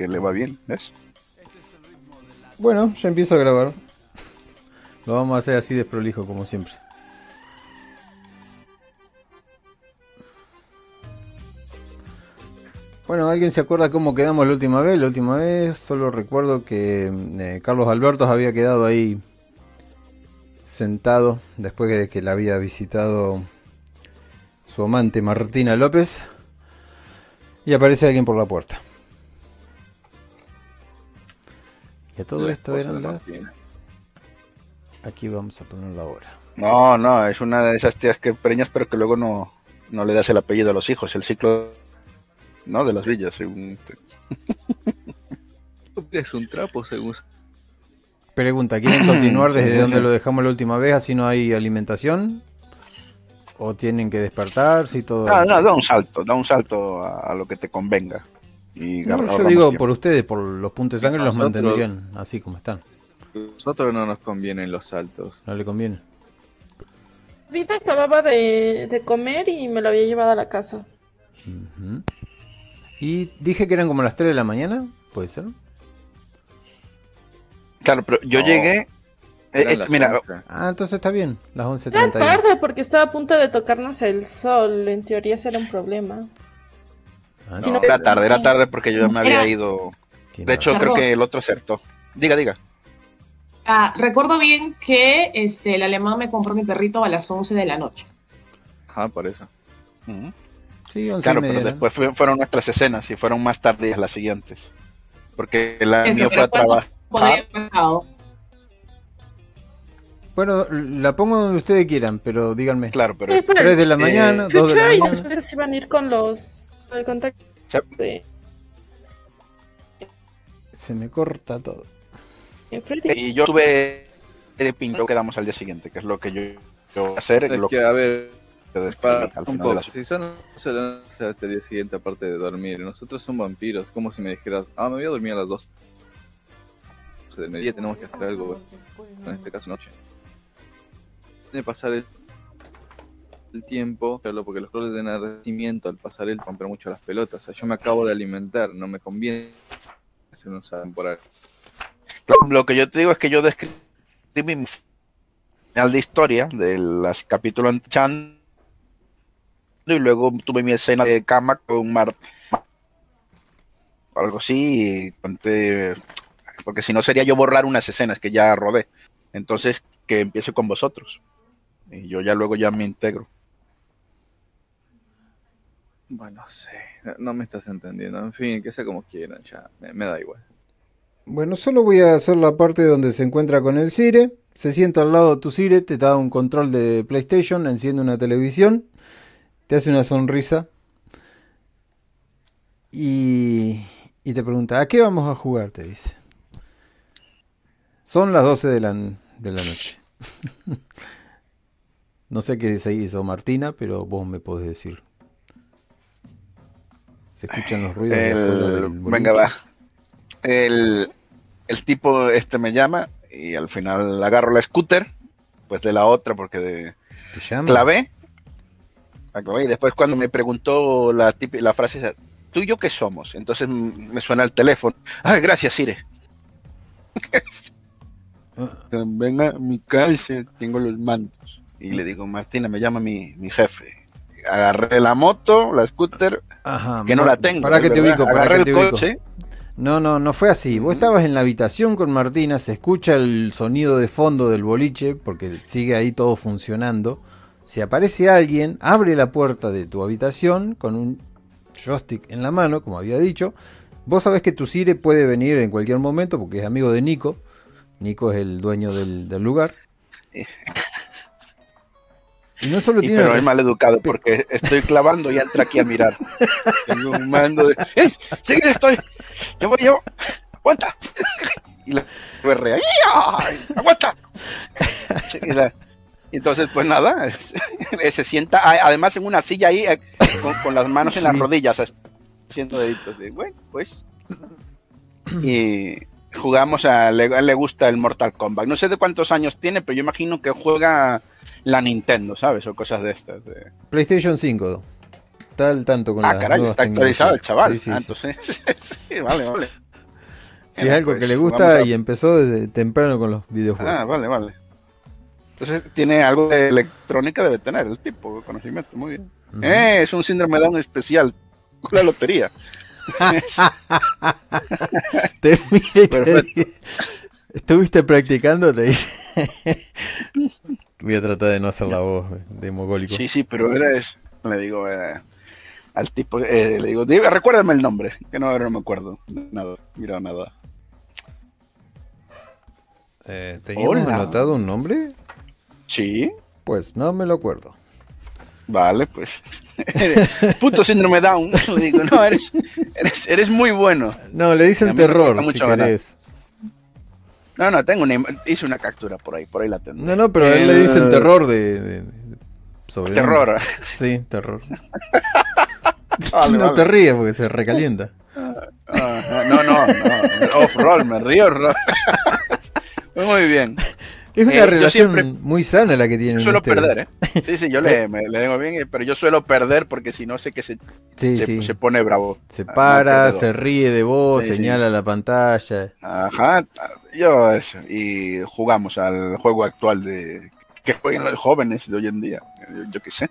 que le va bien, ¿ves? Bueno, ya empiezo a grabar. Lo vamos a hacer así desprolijo como siempre. Bueno, ¿alguien se acuerda cómo quedamos la última vez? La última vez solo recuerdo que eh, Carlos Alberto había quedado ahí sentado después de que la había visitado su amante Martina López y aparece alguien por la puerta. Y a todo esto eran las... Aquí vamos a poner la hora. No, no, es una de esas tías que preñas pero que luego no, no le das el apellido a los hijos, el ciclo no de las villas, según... es un trapo, según... Pregunta, ¿quieren continuar desde donde lo dejamos la última vez así no hay alimentación? ¿O tienen que despertarse y todo? No, no, da un salto, da un salto a, lo que te convenga. Y no, yo digo por ustedes, por los puntos de sangre los mantendrían así como están. Nosotros no nos convienen los saltos. No le conviene. Ahorita acababa de, comer y me lo había llevado a la casa. Y dije que eran como las 3 de la mañana, ¿puede ser? Claro, pero yo llegué. Eh, mira, ah, entonces está bien, las 11.30. Era tarde porque estaba a punto de tocarnos el sol. En teoría será un problema. Ah, no, era tarde, era tarde porque yo ya me había ido. De hecho, creo que el otro acertó. Diga, diga. Ah, recuerdo bien que este el alemán me compró mi perrito a las 11 de la noche. Ah, por eso. Sí, 11 claro, pero después fueron nuestras escenas y fueron más tardías las siguientes. Porque la mío fue a trabajar. Bueno, la pongo donde ustedes quieran, pero díganme. Claro, pero. 3 de la mañana, 2 de la mañana. Ustedes iban a ir con los. El contacto. Se me corta todo. Y yo tuve de pinto quedamos al día siguiente, que es lo que yo, yo voy a hacer. Es lo que, a ver, al un poco. Si son hasta el día siguiente, aparte de dormir, nosotros somos vampiros. Como si me dijeras, ah, me voy a dormir a las 2 de mediodía, tenemos que hacer algo, en este caso noche. De pasar el, tiempo, porque los roles de nacimiento al pasar el romper mucho las pelotas. O sea, yo me acabo de alimentar, no me conviene hacer un temporal. Lo que yo te digo es que yo describí mi final de historia de las capítulos anteriores y luego tuve mi escena de cama con Mar algo así porque si no sería yo borrar unas escenas que ya rodé entonces que empiece con vosotros y yo ya luego ya me integro bueno sé no me estás entendiendo en fin que sea como quieran ya me, da igual bueno solo voy a hacer la parte donde se encuentra con el Cire se sienta al lado de tu Cire te da un control de PlayStation enciende una televisión te hace una sonrisa y, te pregunta, ¿a qué vamos a jugar? Te dice. Son las 12 de la, de la noche. no sé qué se hizo Martina, pero vos me podés decir. Se escuchan los ruidos. venga, va. El, el tipo este me llama y al final agarro la scooter, pues de la otra porque de clave y después cuando me preguntó la, la frase, ¿tú y yo qué somos? Entonces me suena el teléfono. Ay, gracias, Sire. Venga mi casa, tengo los mandos. Y le digo, Martina, me llama mi, jefe. Agarré la moto, la scooter, que no la tengo. Para que te ubico, para que te ubico. No, no, no fue así. Vos estabas en la habitación con Martina, se escucha el sonido de fondo del boliche, porque sigue ahí todo funcionando si aparece alguien, abre la puerta de tu habitación con un joystick en la mano, como había dicho. Vos sabés que tu Sire puede venir en cualquier momento porque es amigo de Nico. Nico es el dueño del, lugar. Y no solo tiene. Pero es mal educado porque estoy clavando y entra aquí a mirar. Tengo un mando de. ¡Eh! ¡Sí, estoy! ¡Yo voy yo! ¡Aguanta! Y la ¡Aguanta! Y la, entonces, pues nada, se sienta, además en una silla ahí, eh, con, las manos en las rodillas, haciendo deditos. De, bueno, pues. Y jugamos a, le, le gusta el Mortal Kombat. No sé de cuántos años tiene, pero yo imagino que juega la Nintendo, ¿sabes? O cosas de estas. De... PlayStation 5. Está al tanto con Ah, caray, está actualizado el chaval. Sí, sí, ah, entonces, sí, vale, vale. Si es algo que le gusta y empezó desde temprano con los videojuegos. Ah, vale, vale. Entonces tiene algo de electrónica, debe tener el tipo de conocimiento, muy bien. eh, es un síndrome Down especial, la lotería. te, ¿Estuviste practicando? Te Voy a tratar de no hacer la voz de mogólico. Sí, sí, pero era eso. Le digo eh, al tipo, eh, le digo, recuérdame el nombre, que no, no me acuerdo. Nada, mira, nada. Eh, ¿Teníamos anotado un nombre? Sí. Pues no me lo acuerdo. Vale, pues. Puto síndrome Down. Le digo, no, eres, eres, eres muy bueno. No, le dicen terror, si querés. No, no, tengo una, hice una captura por ahí, por ahí la tengo. No, no, pero a él le dicen terror de... terror. Sí, terror. no te ríes porque se recalienta. no, no, no. Off-roll, me río. Muy bien. Es una eh, relación muy sana la que tienen. Suelo perder, ¿eh? Sí, sí, yo le, le digo bien, pero yo suelo perder porque si no sé que se, se, pone bravo. Se para, se ríe de vos, señala la pantalla. Ajá, yo eso. Y jugamos al juego actual de que jueguen los jóvenes de hoy en día. Yo, qué sé.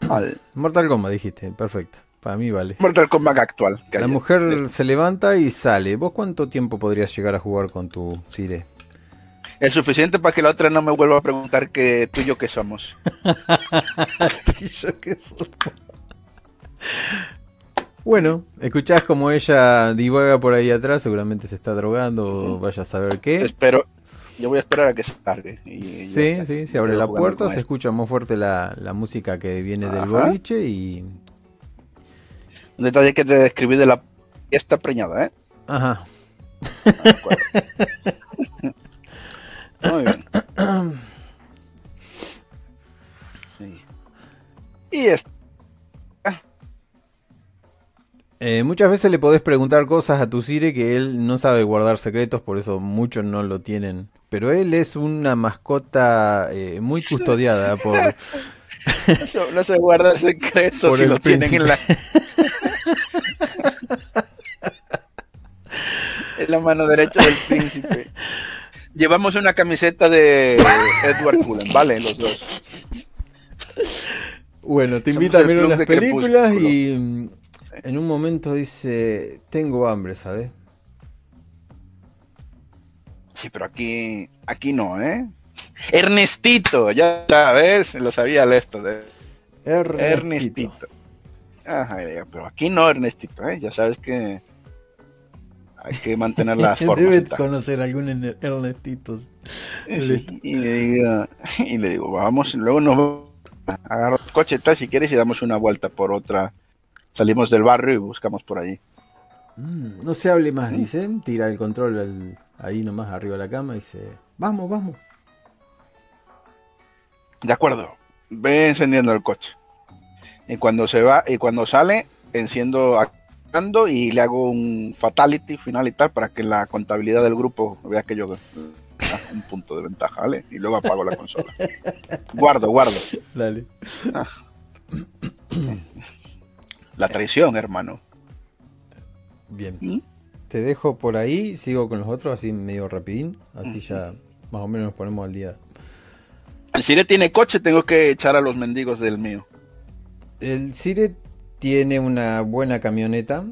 Mortal Kombat dijiste, perfecto. Para mí vale. Mortal Kombat actual. la mujer se levanta y sale. ¿Vos cuánto tiempo podrías llegar a jugar con tu Sire? Es suficiente para que la otra no me vuelva a preguntar que tú y yo qué somos. tú y yo qué somos. Bueno, escuchás como ella divaga por ahí atrás, seguramente se está drogando o vaya a saber qué. Espero, yo voy a esperar a que se cargue. sí, sí, se abre la puerta, se escucha muy fuerte la, música que viene del boliche y... Un detalle que te describí de la... Está preñada, ¿eh? Ajá. Muy bien. Y esto. Eh, muchas veces le podés preguntar cosas a tu Sire que él no sabe guardar secretos, por eso muchos no lo tienen. Pero él es una mascota eh, muy custodiada por... no, se guarda secretos si lo tienen en la... en la mano derecha del príncipe llevamos una camiseta de Edward Cullen, ¿vale? Los dos. Bueno, te invita a ver unas películas y en un momento dice, tengo hambre, ¿sabes? Sí, pero aquí, aquí no, ¿eh? Ernestito, ya sabes, lo sabía el esto de Ernestito. Ernestito. Ajá, pero aquí no, Ernestito, ¿eh? Ya sabes que hay que mantener las formas. Debe conocer algún Ernestitos. y, le digo, y le digo, vamos, luego nos agarro el coche tal si quieres y damos una vuelta por otra. Salimos del barrio y buscamos por ahí. Mm, no se hable más, dice. Tira el control ahí nomás arriba de la cama y dice, vamos, vamos. De acuerdo. Ve encendiendo el coche. Y cuando se va, y cuando sale, enciendo y le hago un fatality final y tal para que la contabilidad del grupo vea que yo un punto de ventaja, ¿vale? Y luego apago la consola. Guardo, guardo. Dale. Ah. La traición, hermano. Bien. ¿Mm? Te dejo por ahí, sigo con los otros así medio rapidín, así ya más o menos nos ponemos al día. El Cire tiene coche, tengo que echar a los mendigos del mío. El Cire tiene una buena camioneta,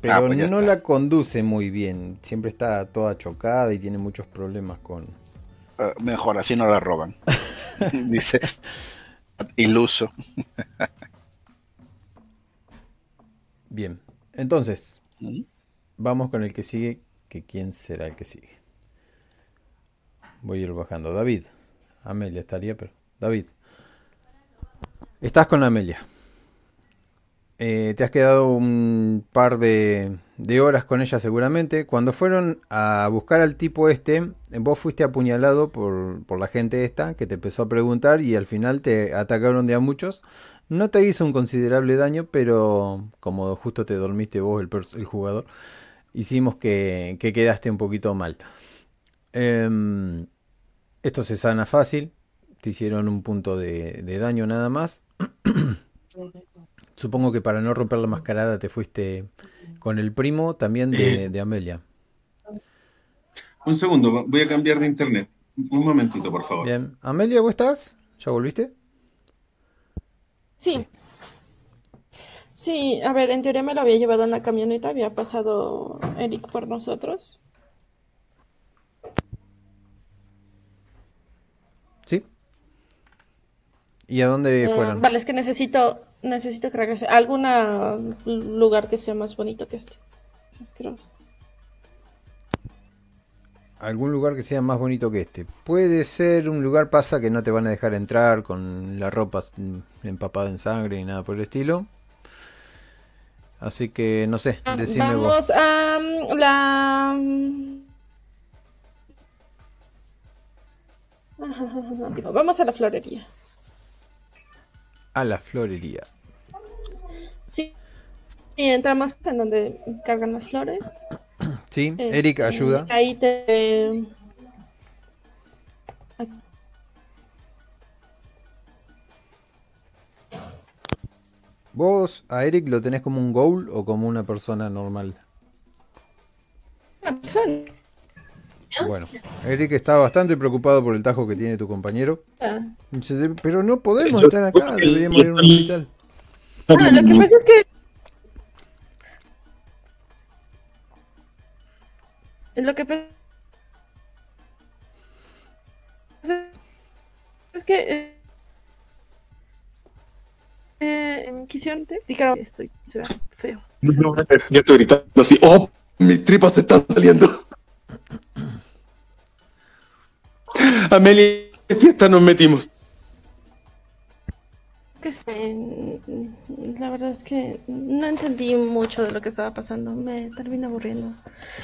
pero ah, pues no la conduce muy bien. Siempre está toda chocada y tiene muchos problemas con... Ah, mejor, así no la roban. Dice, iluso. bien, entonces, vamos con el que sigue, que quién será el que sigue. Voy a ir bajando. David. Amelia estaría, pero... David. Estás con Amelia. Eh, te has quedado un par de, horas con ella seguramente. Cuando fueron a buscar al tipo este, vos fuiste apuñalado por, la gente esta que te empezó a preguntar y al final te atacaron de a muchos. No te hizo un considerable daño, pero como justo te dormiste vos, el, jugador, hicimos que, quedaste un poquito mal. Em, esto se sana fácil. Te hicieron un punto de, de daño nada más. Supongo que para no romper la mascarada te fuiste con el primo también de, Amelia. Un segundo, voy a cambiar de internet. Un momentito, por favor. Bien. Amelia, ¿vos estás? ¿Ya volviste? Sí. Sí, a ver, en teoría me lo había llevado en la camioneta, había pasado Eric por nosotros. ¿Sí? ¿Y a dónde eh, fueron? Vale, es que necesito, necesito que regrese a algún lugar que sea más bonito que este. Es asqueroso algún lugar que sea más bonito que este. Puede ser un lugar pasa que no te van a dejar entrar con la ropa empapada en sangre y nada por el estilo. Así que no sé, decime Vamos a mm, la mm, Vamos a la florería. A la florería. Sí. Y entramos en donde cargan las flores. Sí, Eric este, ayuda. Ahí te. ¿Vos a Eric lo tenés como un goal o como una persona normal? Una persona. Bueno, Eric está bastante preocupado por el tajo que tiene tu compañero. Ah. pero no podemos estar acá, deberíamos ir a un hospital. Ah, lo que pasa es que Lo que pasa es que eh, eh, quisieron estoy se ve feo. No, yo estoy gritando así, ¡oh! Mis tripas se están saliendo. Amelia, ¿qué fiesta nos metimos? que sé, la verdad es que no entendí mucho de lo que estaba pasando, me termina aburriendo.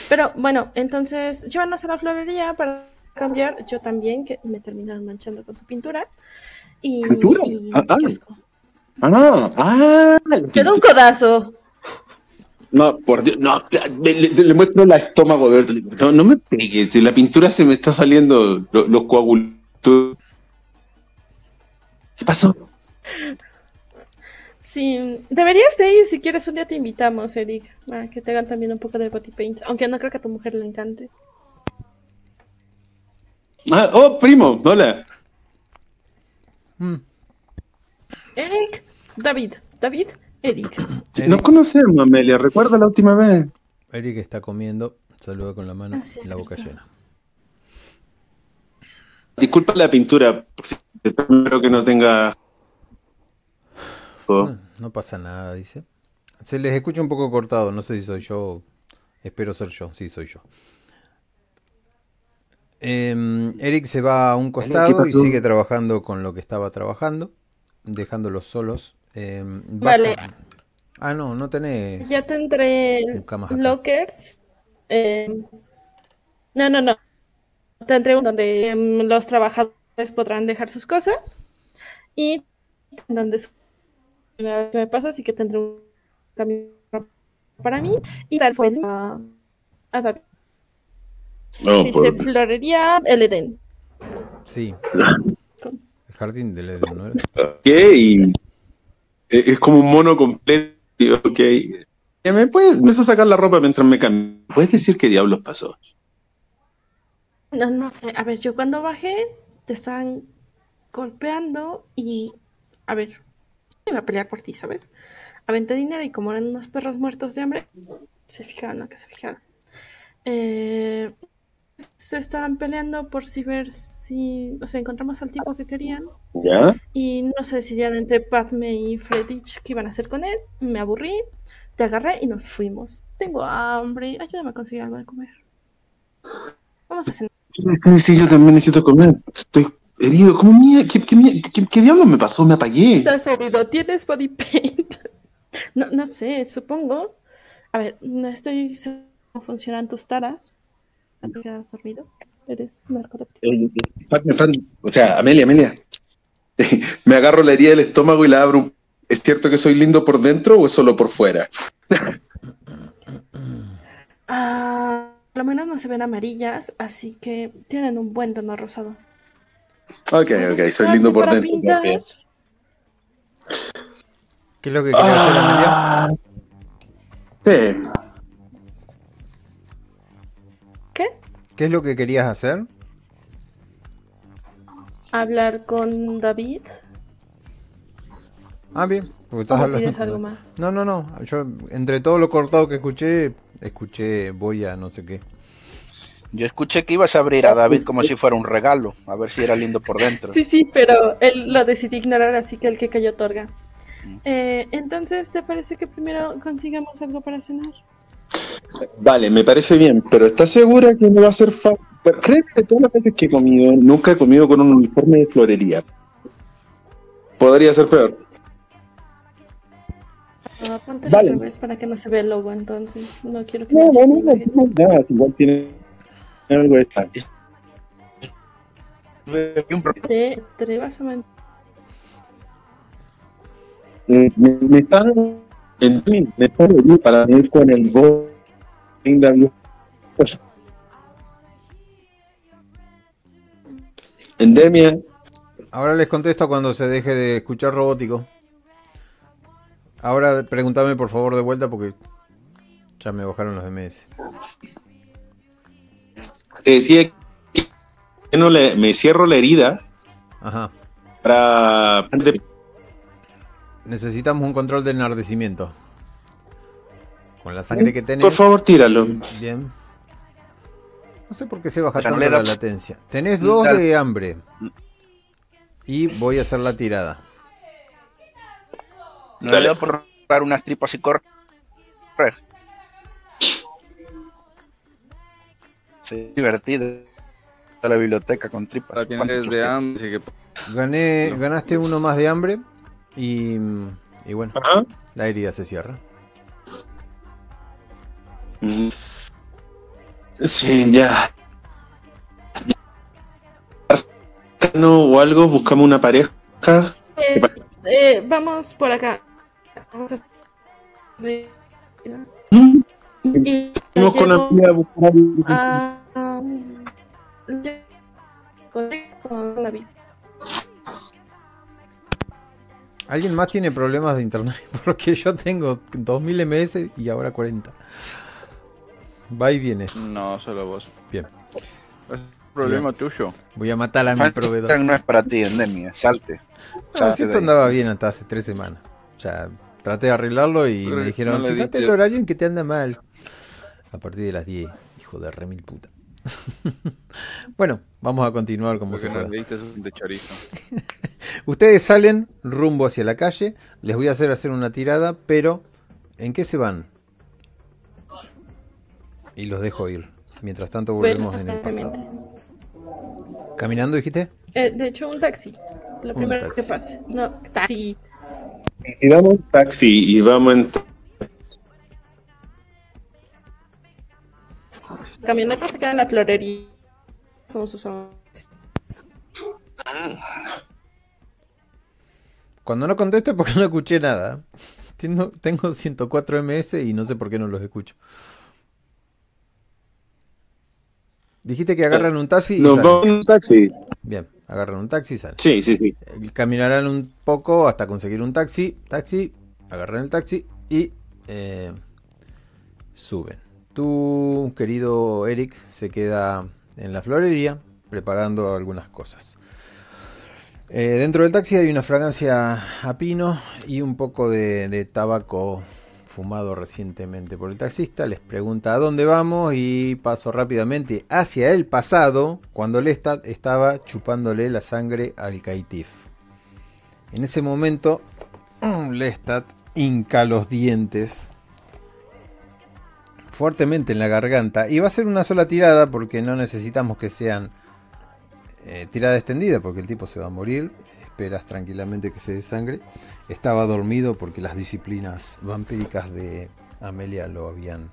Pero bueno, entonces llévanos a la florería para cambiar, yo también, que me terminaron manchando con su pintura. Y, ¿Pintura? ah, ah. ah, ah Te doy un codazo. No, por Dios, no, le, muestro el estómago verde. No, no me pegues, la pintura se me está saliendo los coágulos. ¿Qué pasó? Sí, deberías ir, si quieres un día te invitamos, Eric, a que te hagan también un poco de body paint, aunque no creo que a tu mujer le encante. Ah, oh, primo, hola. Mm. Eric, David, David, Eric. No conocemos, Amelia, recuerda la última vez. Eric está comiendo, saluda con la mano ah, y la boca llena. Disculpa la pintura, espero que no tenga no, pasa nada, dice. Se les escucha un poco cortado, no sé si soy yo. Espero ser yo, sí, soy yo. Em, Eric se va a un costado y sigue trabajando con lo que estaba trabajando, dejándolos solos. Em, vale. Ah, no, no tenés. Ya tendré lockers. Em, no, no, no. Tendré uno donde los trabajadores podrán dejar sus cosas y donde que me pasa, así que tendré un cambio para mí. Y tal fue a, a David. Dice Florería El Edén. Sí. El jardín del Edén, ¿no Ok. E, es como un mono completo. Ok. ¿Me puedes me sacar la ropa mientras me cambio? ¿Puedes decir qué diablos pasó? No, no sé. A ver, yo cuando bajé te estaban golpeando y. A ver, iba a pelear por ti, ¿sabes? Aventé dinero y como eran unos perros muertos de hambre, se fijaron, ¿no? Que se fijaron. Eh, se estaban peleando por si ver si, o sea, encontramos al tipo que querían. ¿Ya? Y no se decidían entre Padme y Fredich qué iban a hacer con él. Me aburrí, te agarré y nos fuimos. Tengo hambre, ayúdame a conseguir algo de comer. Vamos a cenar. Sí, yo también necesito comer. Estoy herido. ¿Cómo? ¿Qué, qué, qué, diablo me pasó? Me apagué. Estás herido. ¿Tienes body paint? No, no sé, supongo. A ver, no estoy seguro cómo funcionan tus taras. ¿Te quedas dormido? Eres narcoléptico. o sea, Amelia, Amelia. me agarro la herida del estómago y la abro. ¿Es cierto que soy lindo por dentro o es solo por fuera? ah, por lo menos no se ven amarillas, así que tienen un buen tono rosado. Ok, ok, soy lindo por dentro. ¿Qué es lo que quería hacer Amelia? Sí. ¿Qué? ¿Qué es lo que querías hacer? Hablar con David. Ah, bien. estás hablando... algo más? No, no, no. Yo, entre todo lo cortado que escuché, escuché voy a no sé qué. Yo escuché que ibas a abrir a David como si fuera un regalo, a ver si era lindo por dentro. Sí, sí, pero él lo decidió ignorar, así que el que cayó otorga. Mm. Eh, entonces, ¿te parece que primero consigamos algo para cenar? Vale, me parece bien, pero ¿estás segura que no va a ser fácil? ¿Crees que todas las veces que he comido, nunca he comido con un uniforme de florería? Podría ser peor. Ah, ponte vale. vez para que no se vea el logo, entonces. No quiero que no, no, no, no, igual tiene algo de Te, te vas a eh, me, me están en mí, me están para ir con el voz Endemia. Ahora les contesto cuando se deje de escuchar robótico. Ahora pregúntame por favor de vuelta porque ya me bajaron los MS. Te decía que no le, me cierro la herida. Ajá. Para. Necesitamos un control de enardecimiento. Con la sangre que tenés. Por favor, tíralo. Bien. No sé por qué se baja tanto la latencia. Tenés dos de hambre. Y voy a hacer la tirada. No le por dar unas tripas y correr. Sí, divertido. La biblioteca con tripas. de hambre. Gané, ganaste uno más de hambre. Y, y bueno, la herida se cierra. Sí, ya. No, o algo, buscamos una pareja. Eh, eh, vamos por acá. Vamos a... Y Vamos con la buscar a... con la vida. ¿Alguien más tiene problemas de internet? Porque yo tengo 2000 ms y ahora 40. Va y viene. No, solo vos. Bien. Es un problema tuyo. Voy a matar a mi proveedor. No es para ti, endemia. Salte. Ah, esto andaba bien hasta hace tres semanas. O sea, traté de arreglarlo y me dijeron, fíjate el horario en que te anda mal. A partir de las 10. Hijo de remil puta. bueno, vamos a continuar como se puede. Ustedes salen rumbo hacia la calle. Les voy a hacer hacer una tirada, pero ¿en qué se van? Y los dejo ir. Mientras tanto volvemos en el pasado. ¿Caminando dijiste? Eh, de hecho, un taxi. Lo primero que pase. No, taxi. Y damos un taxi y vamos en... Camioneta se queda en la florería. Como sus Cuando no contesto porque no escuché nada. Tengo, tengo 104 ms y no sé por qué no los escucho. Dijiste que agarran un taxi y un taxi. Bien, agarran un taxi y salen. Sí, sí, sí. Eh, caminarán un poco hasta conseguir un taxi. Taxi, agarran el taxi y eh, suben. Tu querido Eric se queda en la florería preparando algunas cosas. Eh, dentro del taxi hay una fragancia a pino y un poco de tabaco fumado recientemente por el taxista, les pregunta a dónde vamos y paso rápidamente hacia el pasado cuando Lestat estaba chupándole la sangre al Kaitif. En ese momento, Lestat hinca los dientes fuertemente en la garganta y va a ser una sola tirada porque no necesitamos que sean eh, tirada extendida porque el tipo se va a morir. Esperas tranquilamente que se desangre. Estaba dormido porque las disciplinas vampíricas de Amelia lo habían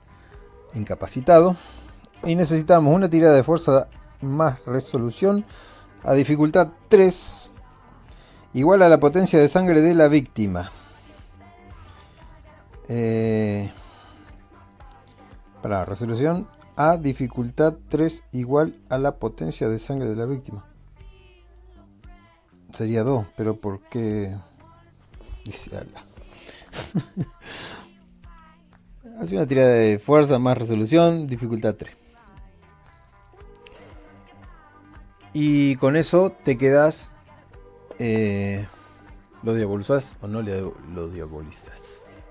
incapacitado. Y necesitamos una tirada de fuerza más resolución a dificultad 3 igual a la potencia de sangre de la víctima. Eh, para resolución a dificultad 3 igual a la potencia de sangre de la víctima. Sería 2, pero ¿por qué? Dice Hace una tirada de fuerza más resolución, dificultad 3. Y con eso te quedas. Eh, ¿Lo diabolizas o no lo diabolizas?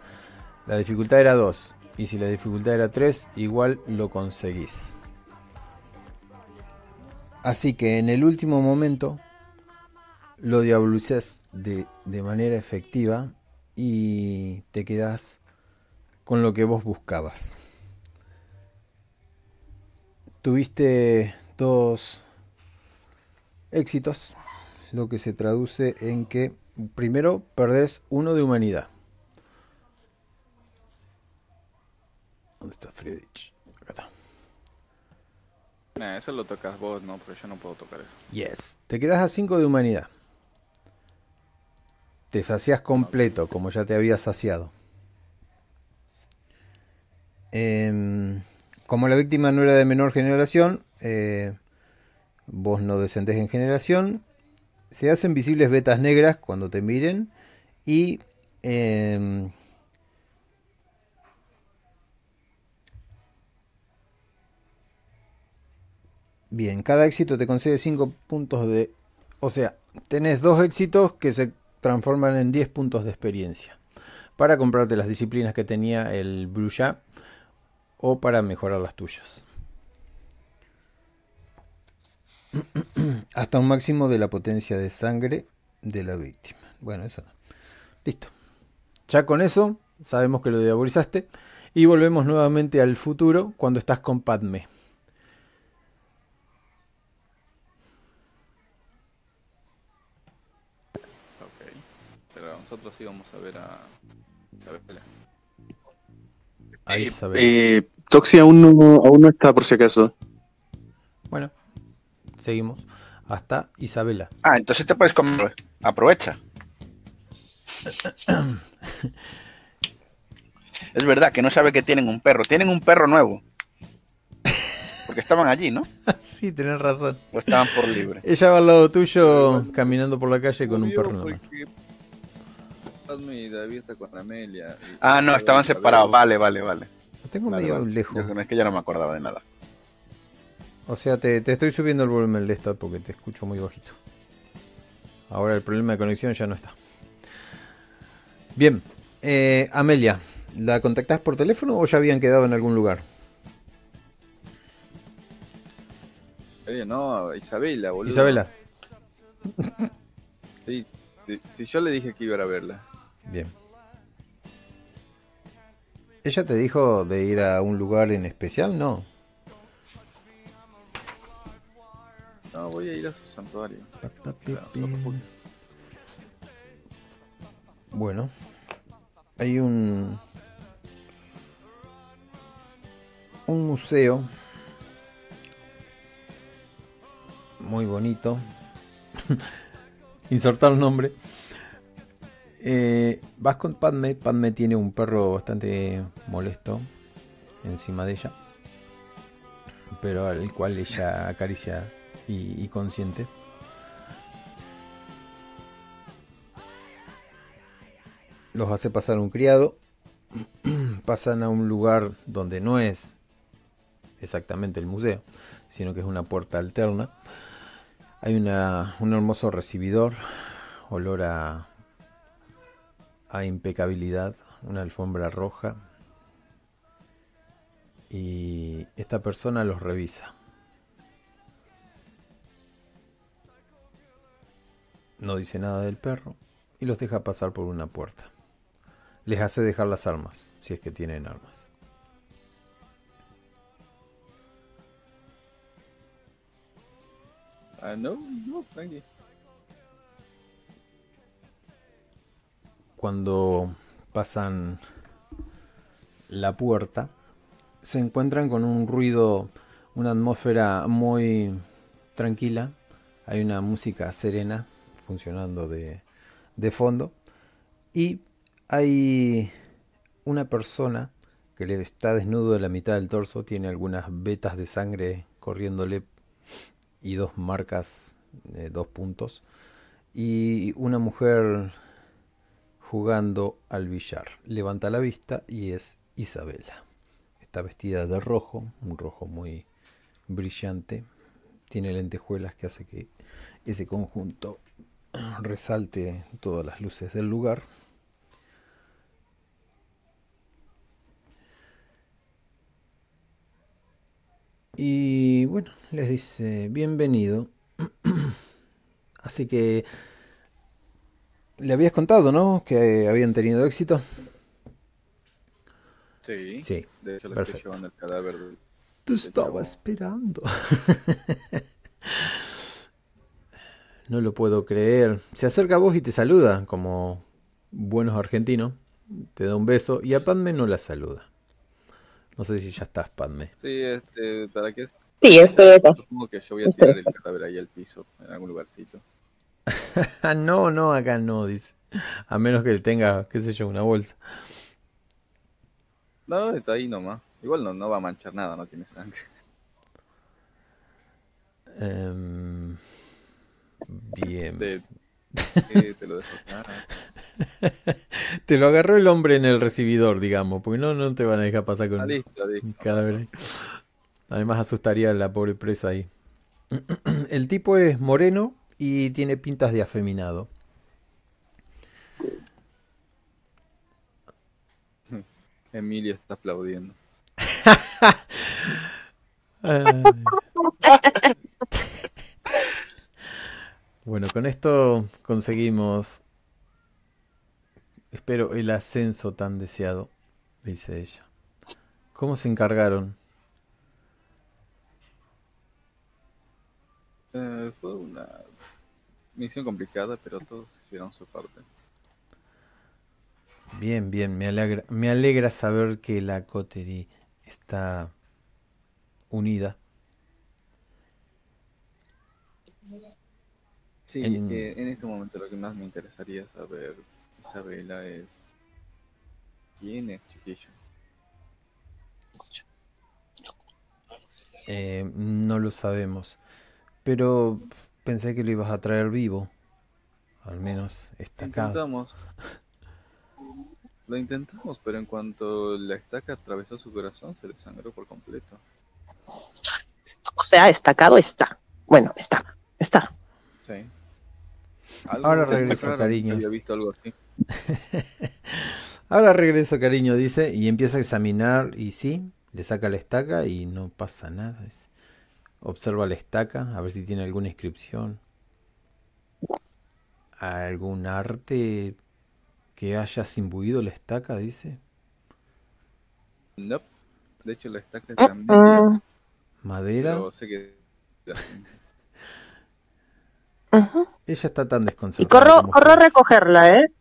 La dificultad era 2. Y si la dificultad era 3, igual lo conseguís. Así que en el último momento lo diabolizas de, de manera efectiva y te quedas con lo que vos buscabas. Tuviste dos éxitos, lo que se traduce en que primero perdés uno de humanidad. ¿Dónde está Friedrich? Acá está. eso lo tocas vos, no, pero yo no puedo tocar eso. Yes. Te quedas a 5 de humanidad. Te sacias completo, como ya te había saciado. Em, como la víctima no era de menor generación, eh, vos no descendés en generación, se hacen visibles vetas negras cuando te miren y em, bien, cada éxito te concede 5 puntos de... O sea, tenés dos éxitos que se transforman en 10 puntos de experiencia para comprarte las disciplinas que tenía el Bruja o para mejorar las tuyas. Hasta un máximo de la potencia de sangre de la víctima. Bueno, eso no. Listo. Ya con eso sabemos que lo diabolizaste. Y volvemos nuevamente al futuro cuando estás con Padme. Ok. Pero nosotros íbamos a ver a Isabela. A Isabela. Eh, Toxi aún no, aún no está, por si acaso. Bueno, seguimos. Hasta Isabela. Ah, entonces te puedes comer. Aprovecha. es verdad que no sabe que tienen un perro. Tienen un perro nuevo. Porque estaban allí, ¿no? sí, tenés razón. O estaban por libre. Ella va al lado tuyo caminando por la calle con un perro nuevo. Ah, no, estaban separados. Vale, vale, vale tengo medio lejos. es que ya no me acordaba de nada. O sea, te, estoy subiendo el volumen de esta porque te escucho muy bajito. Ahora el problema de conexión ya no está. Bien, eh, Amelia, ¿la contactás por teléfono o ya habían quedado en algún lugar? no, Isabela, boludo. Isabela. sí, si yo le dije que iba a verla. Bien. ¿Ella te dijo de ir a un lugar en especial? No. No, voy a ir a su santuario. Bueno, hay un un museo muy bonito. Insertar el nombre eh, vas con Padme. Padme tiene un perro bastante molesto encima de ella. Pero al cual ella acaricia y, consciente. Los hace pasar un criado. Pasan a un lugar donde no es exactamente el museo, sino que es una puerta alterna. Hay una, un hermoso recibidor, olor a a impecabilidad, una alfombra roja y esta persona los revisa. No dice nada del perro y los deja pasar por una puerta. Les hace dejar las armas, si es que tienen armas. Ah, no, no. Cuando pasan la puerta, se encuentran con un ruido, una atmósfera muy tranquila. Hay una música serena funcionando de, de fondo. Y hay una persona que le está desnudo de la mitad del torso, tiene algunas vetas de sangre corriéndole y dos marcas, de dos puntos. Y una mujer jugando al billar. Levanta la vista y es Isabela. Está vestida de rojo, un rojo muy brillante. tiene lentejuelas que hace que ese conjunto resalte todas las luces del lugar. Y bueno, les dice, bienvenido. Así que le habías contado, ¿no? Que habían tenido éxito. Sí. Sí. De hecho, le estoy llevando el cadáver. Te estaba esperando. no lo puedo creer. Se acerca a vos y te saluda, como buenos argentinos. Te da un beso y a Padme no la saluda. No sé si ya estás, Padme. Sí, este, ¿para qué? Sí, estoy acá. Supongo que yo voy a tirar el cadáver ahí al piso, en algún lugarcito. no, no, acá no, dice. A menos que tenga, qué sé yo, una bolsa. No, está ahí nomás. Igual no, no va a manchar nada, no tiene sangre. Um, bien. Te, te, te lo dejo te lo agarró el hombre en el recibidor, digamos, porque no, no te van a dejar pasar con ah, listo, listo. cadáver. Además asustaría a la pobre presa ahí. El tipo es moreno y tiene pintas de afeminado. Emilio está aplaudiendo. bueno, con esto conseguimos, espero, el ascenso tan deseado, dice ella. ¿Cómo se encargaron? Eh, fue una misión complicada, pero todos hicieron su parte. Bien, bien, me alegra, me alegra saber que la coterie está unida. Sí, en... Eh, en este momento lo que más me interesaría saber, Isabela, es quién es Chiquillo. Eh, no lo sabemos, pero pensé que lo ibas a traer vivo, al menos estacado. Intentamos. Lo intentamos, pero en cuanto la estaca atravesó su corazón, se le sangró por completo. O sea, estacado está. Bueno, está. Está. Sí. Ahora regreso, cariño. Había visto algo así. Ahora regreso, cariño, dice, y empieza a examinar, y sí, le saca la estaca y no pasa nada. Observa la estaca, a ver si tiene alguna inscripción. ¿Algún arte que hayas imbuido la estaca, dice? No. De hecho, la estaca es también. ¿Madera? sé que... Ella está tan desconcertada. Y corro, corro a recogerla, ¿eh?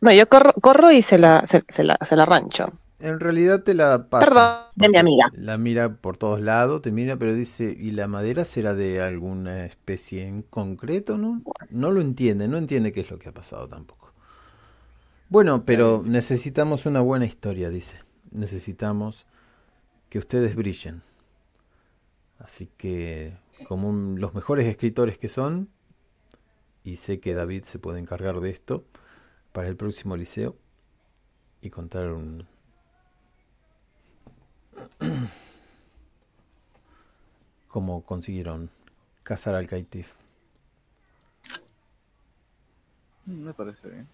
No, yo corro, corro y se la, se, se, la, se la rancho. En realidad te la pasa. Perdón, de mi amiga. La mira por todos lados, te mira, pero dice, ¿y la madera será de alguna especie en concreto, no? No lo entiende, no entiende qué es lo que ha pasado tampoco. Bueno, pero necesitamos una buena historia, dice. Necesitamos que ustedes brillen. Así que, como un, los mejores escritores que son, y sé que David se puede encargar de esto para el próximo liceo y contar un, cómo consiguieron cazar al Kaitif. Me parece bien.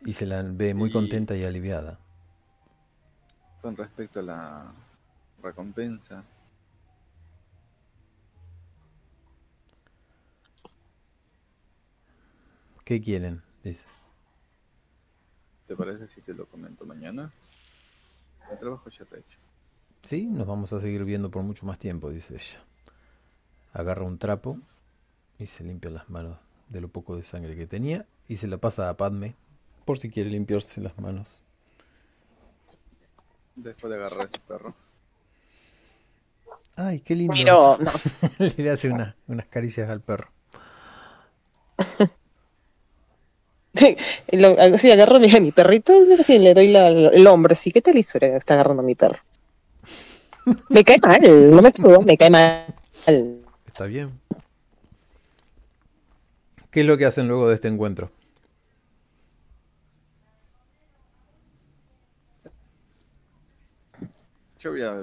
Y se la ve muy contenta y aliviada. Con respecto a la recompensa. ¿Qué quieren? Dice. ¿Te parece si te lo comento mañana? El trabajo ya está hecho. Sí, nos vamos a seguir viendo por mucho más tiempo, dice ella. Agarra un trapo y se limpia las manos de lo poco de sangre que tenía y se la pasa a Padme por si quiere limpiarse las manos. Después de agarrar a ese perro. Ay, qué lindo. Pero, no. Le hace una, unas caricias al perro. lo, sí, agarro a mi perrito y le doy la, el hombre. Sí, ¿qué tal hizo? Está agarrando a mi perro. Me cae mal, no me me cae mal. Está bien. ¿Qué es lo que hacen luego de este encuentro? Yo voy a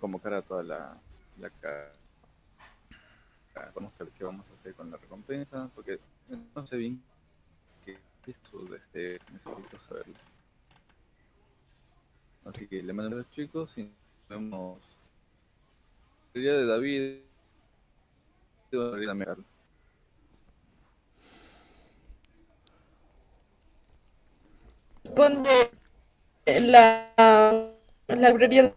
convocar a toda la, la vamos a ver qué vamos a hacer con la recompensa, porque no sé bien qué de este necesito saberlo. Así que le mando a los chicos y vemos el día de David. Pone la, la librería.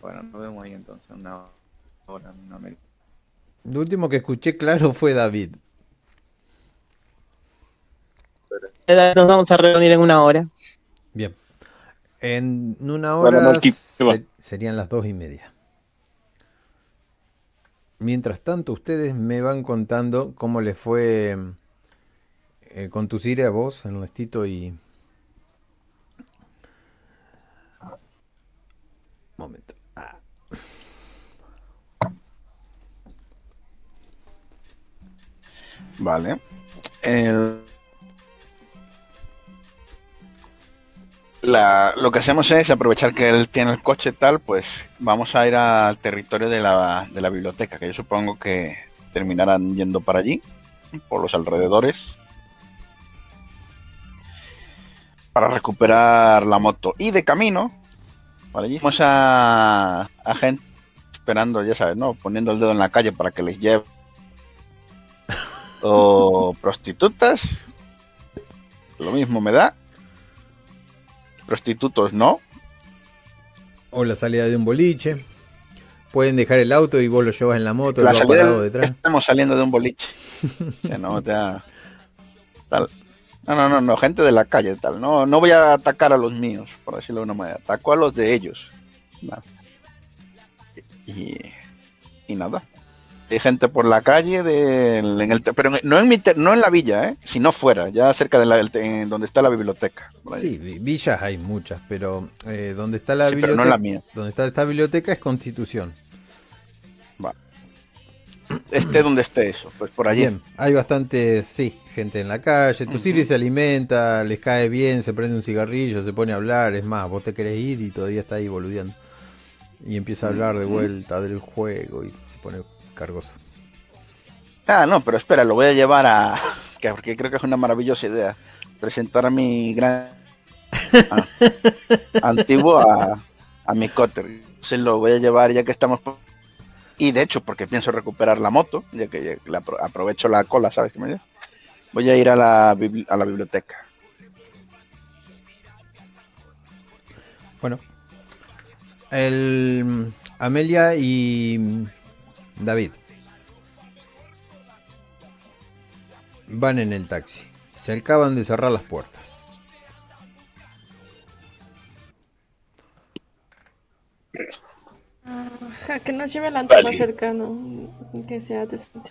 Bueno, nos vemos ahí entonces, una hora, una media. Lo último que escuché claro fue David. Nos vamos a reunir en una hora. Bien. En una hora serían las dos y media. Mientras tanto, ustedes me van contando cómo les fue eh, conducir a vos, Ernestito y. Momento. Ah. Vale. El lo que hacemos es aprovechar que él tiene el coche tal, pues vamos a ir al territorio de la, de la biblioteca, que yo supongo que terminarán yendo para allí, por los alrededores, para recuperar la moto. Y de camino, para allí, vamos a, a gente esperando, ya sabes, ¿no? Poniendo el dedo en la calle para que les lleve. O prostitutas. Lo mismo me da prostitutos no. O la salida de un boliche. Pueden dejar el auto y vos lo llevas en la moto. La salida detrás. Estamos saliendo de un boliche. no, no, no, no, gente de la calle, tal. No, no voy a atacar a los míos, por decirlo de una manera. Ataco a los de ellos. Y, y nada hay gente por la calle, de, en el, pero no en, mi, no en la villa, ¿eh? sino fuera, ya cerca de la, donde está la biblioteca. Sí, villas hay muchas, pero eh, donde está la biblioteca, no la mía. donde está esta biblioteca es Constitución. Va. Esté donde esté eso, pues por allí. Bien, hay bastante, sí, gente en la calle. Tu Siri se alimenta, les cae bien, se prende un cigarrillo, se pone a hablar. Es más, vos te querés ir y todavía está ahí boludeando. Y empieza a hablar de vuelta del juego y se pone cargoso. Ah, no, pero espera, lo voy a llevar a. Porque creo que es una maravillosa idea. Presentar a mi gran. antiguo a, a mi cotter. Se lo voy a llevar ya que estamos. Y de hecho, porque pienso recuperar la moto, ya que aprovecho la cola, ¿sabes qué me dice? Voy a ir a la, a la biblioteca. Bueno, el Amelia y David. Van en el taxi. Se acaban de cerrar las puertas. que nos lleve al antro más cercano. Que sea decente.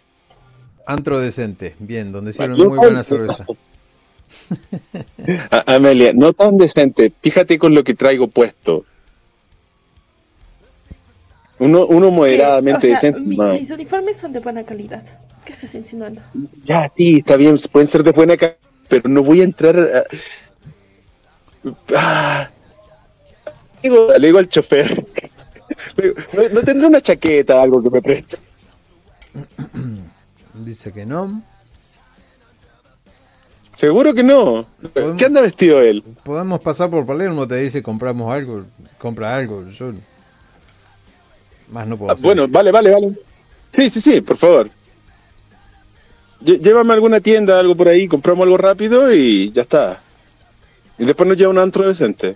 Antro decente. Bien, donde hicieron muy buena cerveza. Amelia, no tan decente. Fíjate con lo que traigo puesto. Uno, uno moderadamente mis uniformes son de buena calidad. ¿Qué estás insinuando? Ya, sí, está bien, pueden ser de buena calidad, pero no voy a entrar. A... Ah. Le, digo, al chofer. ¿No, tendrá una chaqueta, algo que me preste? Dice que no. Seguro que no. ¿Qué anda vestido él? Podemos pasar por Palermo, te dice compramos algo, compra algo. Yo más no puedo ah, Bueno, vale, vale, vale. Sí, sí, sí, por favor. Llévame a alguna tienda, algo por ahí, compramos algo rápido y ya está. Y después nos lleva un antro decente.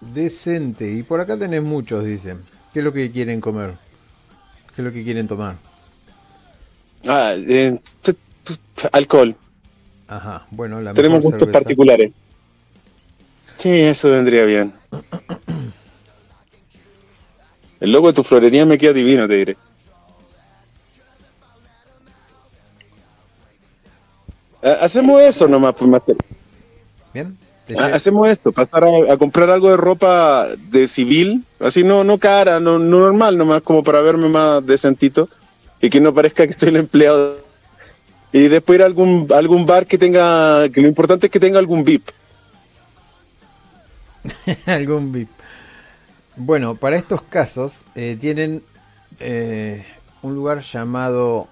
Decente. Y por acá tenés muchos, dicen. ¿Qué es lo que quieren comer? ¿Qué es lo que quieren tomar? Ah, eh, alcohol. Ajá, bueno, la Tenemos gustos particulares. Sí, eso vendría bien. El logo de tu florería me queda divino, te diré. Hacemos eso nomás, pues, Master. Bien. Hacemos esto, pasar a, comprar algo de ropa de civil, así no, no cara, no, normal, nomás como para verme más decentito y que no parezca que estoy el empleado. Y después ir a algún, algún bar que tenga, que lo importante es que tenga algún VIP. algún VIP. Bueno, para estos casos eh, tienen eh, un lugar llamado...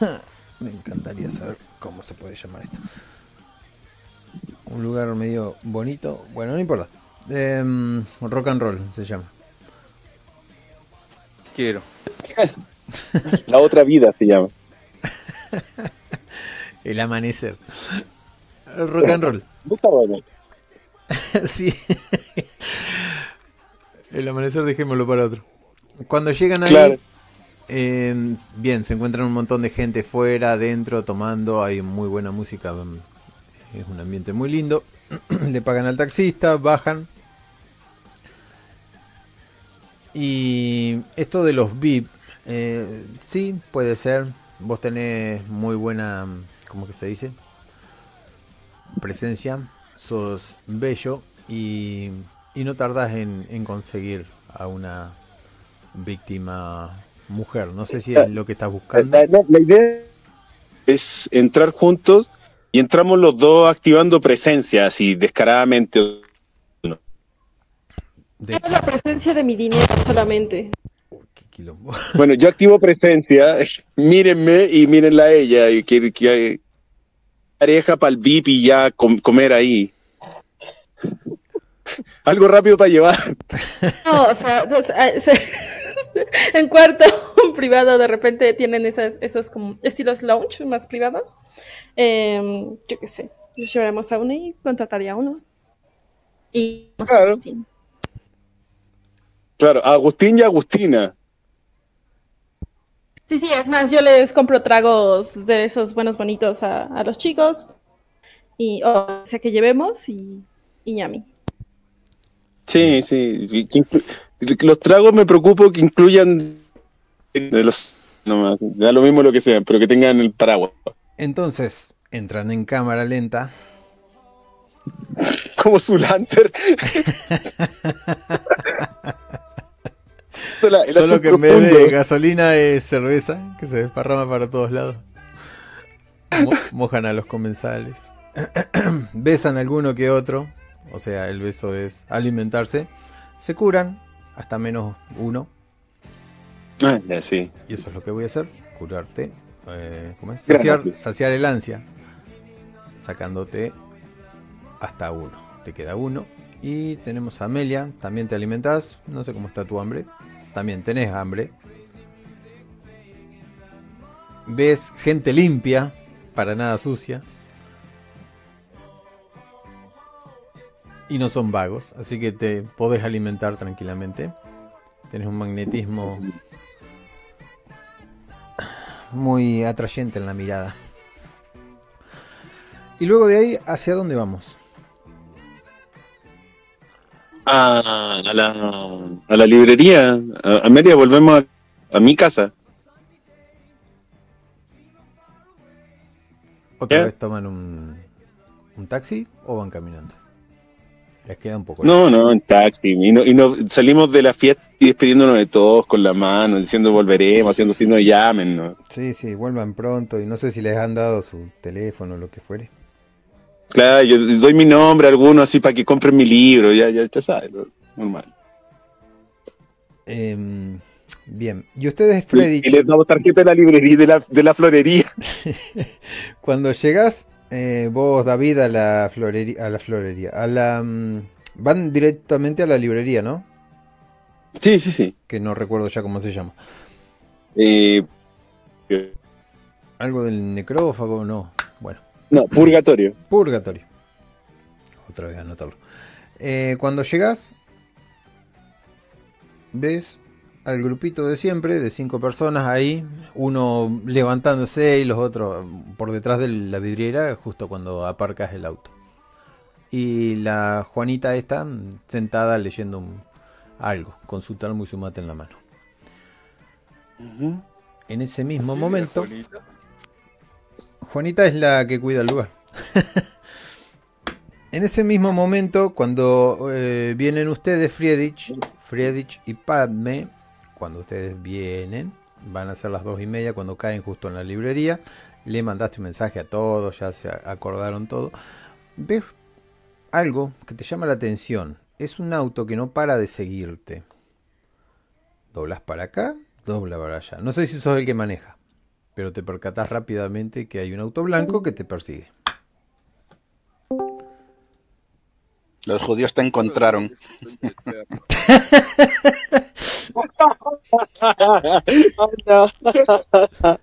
Me encantaría saber cómo se puede llamar esto. Un lugar medio bonito. Bueno, no importa. Em, rock and roll se llama. Quiero. La otra vida se llama. El amanecer. Rock and roll. sí. El amanecer dejémoslo para otro. Cuando llegan ahí, em, bien, se encuentran un montón de gente fuera, adentro, tomando, hay muy buena música, em, es un ambiente muy lindo. Le pagan al taxista, bajan. Y esto de los VIP, eh, sí, puede ser. Vos tenés muy buena, ¿cómo que se dice? Presencia, sos bello y, no tardás en, conseguir a una víctima mujer. No sé si es lo que estás buscando. La, idea es entrar juntos y entramos los dos activando presencia, así descaradamente. la presencia de mi dinero solamente. Bueno, yo activo presencia, mírenme y mírenla a ella, y que, que pareja para el VIP y ya comer ahí. Algo rápido para llevar. No, o sea, en cuarto privado de repente tienen esas, esos como estilos lounge más privados. Em, yo qué sé, llevaremos a uno y contrataría a uno. Y claro. Claro, Agustín y Agustina. Sí, sí, es más, yo les compro tragos de esos buenos bonitos a, los chicos. Y, o sea, que llevemos y, y ñami. Sí, sí. Los tragos me preocupo que incluyan de los, no, da lo mismo lo que sea, pero que tengan el paraguas. Entonces, entran en cámara lenta. Como su lantern. Solo que en vez de gasolina es cerveza, que se desparrama para todos lados. mojan a los comensales. Besan alguno que otro. O sea, el beso es alimentarse. Se curan hasta menos uno. Ah, sí. Y eso es lo que voy a hacer. Curarte. Eh, ¿Cómo es? Saciar, saciar el ansia. Sacándote hasta uno. Te queda uno. Y tenemos a Amelia. También te alimentas. No sé cómo está tu hambre también tenés hambre. Ves gente limpia, para nada sucia. Y no son vagos, así que te podés alimentar tranquilamente. Tenés un magnetismo muy atrayente en la mirada. Y luego de ahí, ¿hacia dónde vamos? a, la, a la librería. A, media volvemos a, mi casa. ¿Otra vez toman un, un taxi o van caminando? Les queda un poco. No, no, en taxi. Y, no, y no, salimos de la fiesta y despidiéndonos de todos con la mano, diciendo volveremos, haciendo signo de llamen. ¿no? Sí, sí, vuelvan pronto. Y no sé si les han dado su teléfono o lo que fuere. Claro, yo doy mi nombre a alguno así para que compren mi libro, ya, ya, ya sabes, normal. Em, bien, y ustedes, Freddy. Y, les damos tarjeta de la librería, de la, de la florería. Cuando llegas, eh, vos, David, a la florería, a la florería, a la. Mm, van directamente a la librería, ¿no? Sí, sí, sí. Que no recuerdo ya cómo se llama. Eh, Algo del necrófago, no. Bueno. No, purgatorio. Purgatorio. Otra vez anotarlo. Eh, cuando llegas, ves al grupito de siempre, de cinco personas ahí, uno levantándose y los otros por detrás de la vidriera, justo cuando aparcas el auto. Y la Juanita está sentada leyendo algo, con su talmo y su mate en la mano. En ese mismo momento... Juanita es la que cuida el lugar. en ese mismo momento, cuando eh, vienen ustedes, Friedrich, Friedrich y Padme, cuando ustedes vienen, van a ser las dos y media cuando caen justo en la librería. Le mandaste un mensaje a todos, ya se acordaron todo. Ves algo que te llama la atención. Es un auto que no para de seguirte. Doblas para acá Dobla para allá. No sé si sos el que maneja, pero te percatas rápidamente que hay un auto blanco que te persigue. Los judíos te encontraron.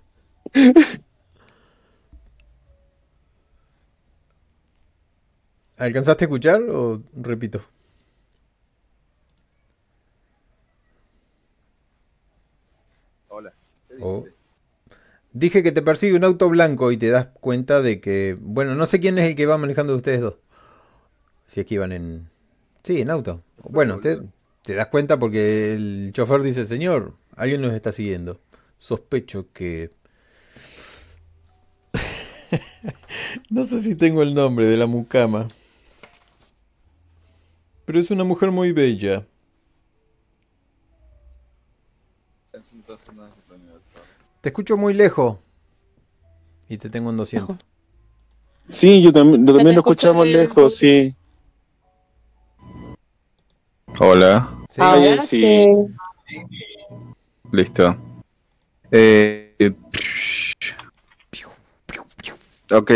¿Alcanzaste a escuchar o repito? Hola. Oh. Dije que te persigue un auto blanco y te das cuenta de que, bueno, no sé quién es el que va manejando de ustedes dos. Si es que iban en... Sí, en auto. Bueno, te, te das cuenta porque el chofer dice, señor, alguien nos está siguiendo. Sospecho que... no sé si tengo el nombre de la mucama. Pero es una mujer muy bella. Te escucho muy lejos. Y te tengo en 200. Sí, yo también, también lo escuchamos lejos, sí. Hola. Sí, sí. Listo. Eh, ok,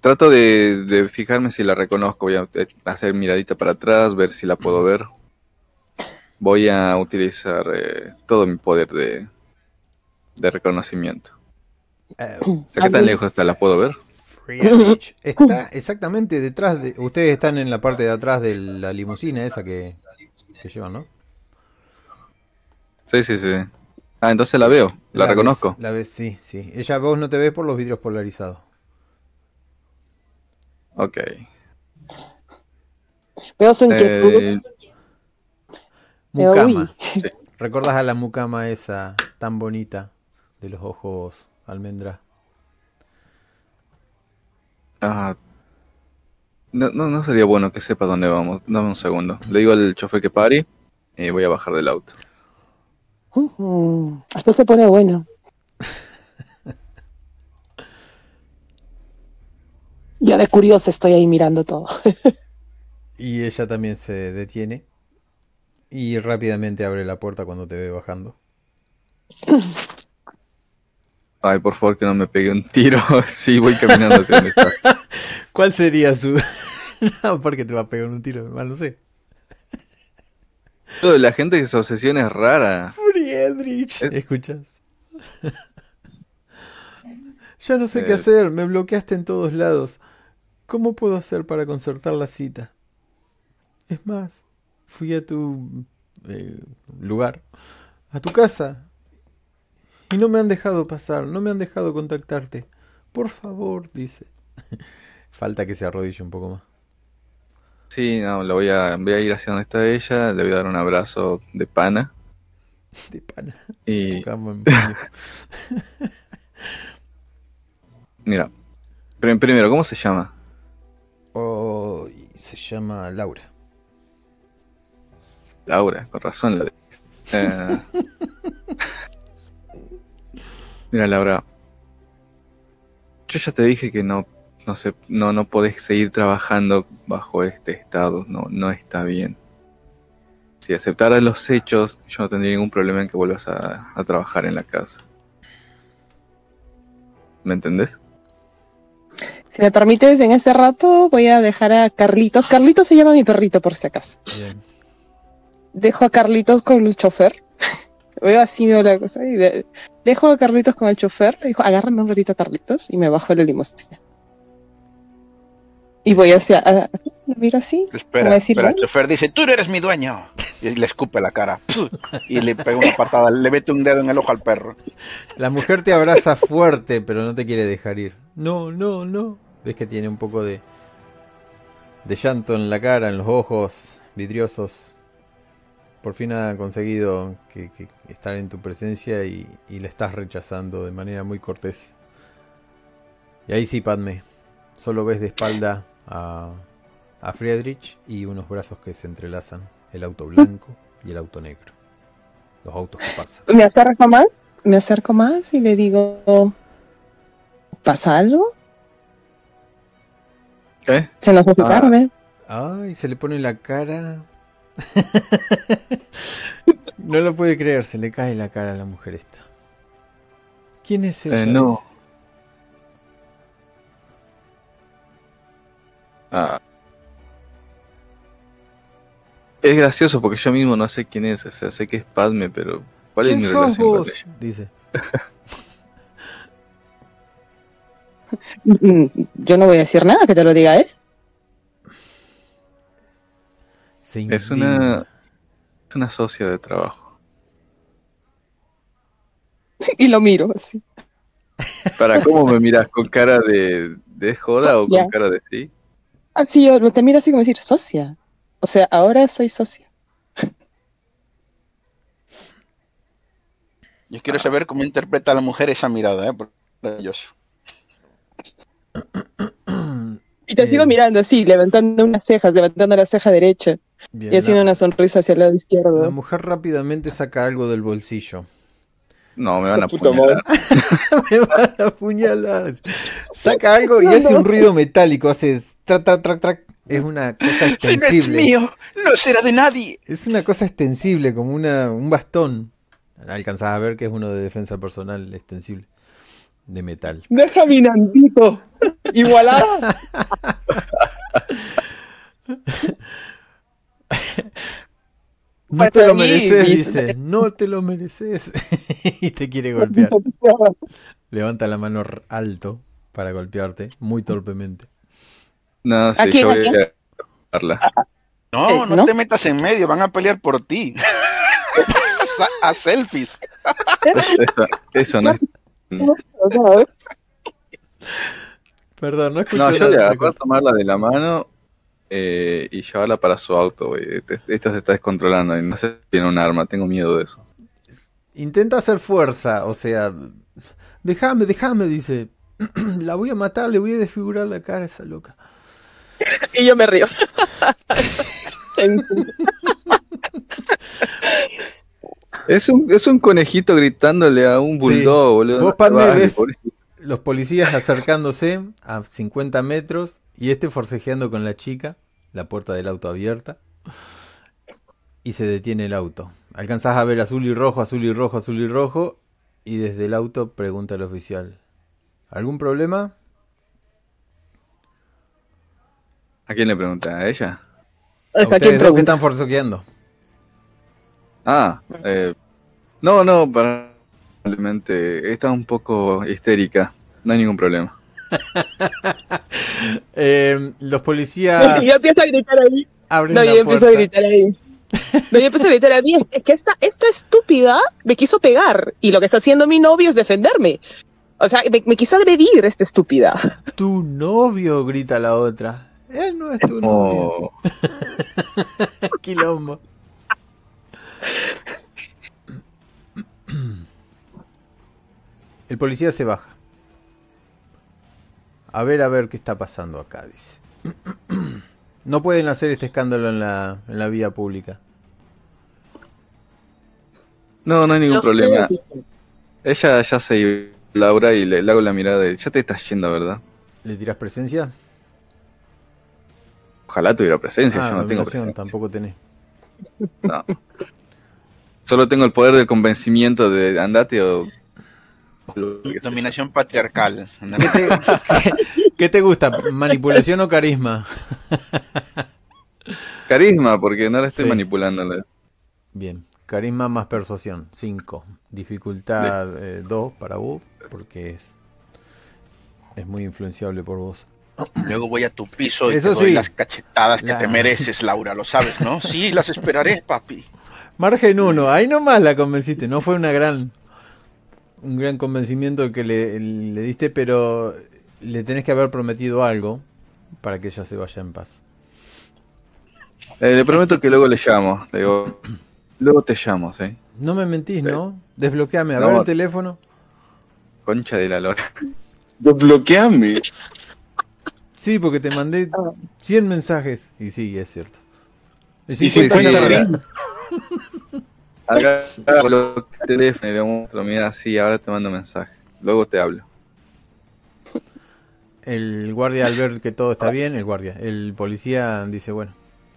trato de, fijarme si la reconozco. Voy a hacer miradita para atrás, ver si la puedo ver. Voy a utilizar eh, todo mi poder de, de reconocimiento. Eh, ¿Qué tan lejos está? ¿La puedo ver? Está exactamente detrás de. Ustedes están en la parte de atrás de la limusina esa que, que llevan, ¿no? Sí, sí, sí. Ah, entonces la veo, la, reconozco. la ves, sí, sí. Ella vos no te ves por los vidrios polarizados. Ok. Veo su inquietud. Eh... Mucama. ¿Recordás a la mucama esa tan bonita de los ojos almendra? Ah, no, no, sería bueno que sepa dónde vamos. Dame un segundo. Le digo al chofer que pare y voy a bajar del auto. Esto se pone bueno. Yo de curioso estoy ahí mirando todo. y ella también se detiene y rápidamente abre la puerta cuando te ve bajando. Ay, por favor que no me pegue un tiro. sí, voy caminando hacia mi ¿Cuál sería su...? no, porque te va a pegar un tiro, mal no sé. La gente que su obsesión es rara. Friedrich. ¿Escuchas? ya no sé qué eh. hacer, me bloqueaste en todos lados. ¿Cómo puedo hacer para concertar la cita? Es más, fui a tu eh, lugar, a tu casa, y no me han dejado pasar, no me han dejado contactarte. Por favor, dice. Falta que se arrodille un poco más. Sí, no, voy a, voy a ir hacia donde está ella, le voy a dar un abrazo de pana. De pana. Y... Mira, primero, ¿cómo se llama? Oh, se llama Laura. Laura, con razón la de... Eh, Mira, Laura, yo ya te dije que no, no sé, no, no podés seguir trabajando bajo este estado, no, no está bien. Si aceptaras los hechos, yo no tendría ningún problema en que vuelvas a, a trabajar en la casa. ¿Me entendés? Si me permites, en ese rato voy a dejar a Carlitos. Carlitos se llama mi perrito, por si acaso. Bien. Dejo a Carlitos con el chofer Veo así veo la cosa y dejo a Carlitos con el chofer, le dijo, agárrame un ratito a Carlitos y me bajo de la limusina. Y voy hacia, miro así. Espera, espera, el chofer dice, tú no eres mi dueño. Y le escupe la cara. Y le pega una patada, le mete un dedo en el ojo al perro. La mujer te abraza fuerte, pero no te quiere dejar ir. No, no, no. Ves que tiene un poco de, de llanto en la cara, en los ojos vidriosos por fin ha conseguido que, estar en tu presencia y, le estás rechazando de manera muy cortés. Y ahí sí, Padme, solo ves de espalda a, a Friedrich y unos brazos que se entrelazan, el auto blanco y el auto negro. Los autos que pasan. Me acerco más, me acerco más y le digo, ¿pasa algo? ¿Qué? Se nos va a Ay, se le pone la cara No lo puede creer, se le cae la cara a la mujer esta. ¿Quién es ella? Eh, no. Ah. Es gracioso porque yo mismo no sé quién es, o sea, sé que es Padme, pero ¿cuál es mi sos vos? Dice. Yo no voy a decir nada que te lo diga, ¿eh? Es una es una socia de trabajo. y lo miro así. ¿Para cómo me miras? ¿Con cara de, de joda o con cara de sí? Ah, sí, yo te miro así como decir, socia. O sea, ahora soy socia. Yo quiero saber cómo interpreta la mujer esa mirada, ¿eh? Maravilloso. Y te sigo mirando así, levantando unas cejas, levantando la ceja derecha y haciendo una sonrisa hacia el lado izquierdo. La mujer rápidamente saca algo del bolsillo. No, me van a apuñalar. me van a apuñalar. Saca algo y hace un ruido metálico, hace trac, trac, trac, trac. Es una cosa extensible. Si no es mío, no será de nadie. Es una cosa extensible, como una, un bastón. Alcanzás a ver que es uno de defensa personal extensible. De metal. Deja mi nandito. Igualada. No te lo mereces, dice. No te lo mereces. y te quiere golpear. Levanta la mano alto para golpearte, muy torpemente. No, sí, yo voy a No, eh, no, te metas en medio, van a pelear por ti. a, selfies. Eso, no es. Perdón, no escucho No, yo le voy a tomarla de la mano eh, y llevarla para su auto, güey. Esta se está descontrolando y no sé si tiene un arma, tengo miedo de eso. Intenta hacer fuerza, o sea, déjame, déjame, dice. la voy a matar, le voy a desfigurar la cara a esa loca. y yo me río. es, un, es un conejito gritándole a un bulldog, boludo. los policías acercándose a 50 metros y este forcejeando con la chica, la puerta del auto abierta. Y se detiene el auto. Alcanzás a ver azul y rojo, azul y rojo, azul y rojo. Y desde el auto pregunta el oficial. ¿Algún problema? ¿A quién le pregunta? ¿A ella? A ustedes dos que están forcejeando. Ah, eh, no, no, probablemente está un poco histérica. No hay ningún problema. Eh, los policías. Yo empiezo a gritar ahí. No, yo empiezo a gritar ahí. No, yo empiezo a gritar a mí. Es que esta, esta estúpida me quiso pegar. Y lo que está haciendo mi novio es defenderme. O sea, me, me quiso agredir esta estúpida. Tu novio, grita la otra. Él no es tu novio. Quilombo. El policía se baja. A ver, a ver qué está pasando acá, dice. No pueden hacer este escándalo en la, en la vía pública. No, no hay ningún problema. Ella ya se iba, Laura, y le, hago la mirada de, ya te estás yendo, ¿verdad? ¿Le tiras presencia? Ojalá tuviera presencia, yo no tengo presencia. Tampoco tenés. No. Solo tengo el poder del convencimiento de andate o Dominación patriarcal. ¿Qué te, gusta? ¿Manipulación o carisma? Carisma, porque no la estoy manipulando. Bien, carisma más persuasión, 5. Dificultad 2 eh, para vos, porque es, es muy influenciable por vos. Luego voy a tu piso y te doy las cachetadas que te mereces, Laura, lo sabes, ¿no? Sí, las esperaré, papi. Margen 1, ahí nomás la convenciste, no fue una gran un gran convencimiento que le, diste, pero le tenés que haber prometido algo para que ella se vaya en paz. Eh, le prometo que luego le llamo. digo, luego te llamo, ¿sí? No me mentís, ¿no? Desbloqueame. A ver el teléfono. Concha de la lora. Desbloqueame. Sí, porque te mandé 100 mensajes. Y sí, es cierto. Y sí, sí, Acá el teléfono y le muestro, mira, sí, ahora te mando mensaje. Luego te hablo. El guardia al ver que todo está bien, el guardia, el policía dice, bueno,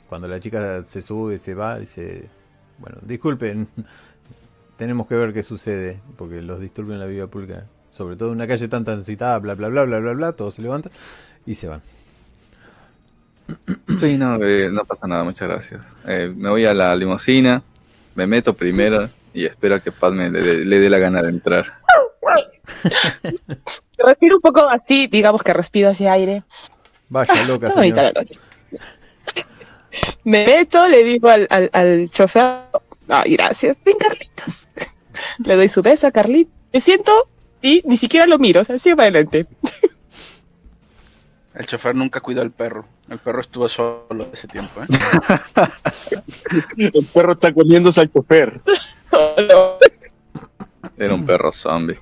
cuando la chica se sube, se va, dice, Bueno, disculpen, tenemos que ver qué sucede, porque los disturbios en la vida pública, sobre todo en una calle tan transitada, bla, bla, bla, bla, bla, bla, todos se levantan y se van. Sí, no, eh, no pasa nada, muchas gracias. Eh, me voy a la limusina, me meto primero y espero que Paz me le, dé la gana de entrar. Respiro un poco así, digamos que respiro hacia aire. Vaya loca, Me meto, le digo al, al, al chofer, ay, gracias, ven Carlitos. Le doy su beso a Carlitos, me siento y ni siquiera lo miro, o sea, para adelante. El chofer nunca cuidó al perro. El perro estuvo solo ese tiempo. ¿eh? el perro está comiéndose al chofer. Era un perro zombie.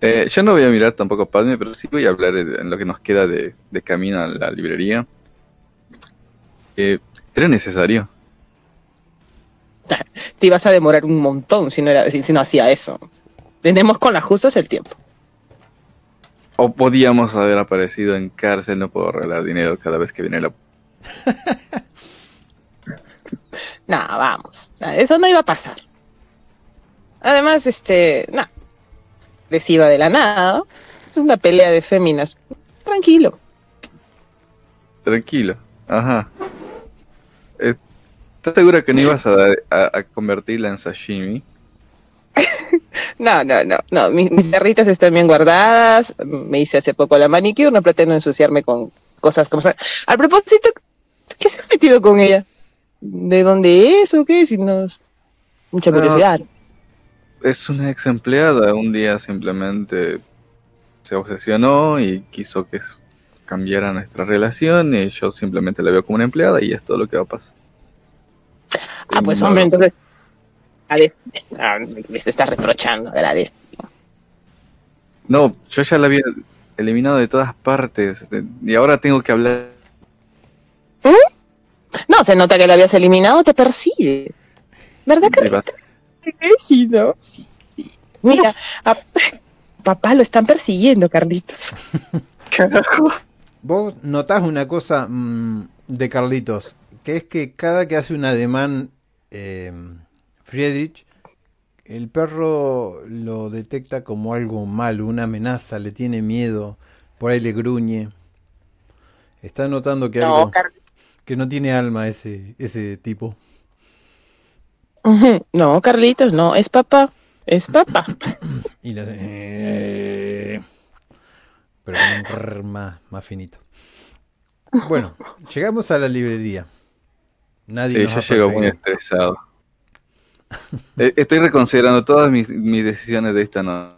Eh, yo no voy a mirar tampoco a Padme, pero sí voy a hablar en lo que nos queda de, camino a la librería. Eh, era necesario. Te ibas a demorar un montón si no, era, si no hacía eso. Tenemos con las justas el tiempo. O podíamos haber aparecido en cárcel, no puedo arreglar dinero cada vez que viene la... no, vamos. Eso no iba a pasar. Además, este, no. Les iba de la nada. Es una pelea de féminas. Tranquilo. Tranquilo. Ajá. ¿Estás segura que no ibas a, a convertirla en sashimi? No, no, no, no. Mis, mis cerritas están bien guardadas. Me hice hace poco la manicure. No pretendo ensuciarme con cosas como. Al propósito, ¿qué se has metido con ella? ¿De dónde es o qué? Si. Mucha curiosidad. es una ex empleada. Un día simplemente se obsesionó y quiso que cambiara nuestra relación. Y yo simplemente la veo como una empleada y es todo lo que va a pasar. Ah, pues hombre, entonces Ah, me está reprochando, agradezco. No, yo ya la había eliminado de todas partes y ahora tengo que hablar. ¿Mm? No, se nota que la habías eliminado, te persigue. ¿Verdad que no? Mira, papá lo están persiguiendo, Carlitos. Vos notás una cosa mm, de Carlitos, que es que cada que hace un ademán eh, Friedrich, el perro lo detecta como algo malo, una amenaza, le tiene miedo, por ahí le gruñe. Está notando que algo que no tiene alma ese ese tipo. No, Carlitos, no, es papá, es papá. y la eh, pero con más, más finito. Bueno, llegamos a la librería. Nadie sí, yo llego muy estresado. Eh, estoy reconsiderando todas mis, decisiones de esta noche.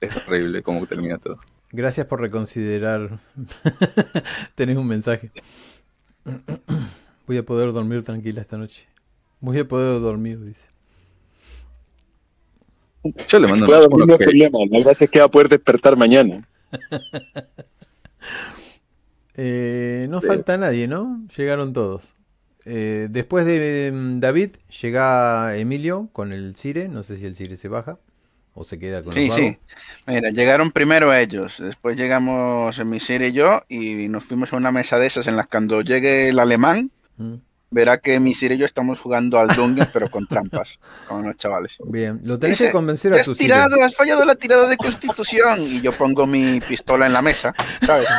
Es horrible cómo termina todo. Gracias por reconsiderar. Tenés un mensaje. Voy a poder dormir tranquila esta noche. Voy a poder dormir, dice. Yo le mando Puedo dormir, no problema. La verdad es que va a poder despertar mañana. eh, no falta nadie, ¿no? Llegaron todos. Eh, después de mm, David llega Emilio con el Cire, no sé si el Cire se baja o se queda con Sí, sí. Mira, llegaron primero ellos, después llegamos mi Cire y yo y nos fuimos a una mesa de esas en las que cuando llegue el alemán mm. verá que mi Cire y yo estamos jugando al Dungeon pero con trampas, con los chavales. Bien, lo tenés que convencer a tu has tirado, has fallado la tirada de constitución y yo pongo mi pistola en la mesa, ¿sabes?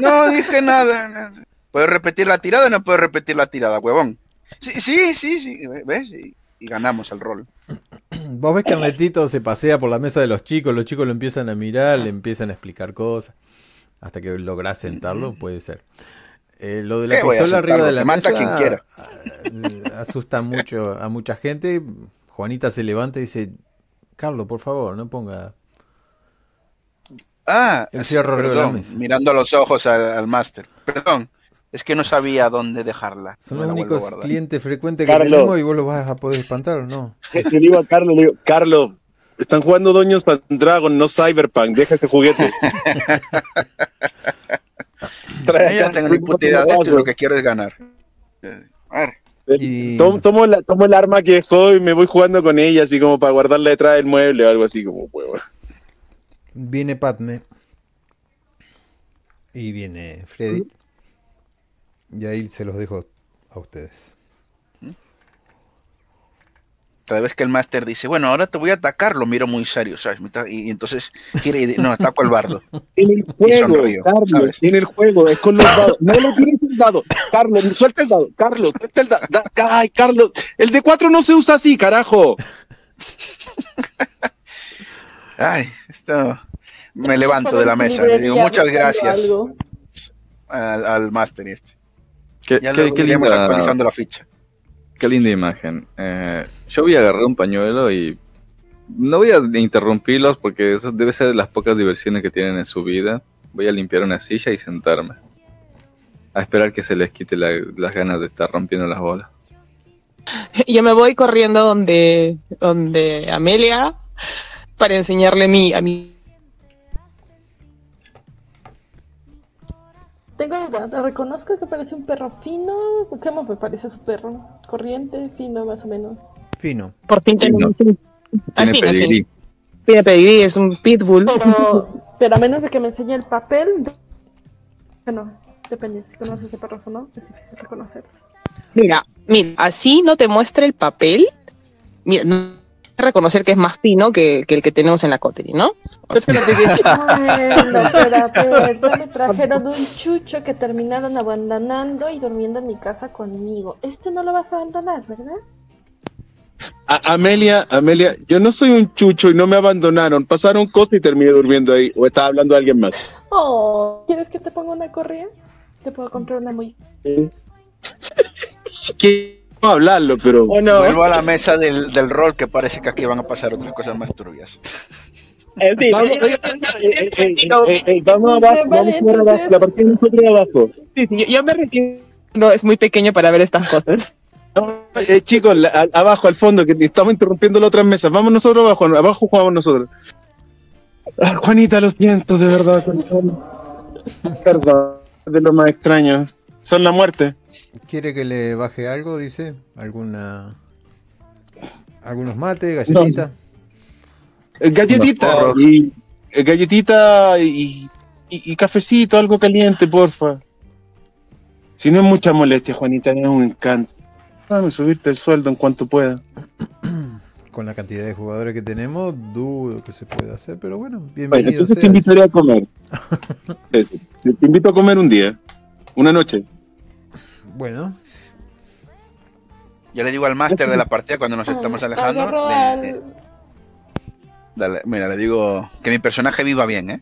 No dije nada. ¿Puedo repetir la tirada o no puedo repetir la tirada, huevón? Sí, sí, sí, sí, ¿ves? Y, ganamos el rol. Vos ves que Arnetito se pasea por la mesa de los chicos, los chicos lo empiezan a mirar, le empiezan a explicar cosas. Hasta que lográs sentarlo, puede ser. Eh, lo de la pistola arriba de la mesa quien quiera. Eh, asusta mucho a mucha gente. Juanita se levanta y dice, Carlos, por favor, no ponga Ah, el la mesa. mirando a los ojos al máster. Perdón, es que no sabía dónde dejarla. Son los únicos clientes frecuentes que tenemos y vos lo vas a poder espantar o no. Le digo a Carlos, le digo, Carlos, están jugando Doños para Dragon, no Cyberpunk, deja ese juguete. ya tengo ni puta idea de esto lo que quiero es ganar. A ver. Y... Tomo, el arma que dejó y me voy jugando con ella, así como para guardarla detrás del mueble o algo así como huevo. Viene Padme. Y viene Freddy. Y ahí se los dejo a ustedes. cada vez que el máster dice, bueno, ahora te voy a atacar, lo miro muy serio, ¿sabes? Y, entonces quiere, no, ataco al bardo. En el juego, Carlos, en el juego, es con los dados. No lo tienes el dado. Carlos, suelta el dado. Carlos, suelta el dado. Ay, Carlos, el de cuatro no se usa así, carajo. Ay, esto me levanto de la mesa. Le digo muchas gracias al, al máster este. Ya qué, qué actualizando la ficha. Qué linda imagen. Eh, yo voy a agarrar un pañuelo y no voy a interrumpirlos porque eso debe ser de las pocas diversiones que tienen en su vida. Voy a limpiar una silla y sentarme. A esperar que se les quite las ganas de estar rompiendo las bolas. Yo me voy corriendo donde, donde Amelia para enseñarle mi, a mi Tengo duda, reconozco que parece un perro fino. ¿Cómo me parece su perro? Corriente, fino, más o menos. Fino. Por fin tiene, ah, fino, sí. Tiene pedigrí, es un pitbull. Pero, pero a menos de que me enseñe el papel. Bueno, depende si conoces de perros o no, es difícil reconocerlos. Mira, mira, así no te muestra el papel. Mira, no reconocer que es más fino que, el que tenemos en la Coterie, ¿no? O sea, bueno, pero, ya me trajeron un chucho que terminaron abandonando y durmiendo en mi casa conmigo. Este no lo vas a abandonar, ¿verdad? Amelia, Amelia, yo no soy un chucho y no me abandonaron. Pasaron cosas y terminé durmiendo ahí. ¿O estaba hablando a alguien más? Oh, ¿quieres que te ponga una correa? Te puedo comprar una muy... ¿Qué? Hablarlo, pero. Vuelvo a la mesa del, del, rol que parece que aquí van a pasar otras cosas más turbias. vamos, abajo, vamos abajo, la partida de nosotros abajo. Sí, sí, yo me refiero, no, es muy pequeño para ver estas cosas. eh, chicos, abajo, al fondo, que estamos interrumpiendo las otras mesas. Vamos nosotros abajo, abajo jugamos nosotros. Ah, Juanita, lo siento, de verdad. Perdón, de lo más extraño. Son la muerte. ¿Quiere que le baje algo? Dice. ¿Alguna. ¿Algunos mates, galletita? Eh, galletita. Y, eh, galletita y, y, cafecito, algo caliente, porfa. Si no es mucha molestia, Juanita, es un encanto. Dame subirte el sueldo en cuanto pueda. Con la cantidad de jugadores que tenemos, dudo que se pueda hacer, pero bueno, bienvenido. Bueno, te invitaré a comer. te invito a comer un día, una noche. Bueno. Yo le digo al máster de la partida cuando nos estamos alejando. mira, le digo que mi personaje viva bien, ¿eh?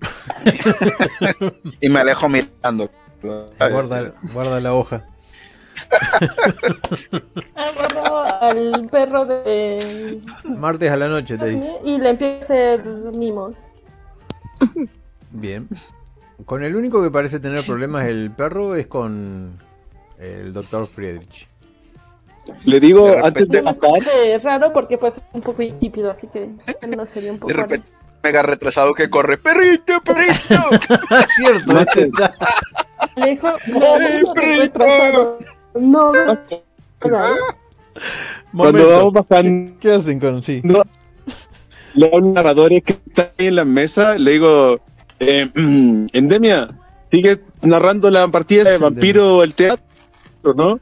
y me alejo mirando. Guarda, guarda la hoja. Agarro al perro de. Martes a la noche, te dice. Y le empiezo a hacer mimos. Bien. Con el único que parece tener problemas el perro es con el doctor Friedrich. Le digo antes de matar. Es raro porque puede ser un poco insípido, así que no sería un poco. De repente, mega retrasado que corre: ¡Perrito, perrito! Cierto, este está. Le dijo: ¡Perrito! No, Cuando vamos bajando. ¿Qué hacen con sí? No, le hablo a un narrador que está ahí en la mesa, le digo eh, Endemia, sigue narrando la partida de Vampiro el teatro, ¿no?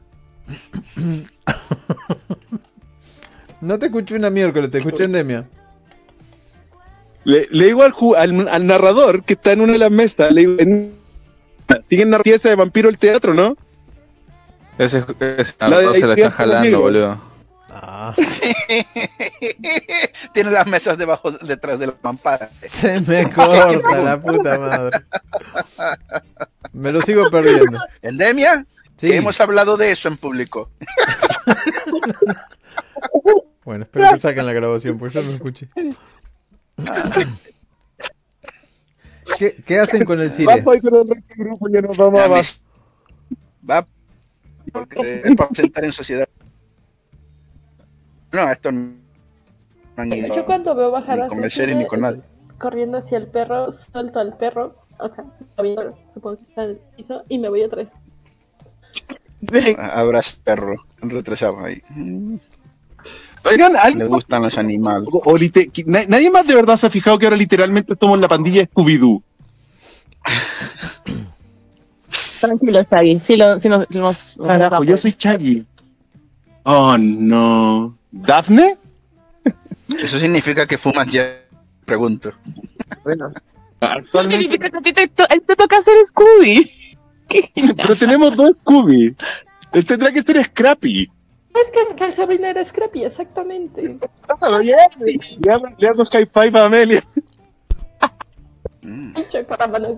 no te escuché una miércoles, te escuché Endemia. Le, le digo al, al, narrador que está en una de las mesas, le digo, siguen narrando pieza de Vampiro el teatro, ¿no? Ese, ese narrador se la está jalando, boludo. Ah. Tiene las mesas debajo, detrás de la mampara. Se me corta la puta madre. Me lo sigo perdiendo. ¿Endemia? Sí. hemos hablado de eso en público. bueno, espero que saquen la grabación, pues yo no escuché. ¿Qué, ¿Qué, hacen con el cine? Va porque es para sentar en sociedad. No, esto no. Yo cuando veo bajar a ni con nadie. corriendo hacia el perro, suelto al perro, o sea, supongo que está en el piso, y me voy otra vez. Abrazo perro, retrasado ahí. Oigan, ¿alguien le gustan los animales. nadie más de verdad se ha fijado que ahora literalmente estamos en la pandilla Scooby-Doo. Tranquilo, Chaggy. Sí, lo, sí nos, Yo soy Chaggy. Oh, no. ¿Dafne? Eso significa que fumas ya, pregunto. Bueno. significa que a ti te, toca hacer Scooby. Pero tenemos dos Scooby. Él tendrá que ser Scrappy. Es que, que Sabrina era Scrappy, exactamente. Claro, ya. Le hago Sky Five a Amelia. para mano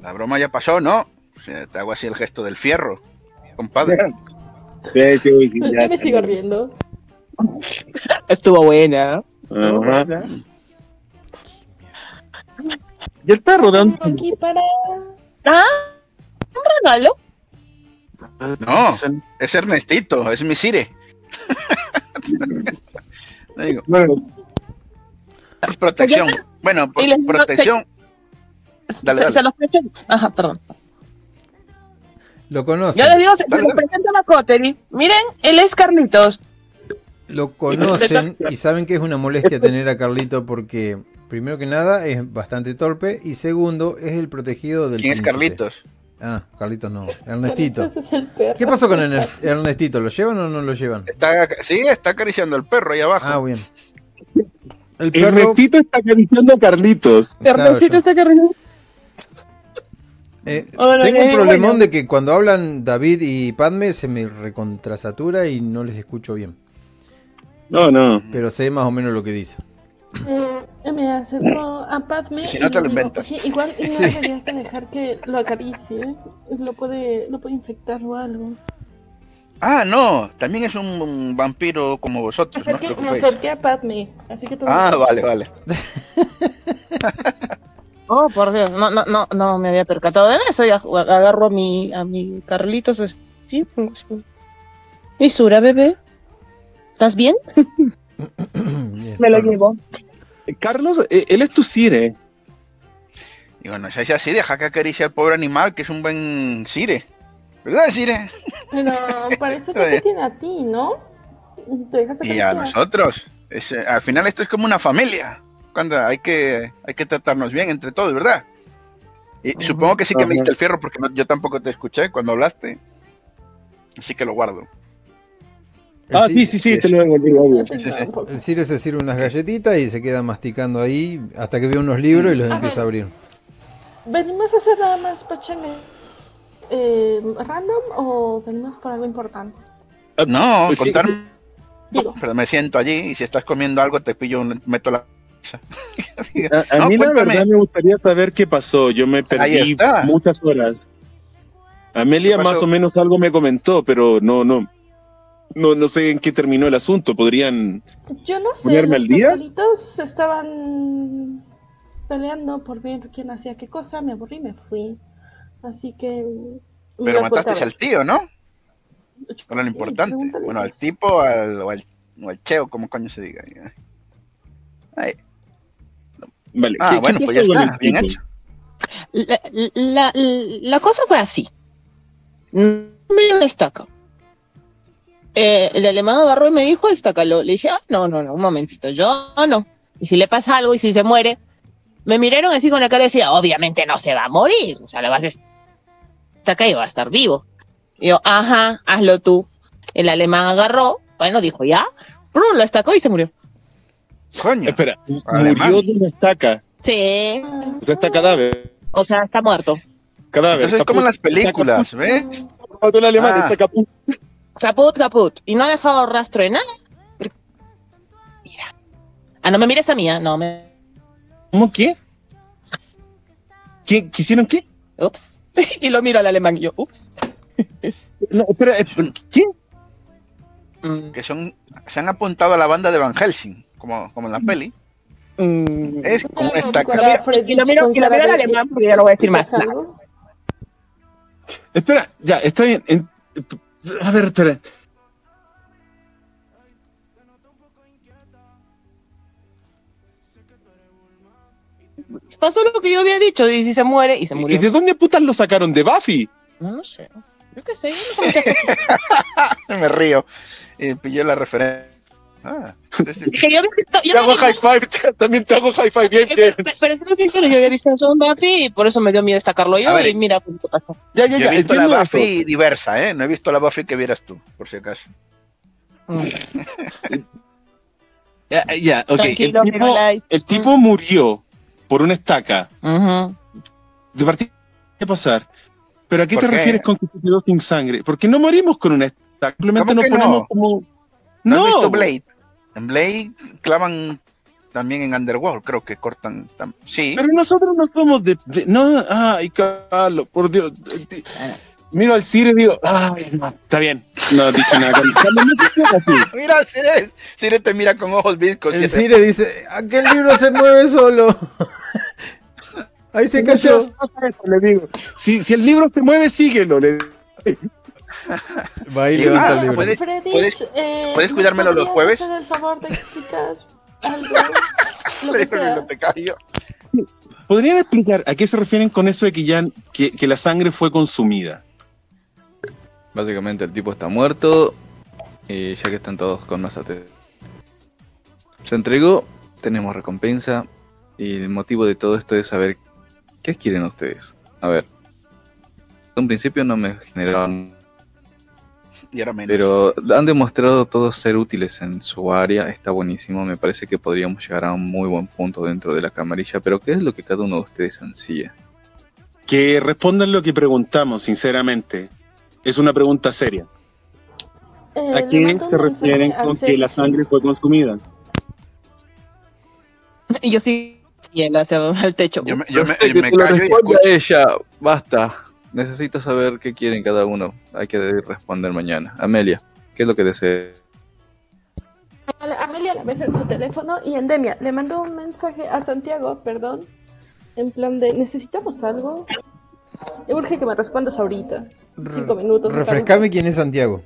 La broma ya pasó, ¿no? Te hago así el gesto del fierro, compadre. Sí, sí, sí, ya, me sigo riendo. Estuvo buena. buena. ¿Y el perro de dónde? Aquí para... Ah, un regalo. No, es Ernestito, es mi Sire. digo. Protección. Bueno, protección. Dale, dale. Se, los Ajá, perdón. Lo conocen. Yo les digo, se, lo presento a Cottery. Miren, él es Carlitos. Lo conocen y saben que es una molestia tener a Carlito porque, primero que nada, es bastante torpe y segundo, es el protegido del. ¿Quién es Carlitos? Ah, Carlitos no. Ernestito. ¿Qué pasó con Ernestito? ¿Lo llevan o no lo llevan? Está, sí, está acariciando al perro ahí abajo. Ah, bien. El Ernestito está acariciando a Carlitos. Ernestito está acariciando. Eh, tengo un problemón de que cuando hablan David y Padme se me recontrasatura y no les escucho bien. No, no. Pero sé más o menos lo que dice. Eh, me acerco a Padme. Si no te lo inventas. igual no sí. deberías dejar que lo acaricie. Lo puede, lo puede infectar o algo. Ah, no, también es un, vampiro como vosotros. no me acerqué a Padme, así que todo Ah, vale, vale. Oh, por Dios, no, no, no, no me había percatado de eso. agarro a mi, a mi Carlitos. Sí, ¿Y Sura, bebé? ¿Estás bien? me lo llevo. Carlos, eh, él es tu Sire. Y bueno, si es así, deja que acaricie al pobre animal, que es un buen Sire. ¿Verdad, Sire? Pero para eso que te tiene a ti, ¿no? y a nosotros. Eh, al final esto es como una familia cuando hay que, hay que tratarnos bien entre todos, ¿verdad? Y supongo que sí que me diste el fierro porque yo tampoco te escuché cuando hablaste. Así que lo guardo. ah, sí, sí, sí, te lo digo. El Cire se sirve unas galletitas y se queda masticando ahí hasta que ve unos libros y los empieza a abrir. ¿Venimos a hacer nada más pachanga eh, random o venimos por algo importante? No, pues contarme. Pero me siento allí y si estás comiendo algo te pillo, meto la a, mí la verdad me gustaría saber qué pasó. Yo me perdí muchas horas. Amelia más o menos algo me comentó, pero no, no, no, no sé en qué terminó el asunto. ¿Podrían Yo no sé, los estaban peleando por ver quién hacía qué cosa, me aburrí y me fui. Así que... Pero mataste al tío, ¿no? Era lo importante. Bueno, al tipo al, o, al, cheo, como coño se diga. Ahí. Ah, bueno, pues ya está, bien hecho. La, la, cosa fue así. No me destaca. Eh, el alemán agarró y me dijo, destácalo. Le dije, ah, no, no, no, un momentito, yo no. Y si le pasa algo y si se muere, me miraron así con la cara y decía, obviamente no se va a morir. O sea, le vas a estar y va a estar vivo. Y yo, ajá, hazlo tú. El alemán agarró, bueno, dijo, ya, lo estacó y se murió. Coño. Espera, murió de una estaca. Sí. Está cadáver. O sea, está muerto. Cadáver. Entonces es como en las películas, ¿ves? Mató alemán, ah. está caput. Caput, caput. Y no ha dejado rastro de nada. Mira. Ah, no me mires a mí, ¿eh? no me. ¿Cómo qué? ¿Qué? ¿Quisieron qué? Ups. y lo miro al alemán y yo, ups. no, espera, eh, ¿qué? Mm. Que son, se han apuntado a la banda de Van Helsing como, como en la peli. Mm. Es como una estaca. Y lo miro, y lo miro al alemán porque ya lo voy a decir más. Espera, ya, está bien. a ver, espera. Pasó lo que yo había dicho, y si se muere, y se murió. ¿Y de dónde putas lo sacaron? ¿De Buffy? No, no sé. Yo qué sé, yo no sé Me río. Y pillé la referencia. Ah, yo, yo, hago high five, también te hago high five, bien, bien. Pero, pero siendo sincero, yo había visto eso en Buffy y por eso me dio miedo destacarlo yo y mira pues, qué pasa. Ya, ya, ya. Yo he visto la Buffy diversa, ¿eh? No he visto la Buffy que vieras tú, por si acaso. Mm. ya, ya, ok. el tipo, el tipo murió por una estaca. De partida de pasar. Pero ¿a qué te refieres con que se quedó sin sangre? Porque no morimos con una estaca, simplemente nos ponemos como. ¿No, has visto Blade? En Blade clavan también en Underworld, creo que cortan. Sí. Pero nosotros no somos de. no, ay, Carlos, por Dios. Miro al Cire y digo, ay, no, está bien. No dije nada. mira Cire, Cire te mira con ojos viscos. El Cire dice, aquel libro se mueve solo. Ahí se cayó. le digo. Si, si el libro se mueve, síguelo. Le... y levanta el libro. ¿Puedes, ¿puedes, eh, ¿puedes cuidármelo los jueves? el favor de explicar algo? ¿Podrían explicar a qué se refieren con eso de que ya que, que la sangre fue consumida? Básicamente el tipo está muerto y ya que están todos con nosotros. Se entregó, tenemos recompensa y el motivo de todo esto es saber qué quieren ustedes. A ver, en un principio no me generaban... Y ahora menos. Pero han demostrado todos ser útiles en su área, está buenísimo, me parece que podríamos llegar a un muy buen punto dentro de la camarilla, pero ¿qué es lo que cada uno de ustedes ansía? Que respondan lo que preguntamos, sinceramente. Es una pregunta seria. Eh, ¿A quién se refieren con que la sangre fue consumida? Y yo sí, y él hacia al techo. Yo me, yo me, callo y ella, basta. Necesito saber qué quieren cada uno. Hay que responder mañana. Amelia, ¿qué es lo que desea? Amelia la ves en su teléfono y Endemia le mandó un mensaje a Santiago, perdón, en plan de necesitamos algo. Me urge que me respondas ahorita. Cinco minutos. Refrescame quién es Santiago.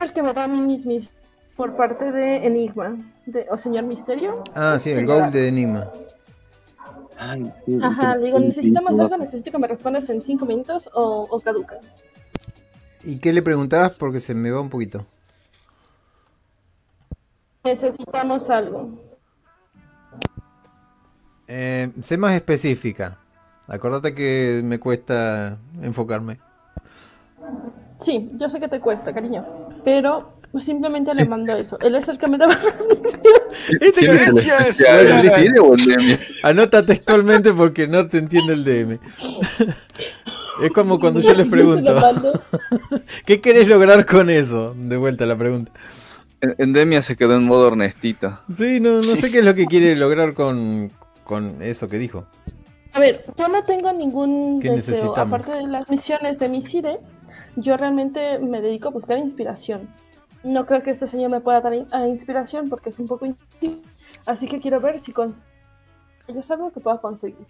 El que me da mis, mis por parte de Enigma. De, o señor Misterio. Ah, sí, el Gold de Enigma. Ajá, le digo, necesitamos algo, necesito que me respondas en cinco minutos o, o caduca. ¿Y qué le preguntabas? Porque se me va un poquito. Necesitamos algo. Eh, sé más específica. Acordate que me cuesta enfocarme. Sí, yo sé que te cuesta, cariño. Pero simplemente le mando eso. Él es el que me da ¿Este Anota textualmente porque no te entiende el DM. Es como cuando yo les pregunto, ¿qué querés lograr con eso? De vuelta la pregunta. Endemia se quedó en modo honestito. Sí, no, no sé qué es lo que quiere lograr con, con eso que dijo. A ver, yo no tengo ningún deseo, aparte de las misiones de mi CIDE, yo realmente me dedico a buscar inspiración. No creo que este señor me pueda dar inspiración porque es un poco así que quiero ver si es algo que pueda conseguir.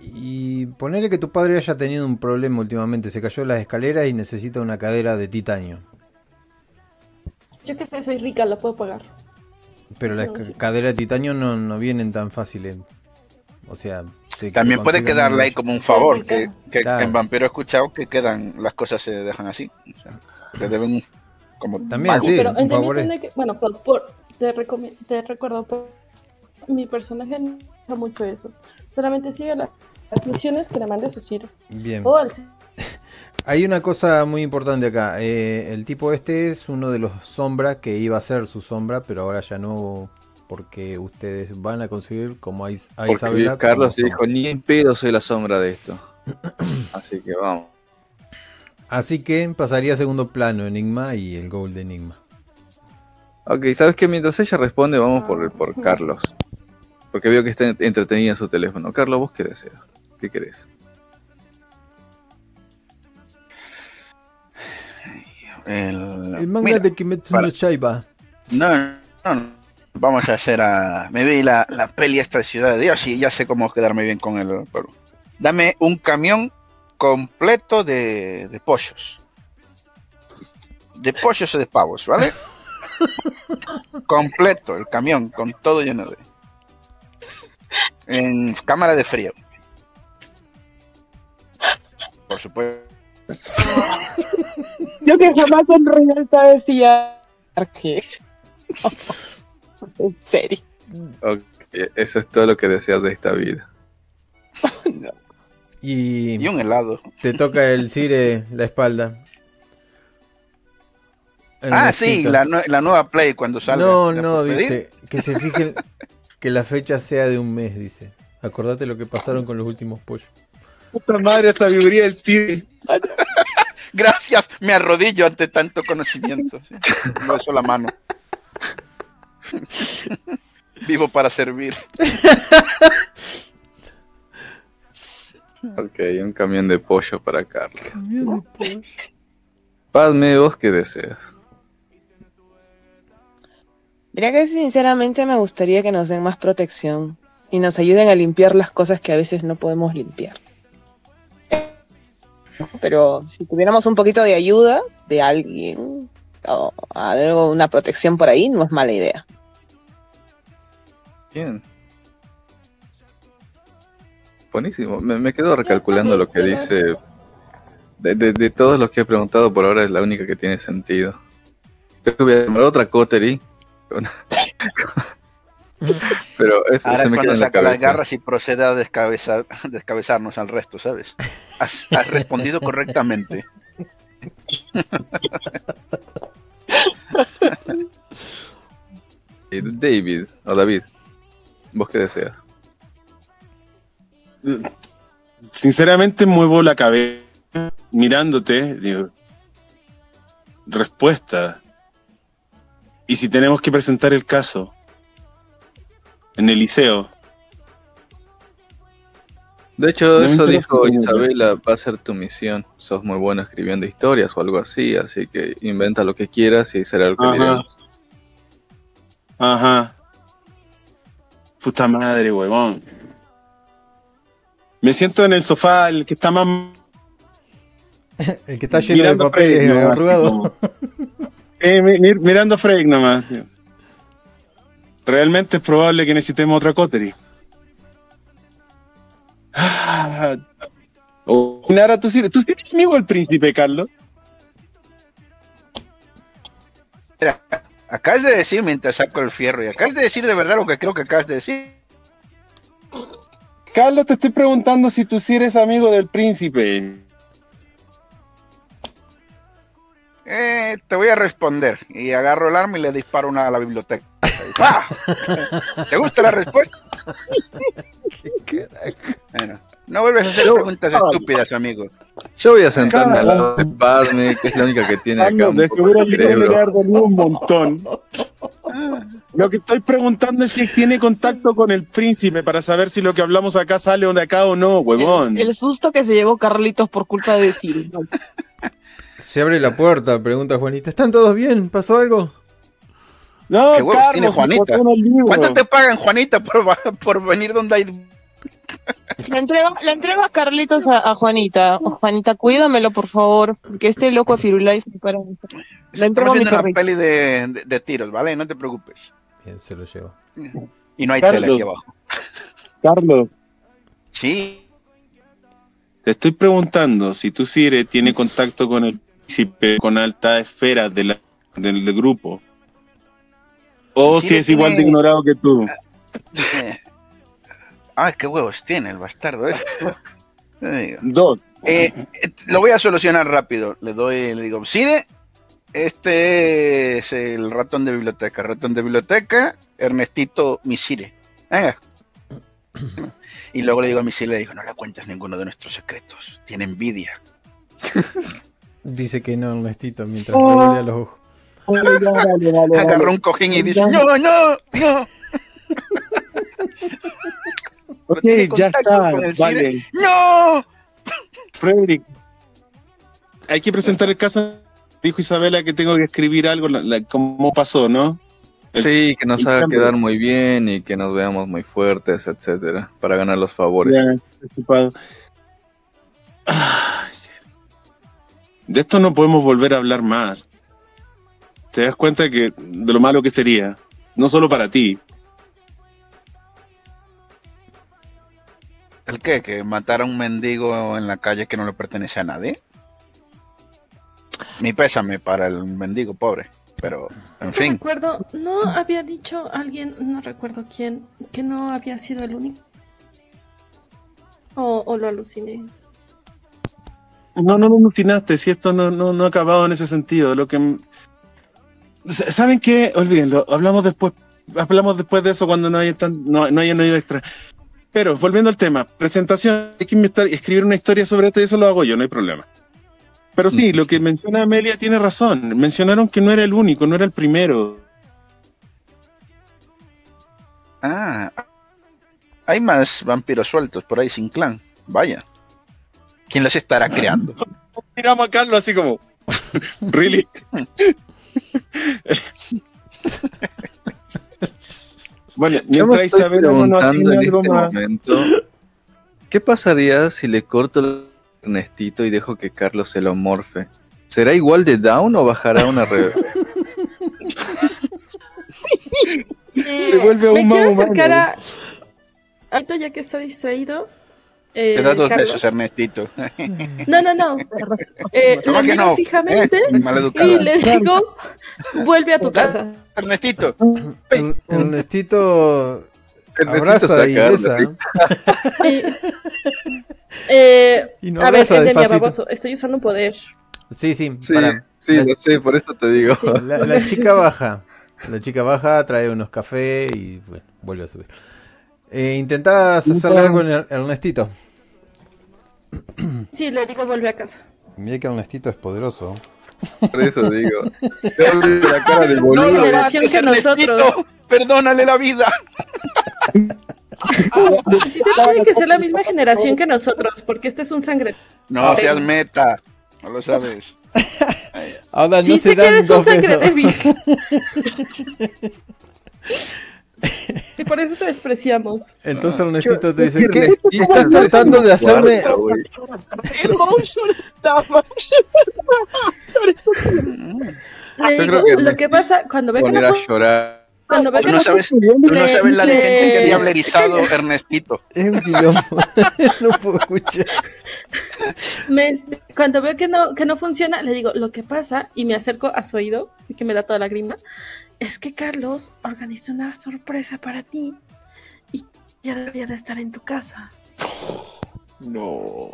Y ponerle que tu padre haya tenido un problema últimamente, se cayó las escaleras y necesita una cadera de titanio. Yo que sé, soy rica, lo puedo pagar. Pero las caderas de titanio no, no vienen tan fáciles. O sea, también puede quedarle ahí como un favor, que, en Vampiro he escuchado que quedan, las cosas se dejan así. O sea, deben como... También, sí, pero en que, bueno, por, te, te, recuerdo, por, mi personaje no usa mucho eso. Solamente sigue las misiones que le mande su Ciro. Bien. Hay una cosa muy importante acá. Eh, el tipo este es uno de los sombras que iba a ser su sombra, pero ahora ya no porque ustedes van a conseguir como a, Isabela. Carlos dijo, ni en pedo soy la sombra de esto. Así que vamos. Así que pasaría a segundo plano Enigma y el gol de Enigma. Ok, ¿sabes qué? Mientras ella responde, vamos por, por Carlos. Porque veo que está entretenida en su teléfono. Carlos, ¿vos qué deseas? ¿Qué querés? El, manga de Kimetsu no Shaiba. No, no, Vamos a hacer a. Me vi la, la peli esta de Ciudad de Dios y ya sé cómo quedarme bien con el pueblo. Dame un camión completo de, de pollos. De pollos o de pavos, ¿vale? completo, el camión, con todo lleno de. En cámara de frío. Por supuesto. Yo que jamás en Realta decía. ¿Qué? en serio. eso es todo lo que deseas de esta vida. y, un helado. Te toca el Cire la espalda. ah, sí, la, nueva Play cuando salga. No, no, dice que se fijen que la fecha sea de un mes, dice. Acordate lo que pasaron con los últimos pollos. Puta madre, sabiduría del Cire. Gracias, me arrodillo ante tanto conocimiento. No eso la mano. Vivo para servir. ok, un camión de pollo para Carlos. Camión de pollo. Padme, vos qué deseas. Mira que sinceramente me gustaría que nos den más protección y nos ayuden a limpiar las cosas que a veces no podemos limpiar. Pero si tuviéramos un poquito de ayuda de alguien o algo, una protección por ahí, no es mala idea. Bien. Buenísimo. Me, quedo recalculando lo que dice. De, todos los que he preguntado por ahora es la única que tiene sentido. Creo que voy a llamar otra Cotery. Pero eso Ahora se me queda en la saca las garras y proceda a descabezar, descabezarnos al resto, ¿sabes? Has, respondido correctamente. David, o David, ¿vos qué deseas? Sinceramente muevo la cabeza mirándote, digo, respuesta. Y si tenemos que presentar el caso, en el liceo. De hecho, eso dijo Isabela, va a ser tu misión. Sos muy bueno escribiendo historias o algo así, así que inventa lo que quieras y será lo que diremos. Ajá. Puta madre, huevón. Me siento en el sofá, el que está más... el que está lleno de papeles arrugado. Eh, mirando a Freak nomás. Tío. Realmente es probable que necesitemos otra Cotery. Ah, Nara, ¿tú, ¿tú eres amigo del príncipe, Carlos? Mira, acabas de decir mientras saco el fierro y acabas de decir de verdad lo que creo que acabas de decir. Carlos, te estoy preguntando si tú sí eres amigo del príncipe. Eh, te voy a responder. Y agarro el arma y le disparo una a la biblioteca. ¿Te gusta la respuesta? bueno, no vuelves a hacer preguntas estúpidas, amigo. Yo voy a sentarme al lado de Barney, que es la única que tiene acá un, un montón. Lo que estoy preguntando es si tiene contacto con el príncipe para saber si lo que hablamos acá sale de acá o no, huevón. El, susto que se llevó Carlitos por culpa de Phil. Se abre la puerta, pregunta Juanita. ¿Están todos bien? ¿Pasó algo? No, ¿Qué Carlos, tiene Juanita? ¿Cuánto te pagan, Juanita, por, por venir donde hay le entrego, le entrego a Carlitos a, Juanita. Juanita, cuídamelo, por favor. Que este loco de Firulais para. Le entrego Estamos una peli de, de, tiros, ¿vale? No te preocupes. Bien, se lo llevo. Y no hay tele aquí abajo. Carlos. Sí. Te estoy preguntando si tu Sire tiene contacto con el príncipe con alta esfera del grupo. O si es igual de ignorado que tú. Ah, qué huevos tiene el bastardo. ¿eh? Dos. Eh, lo voy a solucionar rápido. Le doy, le digo, Cine, este es el ratón de biblioteca. Ratón de biblioteca, Ernestito Misire. Venga. Y luego le digo a Misire, le digo, no le cuentes ninguno de nuestros secretos. Tiene envidia. Dice que no, Ernestito, mientras le a los ojos. Agarró un cojín y dice, no, no, no. Ok, ya está, vale. ¡No! Frederick, hay que presentar el caso. Dijo Isabela que tengo que escribir algo, cómo pasó, ¿no? sí, que nos haga quedar muy bien y que nos veamos muy fuertes, etcétera, para ganar los favores. de esto no podemos volver a hablar más. Te das cuenta que de lo malo que sería, no solo para ti, ¿El qué? ¿Que matar a un mendigo en la calle que no le pertenece a nadie? Mi pésame para el mendigo pobre. Pero, en fin. recuerdo, no había dicho alguien, no recuerdo quién, que no había sido el único. O, lo aluciné. No, no lo alucinaste, si esto no, no, no ha acabado en ese sentido. Lo que ¿Saben qué? Olvídenlo, hablamos después, hablamos después de eso cuando no haya tan, no, no haya no extra. Pero volviendo al tema, presentación, hay que escribir una historia sobre esto y eso lo hago yo, no hay problema. Pero sí, mm. lo que menciona Amelia tiene razón. Mencionaron que no era el único, no era el primero. Ah, hay más vampiros sueltos por ahí sin clan. Vaya. ¿Quién los estará creando? Miramos a Carlos así como. ¿Really? bueno, mientras Isabel no en este momento, ¿qué pasaría si le corto el Ernestito y dejo que Carlos se lo morfe? ¿Será igual de down o bajará una red? se vuelve un Me quiero acercar a... Alto ya que está distraído te da dos besos, Ernestito. No, no, no. Eh, la miro no? fijamente eh, y le digo, vuelve a tu casa. Ernestito. Ernestito abraza y besa. Eh, y no a ver, es de mi baboso. Estoy usando un poder. Sí, sí. Sí, sí, lo sé, por eso te digo. La, la, chica baja. La chica baja, trae unos cafés y bueno, vuelve a subir. Eh, ¿Intentás hacerle algo en Ernestito? Sí, le digo vuelve a casa. Mira que Ernestito es poderoso. Por eso digo. la cara del boludo. No, generación que nosotros. Perdónale la vida. Sí tiene que ser la misma generación que nosotros, porque este es un sangre. No seas meta, no lo sabes. Ahora no sí se sé dan que eres un sangre débil. Y por eso te despreciamos. Entonces Ernestito te dice, ¿qué, estás tratando de hacerme? lo que pasa cuando ve que no llorar. Cuando ve que no, sabes, tú no sabes la gente que había erizado Ernestito. Es un quilombo. no puedo escuchar. cuando veo que no, que no funciona, le digo, lo que pasa, y me acerco a su oído, y que me da toda la grima, es que Carlos organizó una sorpresa para ti y ya debería de estar en tu casa. No.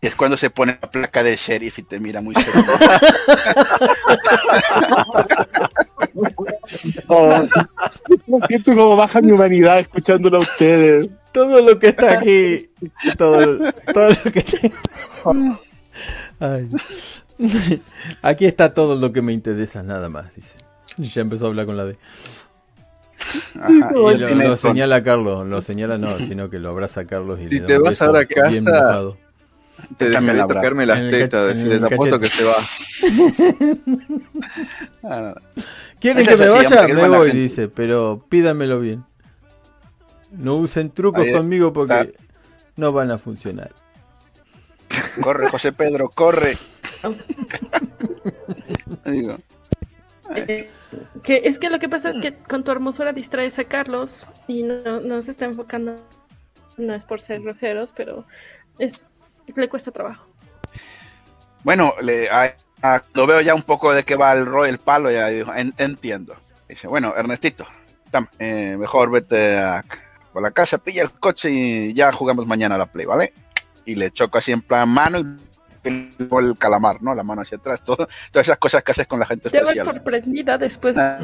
Es cuando se pone la placa de sheriff y te mira muy serio. oh, siento como baja mi humanidad escuchándolo a ustedes. Todo lo que está aquí, todo, todo lo que tengo. Ay. Aquí está todo lo que me interesa, nada más, dice. Ya empezó a hablar con la D. y lo, señala a Carlos, lo señala no, sino que lo abraza a Carlos y si te vas a a casa, te dejaré tocarme las tetas, te apuesto que se va. ¿Quieren que me vaya? Me voy, dice, pero pídamelo bien. No usen trucos conmigo porque no van a funcionar. Corre, José Pedro, corre. Digo. Eh, que es que lo que pasa es que con tu hermosura distraes a Carlos y no, se está enfocando, no es por ser groseros, pero es le cuesta trabajo. Bueno, le, lo veo ya un poco de que va el, el palo, ya digo, entiendo. Dice, bueno, Ernestito, eh, mejor vete a, a, la casa, pilla el coche y ya jugamos mañana a la play, ¿vale? Y le choco así en plan mano y el calamar, ¿no? La mano hacia atrás, todo, todas esas cosas que haces con la gente Te especial. Te sorprendida después, ah.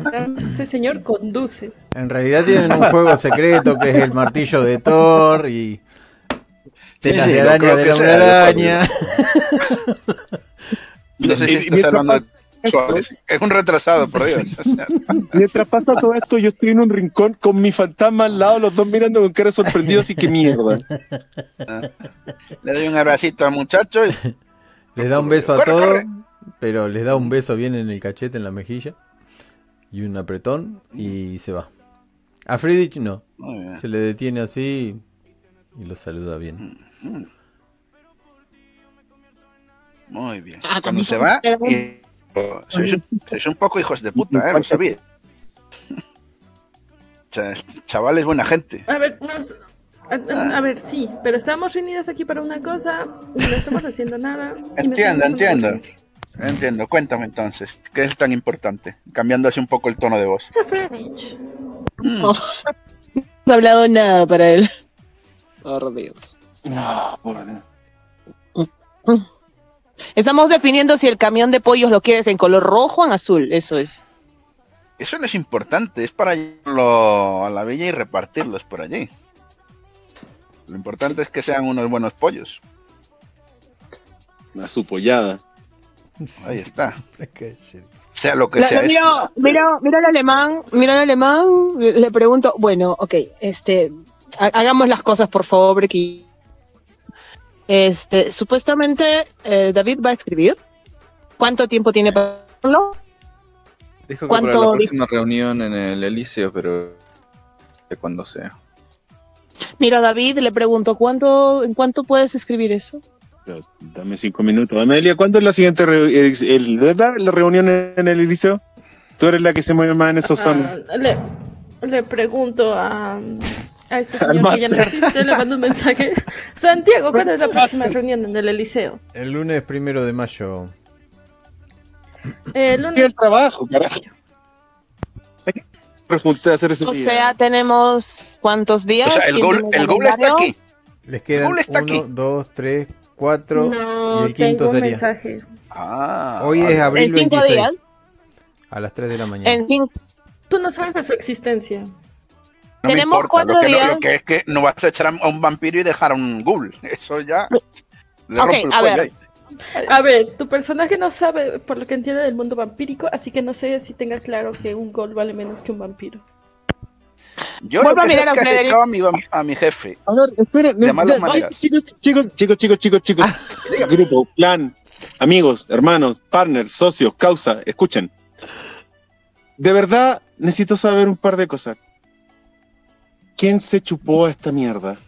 ese señor conduce. En realidad tienen un juego secreto que es el martillo de Thor y telas de araña de la araña. No sé si estás hablando de es un retrasado, por Dios. Mientras pasa todo esto, yo estoy en un rincón con mi fantasma al lado, los dos mirando con cara sorprendidos y qué mierda. Ah. Le doy un abracito al muchacho y les da un beso a todos, pero les da un beso bien en el cachete, en la mejilla. Y un apretón y se va. A Friedrich no. Se le detiene así y lo saluda bien. Muy bien. Ah, Cuando se va, sois, un poco hijos de puta, ¿eh? Lo sabía. Chaval es buena gente. A ver, nos, a, ver, sí, pero estamos reunidos aquí para una cosa, no estamos haciendo nada. Entiendo, entiendo. Entiendo, cuéntame entonces, ¿qué es tan importante? Cambiando así un poco el tono de voz. Mm. No, has hablado nada para él. Por Dios. No, por Dios. Estamos definiendo si el camión de pollos lo quieres en color rojo o en azul, eso es. Eso no es importante, es para llevarlo a la villa y repartirlos por allí. Lo importante es que sean unos buenos pollos. Una su pollada. Ahí está. sea lo que sea. Mira, mira, mira el alemán, mira el alemán, le pregunto, bueno, ok, este, hagamos las cosas por favor, porque este, supuestamente eh, David va a escribir. ¿Cuánto tiempo tiene para hacerlo? Dijo que para la próxima reunión en el Elíseo, pero de cuando sea. Mira, David, le pregunto, ¿cuánto, ¿en cuánto puedes escribir eso? Dame cinco minutos. Amelia, ¿cuándo es la siguiente la reunión en el Elíseo? Tú eres la que se mueve más en esos zonas. Le, le pregunto a a este señor que ya no existe, le mando un mensaje. Santiago, ¿cuándo es la próxima reunión en el Eliseo? El lunes primero de mayo. El lunes. el trabajo, carajo. Hacer ese o sea, tenemos cuántos días. O sea, el gol, el gol está aquí. Les quedan uno, dos, tres, cuatro y el quinto sería. Mensaje. Ah, Hoy es abril 26. Días? A las 3 de la mañana. En Tú no sabes de su existencia. Tenemos cuatro lo que, días. Lo, que es que no vas a echar a un vampiro y dejar a un ghoul. Eso ya. ok, a ver. A ver, tu personaje no sabe, por lo que entiende, del mundo vampírico, así que no sé si tenga claro que un ghoul vale menos que un vampiro. Yo lo que sé es que has echado a mi, a mi jefe. A ver, esperen. chicos, chicos, chicos, chicos, chicos, chicos. Ah. Grupo, plan, amigos, hermanos, partners, socios, causa, escuchen. De verdad, necesito saber un par de cosas. ¿Quién se chupó a esta mierda?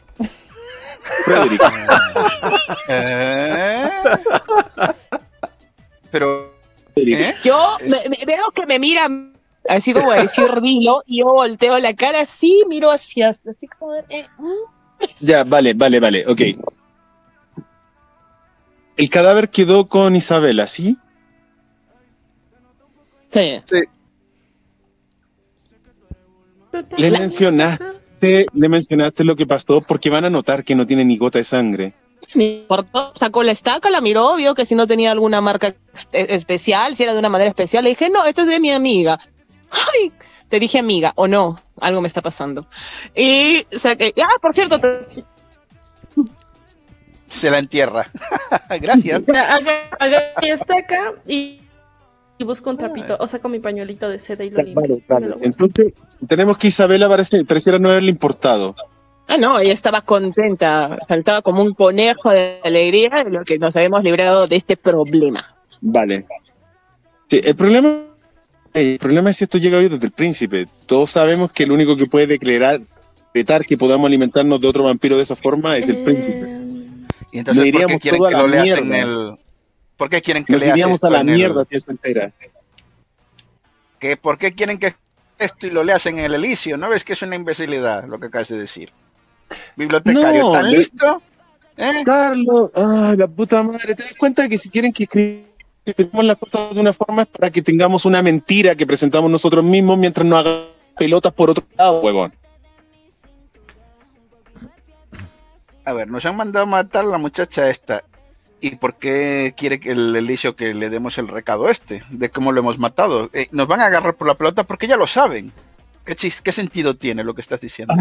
Frederick. ¿Eh? Pero. ¿eh? Yo veo que me miran así como a decir dilo, y yo volteo la cara así, miro hacia. Así como. Eh, ¿mm? Ya, vale, vale, vale, ok. El cadáver quedó con Isabela, ¿sí? Sí. sí. Le mencionaste le mencionaste lo que pasó porque van a notar que no tiene ni gota de sangre. Ni sacó la estaca, la miró, vio que si no tenía alguna marca especial, si era de una manera especial, le dije, no, esto es de mi amiga. Ay, te dije amiga, o no, algo me está pasando. Y saqué, ah, por cierto, se la entierra. Gracias. Haga estaca y y busco un trapito, o saco mi pañuelito de seda y lo limpio. Entonces, tenemos que Isabela parece, pareciera no haberle importado. Ah, no, ella estaba contenta, saltaba como un conejo de alegría de lo que nos habíamos librado de este problema. Vale. Sí, el problema, el problema es si esto llega hoy desde el príncipe. Todos sabemos que el único que puede declarar, decretar que podamos alimentarnos de otro vampiro de esa forma es el príncipe. Y entonces, ¿por qué quieren que lo leas en el, ¿Por qué quieren que Nos iríamos a la mierda si entera. ¿Que ¿Por qué quieren que esto y lo leas en el Elicio? ¿No ves que es una imbecilidad lo que acabas de decir? Bibliotecario, ¿están listo? ¿Eh? Carlos, ay, la puta madre, ¿te das cuenta que si quieren que escribamos las cosas de una forma es para que tengamos una mentira que presentamos nosotros mismos mientras nos hagan pelotas por otro lado, huevón? A ver, nos han mandado a matar a la muchacha esta. ¿Y por qué quiere que el Elisio que le demos el recado este? De cómo lo hemos matado. Eh, nos van a agarrar por la pelota porque ya lo saben. ¿Qué, ¿Qué sentido tiene lo que estás diciendo?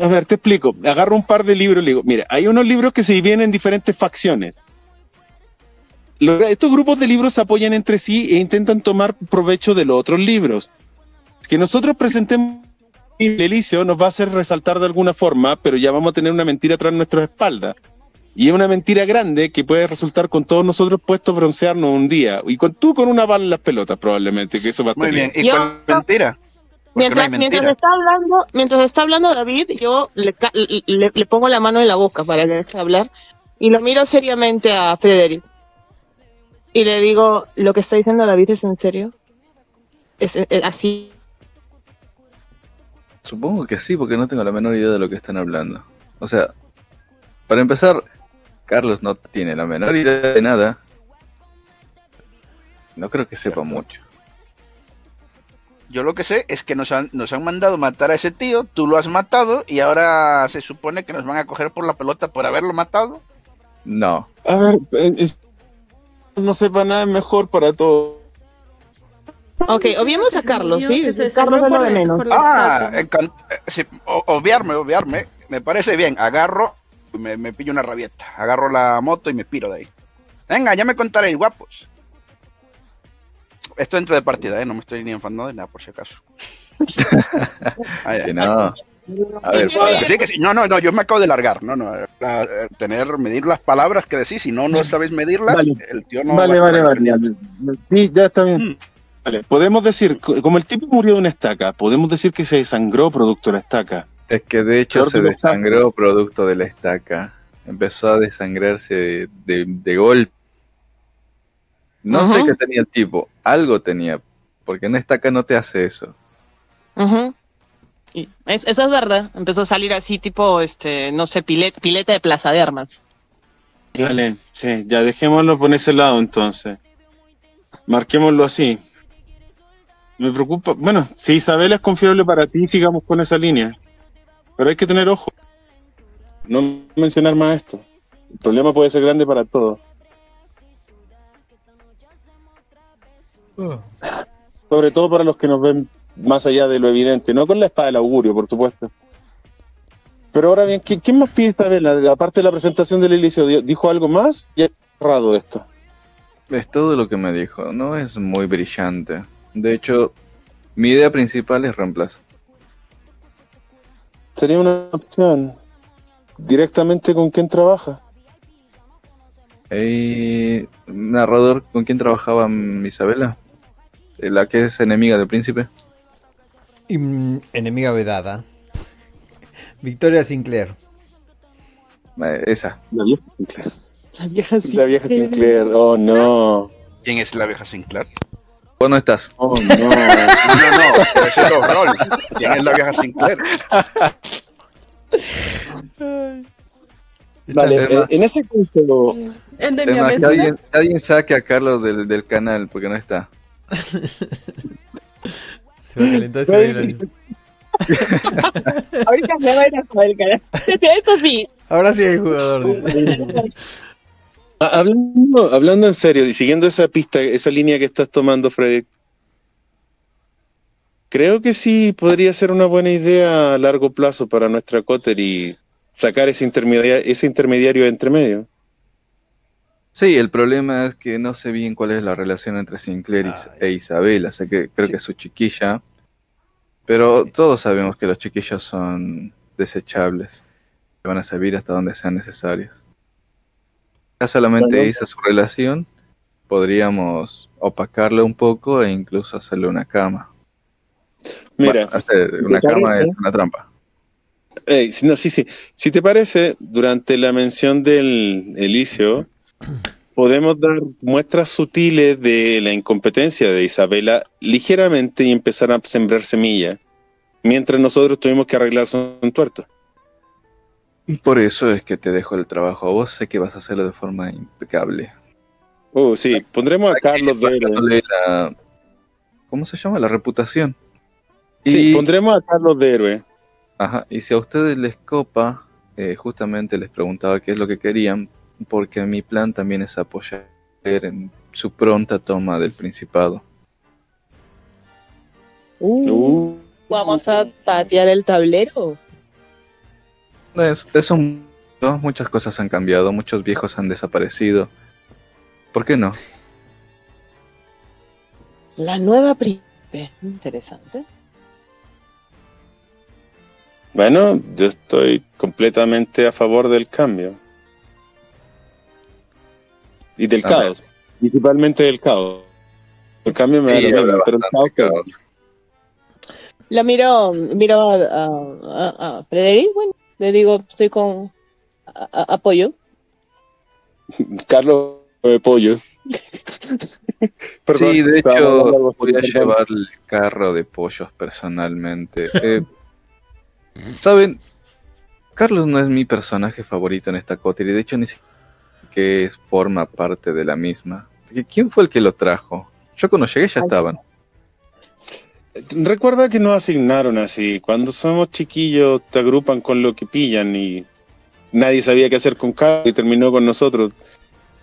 A ver, te explico. Agarro un par de libros y digo, mira, hay unos libros que se dividen en diferentes facciones. estos grupos de libros se apoyan entre sí e intentan tomar provecho de los otros libros. Que nosotros presentemos el Elisio nos va a hacer resaltar de alguna forma, pero ya vamos a tener una mentira tras nuestras espaldas. Y es una mentira grande que puede resultar con todos nosotros puestos a broncearnos un día. Y con tú con una bala en las pelotas, probablemente, que eso va a estar Muy bien. ¿Y cuál mentira? Mientras, mientras, está hablando, mientras está hablando David, yo le, le, pongo la mano en la boca para que deje hablar y lo miro seriamente a Frederick. Y le digo, ¿lo que está diciendo David es en serio? ¿Es, es así? Supongo que sí, porque no tengo la menor idea de lo que están hablando. O sea, para empezar, Carlos no tiene la menor idea de nada. No creo que sepa mucho. Yo lo que sé es que nos han, nos han mandado matar a ese tío, tú lo has matado y ahora se supone que nos van a coger por la pelota por haberlo matado. No. A ver, eh, no sepa nada mejor para todo. Ok, obviemos a Carlos, ¿sí? Carlos es lo de menos. Ah, sí, obviarme, obviarme. Me parece bien. Agarro, me, me pillo una rabieta. Agarro la moto y me piro de ahí. Venga, ya me contaréis, guapos. Esto dentro de partida, ¿eh? No me estoy ni enfadando de nada, por si acaso. no. A ver, sí, que sí. No, no, no, yo me acabo de largar. No, no. tener, medir las palabras que decís, si no, no sabéis medirlas, el tío no. Vale, vale, vale. Sí, ya está bien. Mm. Vale, podemos decir, como el tipo murió de una estaca, podemos decir que se desangró producto de la estaca. Es que de hecho se desangró producto de la estaca. Empezó a desangrarse de, golpe. No sé qué tenía el tipo, algo tenía, porque en estaca no te hace eso. eso es verdad, empezó a salir así tipo, este, no sé, pileta, pileta de Plaza de Armas. Vale, sí, ya dejémoslo por ese lado entonces. Marquémoslo así. Me preocupa. Bueno, si Isabel es confiable para ti, sigamos con esa línea. Pero hay que tener ojo. No mencionar más esto. El problema puede ser grande para todos. Sobre todo para los que nos ven más allá de lo evidente. No con la espada del augurio, por supuesto. Pero ahora bien, ¿quién más pide Isabel? Aparte de la presentación del ilicio, ¿dijo algo más? Ya cerrado esto. Es todo lo que me dijo. No es muy brillante. De hecho, mi idea principal es reemplazar. Sería una opción. ¿Directamente con quién trabaja? Hey, narrador, ¿con quién trabajaba Isabela? ¿La que es enemiga del príncipe? enemiga vedada. Victoria Sinclair. Eh, esa. La vieja Sinclair. La vieja Sinclair. La vieja Sinclair. Oh, no. ¿Quién es la vieja Sinclair? ¿Vos no estás? Oh, no. no, no, no. Ese es los rol. ¿Quién es la vieja Sinclair? Vale, eh, en ese caso. En de mi que alguien, alguien, saque a Carlos del, del canal porque no está. se va a calentar ese baile. Ahorita me va a ir a jugar el canal. Esto sí. Ahora sí hay jugador. Ah, hablando, hablando en serio y siguiendo esa pista, esa línea que estás tomando, Freddy, creo que sí podría ser una buena idea a largo plazo para nuestra Cotter y sacar ese intermediario, ese intermediario entre medio. Sí, el problema es que no sé bien cuál es la relación entre Sinclair e Isabel, sé que creo que es su chiquilla, pero todos sabemos que los chiquillos son desechables, que van a servir hasta donde sean necesarios solamente hice su relación, podríamos opacarle un poco e incluso hacerle una cama. Mira, hacer una cama es una trampa. no, sí, sí. Si te parece, durante la mención del Elicio, podemos dar muestras sutiles de la incompetencia de Isabela ligeramente y empezar a sembrar semillas, mientras nosotros tuvimos que arreglar su entuerto. Por eso es que te dejo el trabajo a vos, sé que vas a hacerlo de forma impecable. Oh, sí, pondremos a Carlos de la... ¿Cómo se llama? La reputación. Sí, pondremos a Carlos de héroe. Ajá, y si a ustedes les copa, eh, justamente les preguntaba qué es lo que querían, porque mi plan también es apoyar en su pronta toma del Principado. Uh, Vamos a patear el tablero. Es, muchas cosas han cambiado, muchos viejos han desaparecido. ¿Por qué no? La nueva príncipe. Interesante. Bueno, yo estoy completamente a favor del cambio. Y del caos. Principalmente del caos. El cambio me da lo pero el caos, La miro, miro a, a, a Frederic, bueno, le digo, estoy con apoyo. Carlos de pollo. sí, de hecho, voy a llevar el carro de pollos personalmente. Eh, Saben, Carlos no es mi personaje favorito en esta y de hecho ni siquiera que forma parte de la misma. ¿Quién fue el que lo trajo? Yo cuando llegué ya estaban. Recuerda que nos asignaron así. Cuando somos chiquillos te agrupan con lo que pillan y nadie sabía qué hacer con Carlos y terminó con nosotros.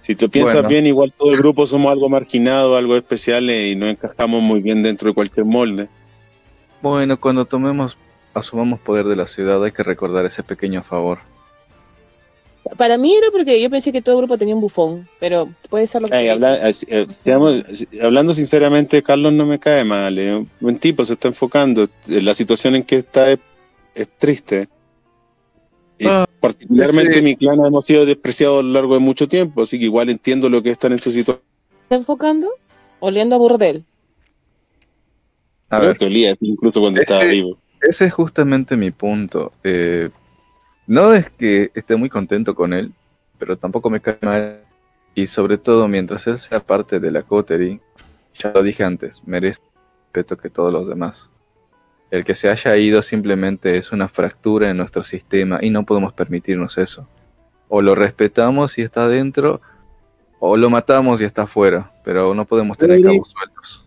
Si te piensas bien, igual todo el grupo somos algo marginado, algo especial y no encajamos muy bien dentro de cualquier molde. Bueno, cuando tomemos, asumamos poder de la ciudad, hay que recordar ese pequeño favor. Para mí era porque yo pensé que todo el grupo tenía un bufón, pero puede ser lo que... Eh, hablando sinceramente, Carlos no me cae mal, es un buen tipo, se está enfocando. La situación en que está es, triste. Y ah, particularmente mi clan hemos sido despreciados a lo largo de mucho tiempo, así que igual entiendo lo que están en su situación. ¿Está enfocando? Oliendo a burdel. A ver, que olía incluso cuando estaba vivo. Ese es justamente mi punto. Eh, no es que esté muy contento con él, pero tampoco me cae mal. Y sobre todo, mientras él sea parte de la coterie, ya lo dije antes, merece respeto que todos los demás. El que se haya ido simplemente es una fractura en nuestro sistema y no podemos permitirnos eso. O lo respetamos y está dentro, o lo matamos y está afuera, pero no podemos tener cabos sueltos.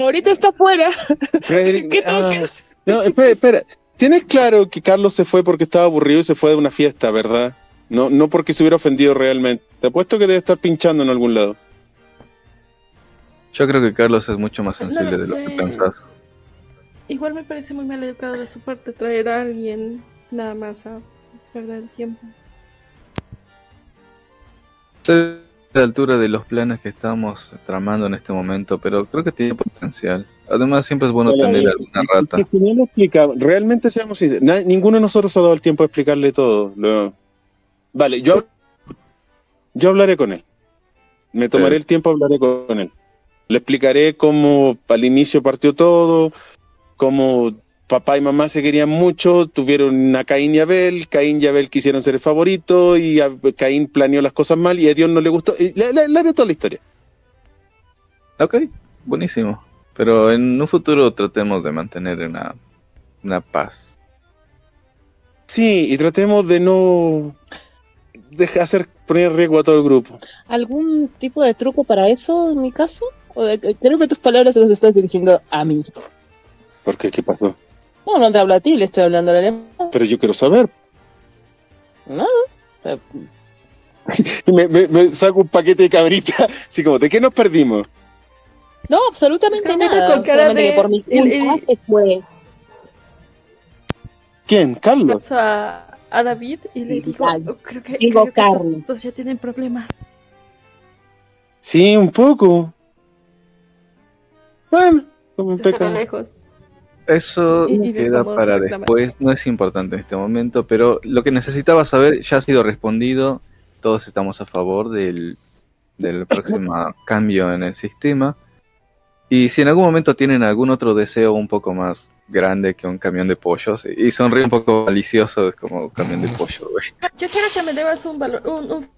Ahorita está afuera. Ah, no, espera, espera. Tienes claro que Carlos se fue porque estaba aburrido y se fue de una fiesta, ¿verdad? No, no porque se hubiera ofendido realmente. Te apuesto que debe estar pinchando en algún lado. Yo creo que Carlos es mucho más sensible de lo que pensás. Igual me parece muy mal educado de su parte traer a alguien nada más a perder el tiempo. a la altura de los planes que estamos tramando en este momento, pero creo que tiene potencial. Además, siempre es bueno tener alguna rata. realmente seamos sinceros, ninguno de nosotros ha dado el tiempo de explicarle todo. Vale, yo, yo hablaré con él. Me tomaré el tiempo, hablaré con él. Le explicaré cómo al inicio partió todo, cómo papá y mamá se querían mucho, tuvieron a Caín y Abel, Caín y Abel quisieron ser el favorito y Caín planeó las cosas mal y a Dios no le gustó. Le, le haré toda la historia. Ok, buenísimo. Pero en un futuro tratemos de mantener una, una paz. Sí, y tratemos de no dejar hacer poner riesgo a todo el grupo. ¿Algún tipo de truco para eso en mi caso? creo que tus palabras se las estás dirigiendo a mí. ¿Por qué? ¿Qué pasó? No, no te hablo a ti, le estoy hablando al alemán. Pero yo quiero saber. No. me, me, saco un paquete de cabrita, así como, ¿de qué nos perdimos? No, absolutamente nada. Con cara de... que por mi culpa se fue. ¿Quién? ¿Carlos? A, a David y le digo, creo que, creo que estos, ya tienen problemas. Sí, un poco. Bueno, como un lejos. Eso queda para después, no es importante en este momento, pero lo que necesitaba saber ya ha sido respondido. Todos estamos a favor del, del próximo cambio en el sistema. Y si en algún momento tienen algún otro deseo un poco más grande que un camión de pollos, y sonríe un poco malicioso, es como un camión de pollo, güey. Yo quiero que me debas un valor, un,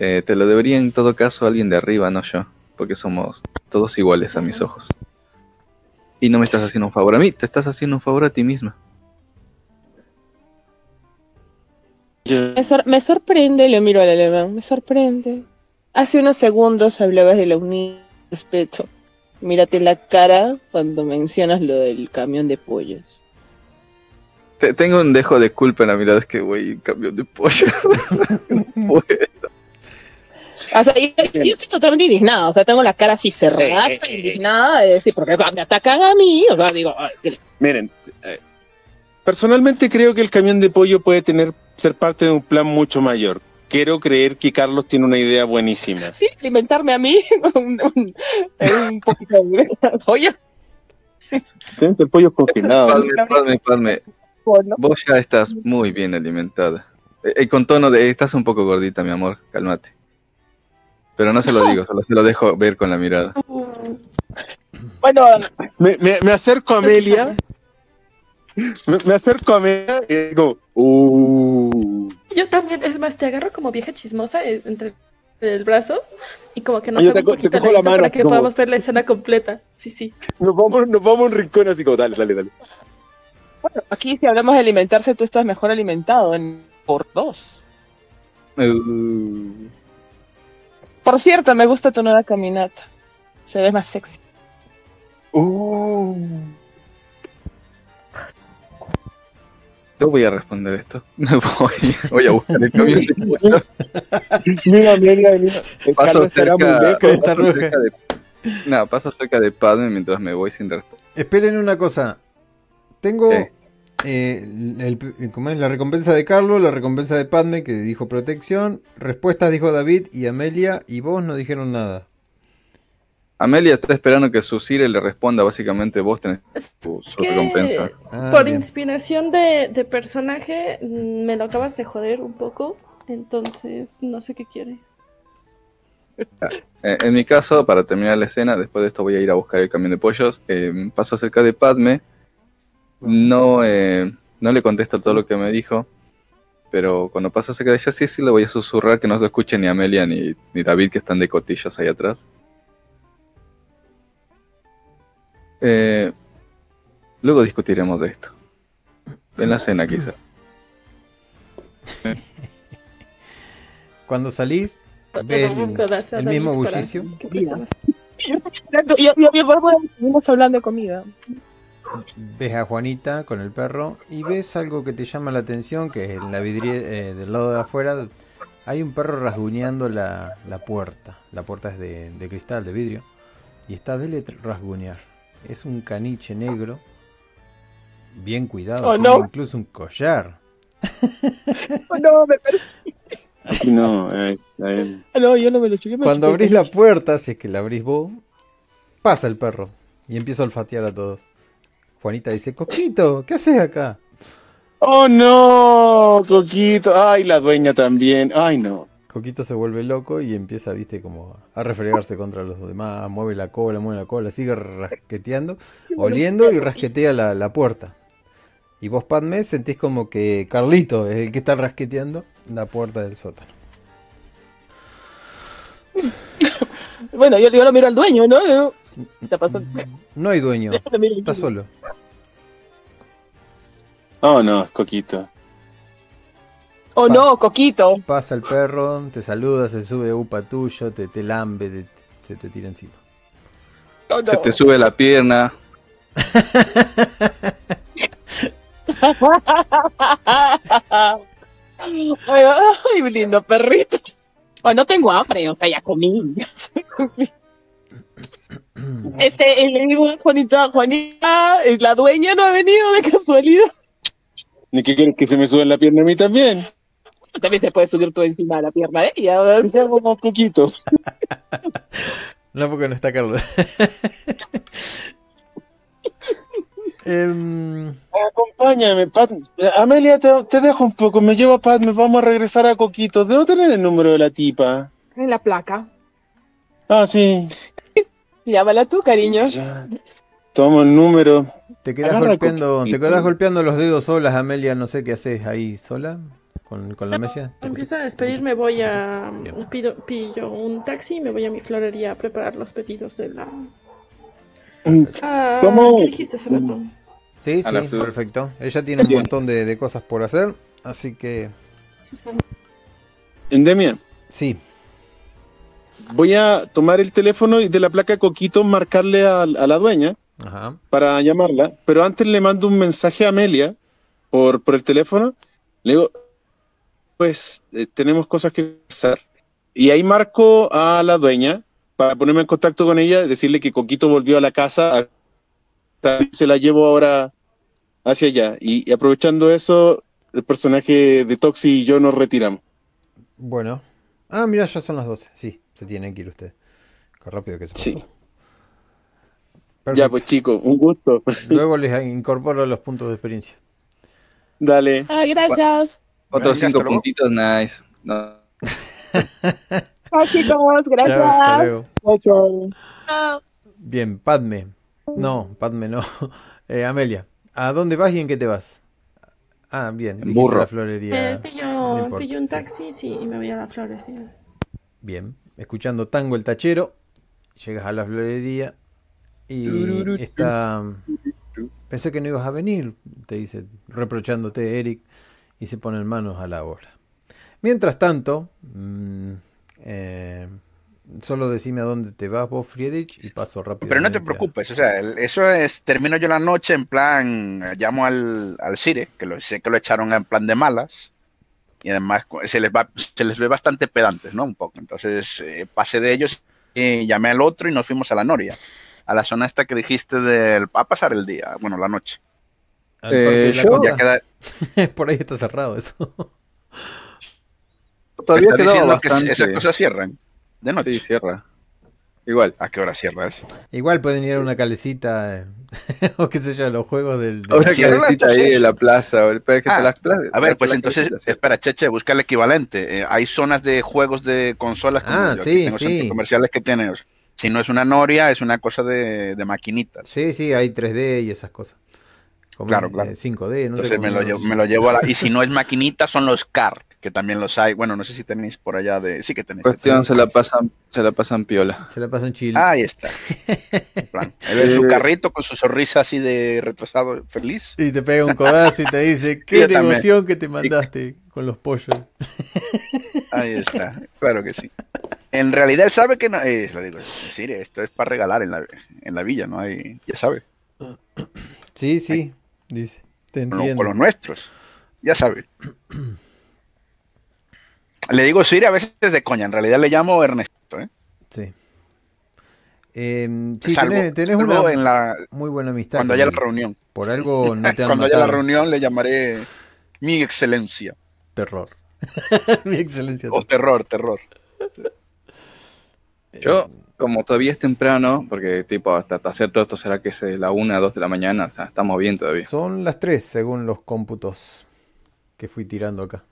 Eh, te lo debería en todo caso alguien de arriba, no yo, porque somos todos iguales a mis ojos. Y no me estás haciendo un favor a mí, te estás haciendo un favor a ti misma. Me, me sorprende, lo miro al alemán, me sorprende. Hace unos segundos hablabas de la unidad respeto. Mírate la cara cuando mencionas lo del camión de pollos. tengo un dejo de culpa en la mirada, es que, güey, camión de pollos. bueno. O sea, yo, estoy totalmente indignado, o sea, tengo la cara así cerrada, eh, eh, eh. indignada de decir, porque me atacan a mí, o sea, digo, miren, personalmente creo que el camión de pollo puede tener ser parte de un plan mucho mayor quiero creer que Carlos tiene una idea buenísima. Sí, alimentarme a mí un, un, poquito de pollo. el pollo congelado. Padme, padme, Vos ya estás muy bien alimentada. Eh, eh, con tono de, estás un poco gordita, mi amor, cálmate. Pero no se lo digo, solo se lo dejo ver con la mirada. Bueno, me, me, me acerco a Amelia. Me, me, acerco a Amelia y digo, uh. Yo también, es más, te agarro como vieja chismosa eh, entre el brazo y como que nos hago un poquito la mano, para que podamos ver la escena completa. Sí, sí. Nos vamos, nos vamos a un rincón así como, dale, dale, dale. Bueno, aquí si hablamos de alimentarse, tú estás mejor alimentado en por dos. Uh. Por cierto, me gusta tu nueva caminata. Se ve más sexy. Uh. Yo voy a responder esto. Me voy, voy a buscar el camión de pollos. mira, mira, mira. Paso cerca, paso cerca de, no, paso cerca de Padme mientras me voy sin responder. Esperen una cosa. Tengo eh, como es la recompensa de Carlos, la recompensa de Padme, que dijo protección. Respuestas dijo David y Amelia, y vos no dijeron nada. Amelia está esperando que su Sire le responda, básicamente vos tenés su, recompensa. Ah, por inspiración de, personaje, mm, me lo acabas de joder un poco, entonces no sé qué quiere. Ah, eh, en mi caso, para terminar la escena, después de esto voy a ir a buscar el camión de pollos. Eh, paso cerca de Padme no, eh, no le contesto todo lo que me dijo, pero cuando paso cerca de ella sí, sí le voy a susurrar que no lo escuche ni Amelia ni, ni David que están de cotillas ahí atrás. Eh, luego discutiremos de esto. En la cena quizá. Cuando salís, ves el, mismo bullicio. Yo, yo, yo, hablando de comida ves a Juanita con el perro y ves algo que te llama la atención, que en la vidriera eh, del lado de afuera hay un perro rasguñando la, puerta. La puerta es de, cristal, de vidrio, y está de rasguñar. Es un caniche negro, bien cuidado, oh, incluso un collar. Oh, no, me no, no, yo no me lo Cuando abrís la puerta, si es que la abrís vos, pasa el perro y empieza a olfatear a todos. Juanita dice, Coquito, ¿qué haces acá? Oh no, Coquito. Ay, la dueña también. Ay, no. Coquito se vuelve loco y empieza, viste, como a refregarse contra los demás, mueve la cola, mueve la cola, sigue rasqueteando, oliendo y rasquetea la, puerta. Y vos, Padme, sentís como que Carlito es el que está rasqueteando la puerta del sótano. bueno, yo, yo lo miro al dueño, ¿no? No hay dueño, está solo. Oh no, es Coquito. Oh no, Coquito. Pasa el perro, te saluda, se sube upa tuyo, te, te lambe, se te tira encima. Oh, se te sube la pierna. ay, lindo perrito. Oh, no tengo hambre, o sea, ya comí. Este, le digo a Juanita, Juanita, la dueña no ha venido de casualidad. ¿Ni qué quieres que se me suba en la pierna a mí también? También se puede subir todo encima de la pierna de ella. un poquito. no, porque no está Carlos. Em, Acompáñame, Pat. Amelia, te, te, dejo un poco. Me llevo a Pat, me vamos a regresar a Coquito. Debo tener el número de la tipa. En la placa. Ah, sí. Llámala tú, cariño. Toma el número. Te quedas golpeando, te quedas golpeando los dedos solas, Amelia, no sé qué haces ahí sola con, la mesa. Empiezo a despedirme, voy a pido, pillo un taxi y me voy a mi florería a preparar los pedidos de la mm. ah, ¿Cómo? ¿Qué dijiste hace rato? Sí, sí, perfecto. Ella tiene un montón de, cosas por hacer, así que. ¿Endemia? Sí voy a tomar el teléfono y de la placa Coquito marcarle a, la dueña para llamarla, pero antes le mando un mensaje a Amelia por, por el teléfono. Le digo, pues eh, tenemos cosas que hacer. Y ahí marco a la dueña para ponerme en contacto con ella, decirle que Coquito volvió a la casa, se la llevo ahora hacia allá. Y, aprovechando eso, el personaje de Toxi y yo nos retiramos. Bueno. Ah, mira, ya son las 12, sí. Se tienen que ir ustedes. Qué rápido que se pasó. Sí. Ya, pues chicos, un gusto. Luego les incorporo los puntos de experiencia. Dale. Ah, gracias. Otros cinco puntitos, nice. No. Chicos, gracias. Chao, Bien, Padme. No, Padme no. Eh, Amelia, ¿a dónde vas y en qué te vas? Ah, bien. Burro. La florería. Eh, pillo, pillo, un taxi, sí. y me voy a la florería. Bien escuchando Tango el Tachero, llegas a la florería y está... Pensé que no ibas a venir, te dice, reprochándote Eric, y se ponen manos a la obra. Mientras tanto, mm, eh, Solo decime a dónde te vas vos, Friedrich, y paso rápido. Pero no te preocupes, o sea, eso es, termino yo la noche en plan, llamo al, al Cire, que lo, sé que lo echaron en plan de malas, y además se les, va, se les ve bastante pedantes, ¿no? Un poco. Entonces eh, pasé de ellos y llamé al otro y nos fuimos a la Noria, a la zona esta que dijiste del... a pasar el día, bueno, la noche. Eh, Por ahí está cerrado eso. Todavía quedaba que esas cosas cierran. De noche. Sí, cierra. Igual. ¿A qué hora cierras? Igual pueden ir a una calecita eh, o qué sé yo, los juegos del. Una calecita ahí en la plaza. Ah, a ver, pues entonces, espera, Cheche, busca el equivalente. Eh, hay zonas de juegos de consolas ah, sí, sí. comerciales que tienen. Si no es una Noria, es una cosa de, de maquinitas. Sí, sí, hay 3D y esas cosas. Claro, claro. 5D, no Entonces me lo, me lo, llevo a la... Y si no es maquinita, son los CAR, que también los hay. Bueno, no sé si tenéis por allá de. Sí que tenéis. Cuestión, se la pasan, se la pasan piola. Se la pasan chile. Ahí está. En su carrito con su sonrisa así de retrasado, feliz. Y te pega un codazo y te dice, qué negoción que te mandaste con los pollos. Ahí está, claro que sí. En realidad él sabe que no. Eh, lo digo, decir, esto es para regalar en la, en la villa, ¿no? hay ya sabe. Sí, sí, dice. Te entiendo. Con los nuestros, ya sabe. Le digo Siri a veces de coña, en realidad le llamo Ernesto, ¿eh? Sí. Eh, sí, tenés, una en la, muy buena amistad. Cuando haya la reunión. Por algo no te han Cuando haya la reunión le llamaré mi excelencia. Terror. mi excelencia. O terror, terror. Yo, como todavía es temprano, porque tipo hasta, hacer todo esto será que es la 1 2 de la mañana, o sea, estamos bien todavía. Son las 3 según los cómputos que fui tirando acá.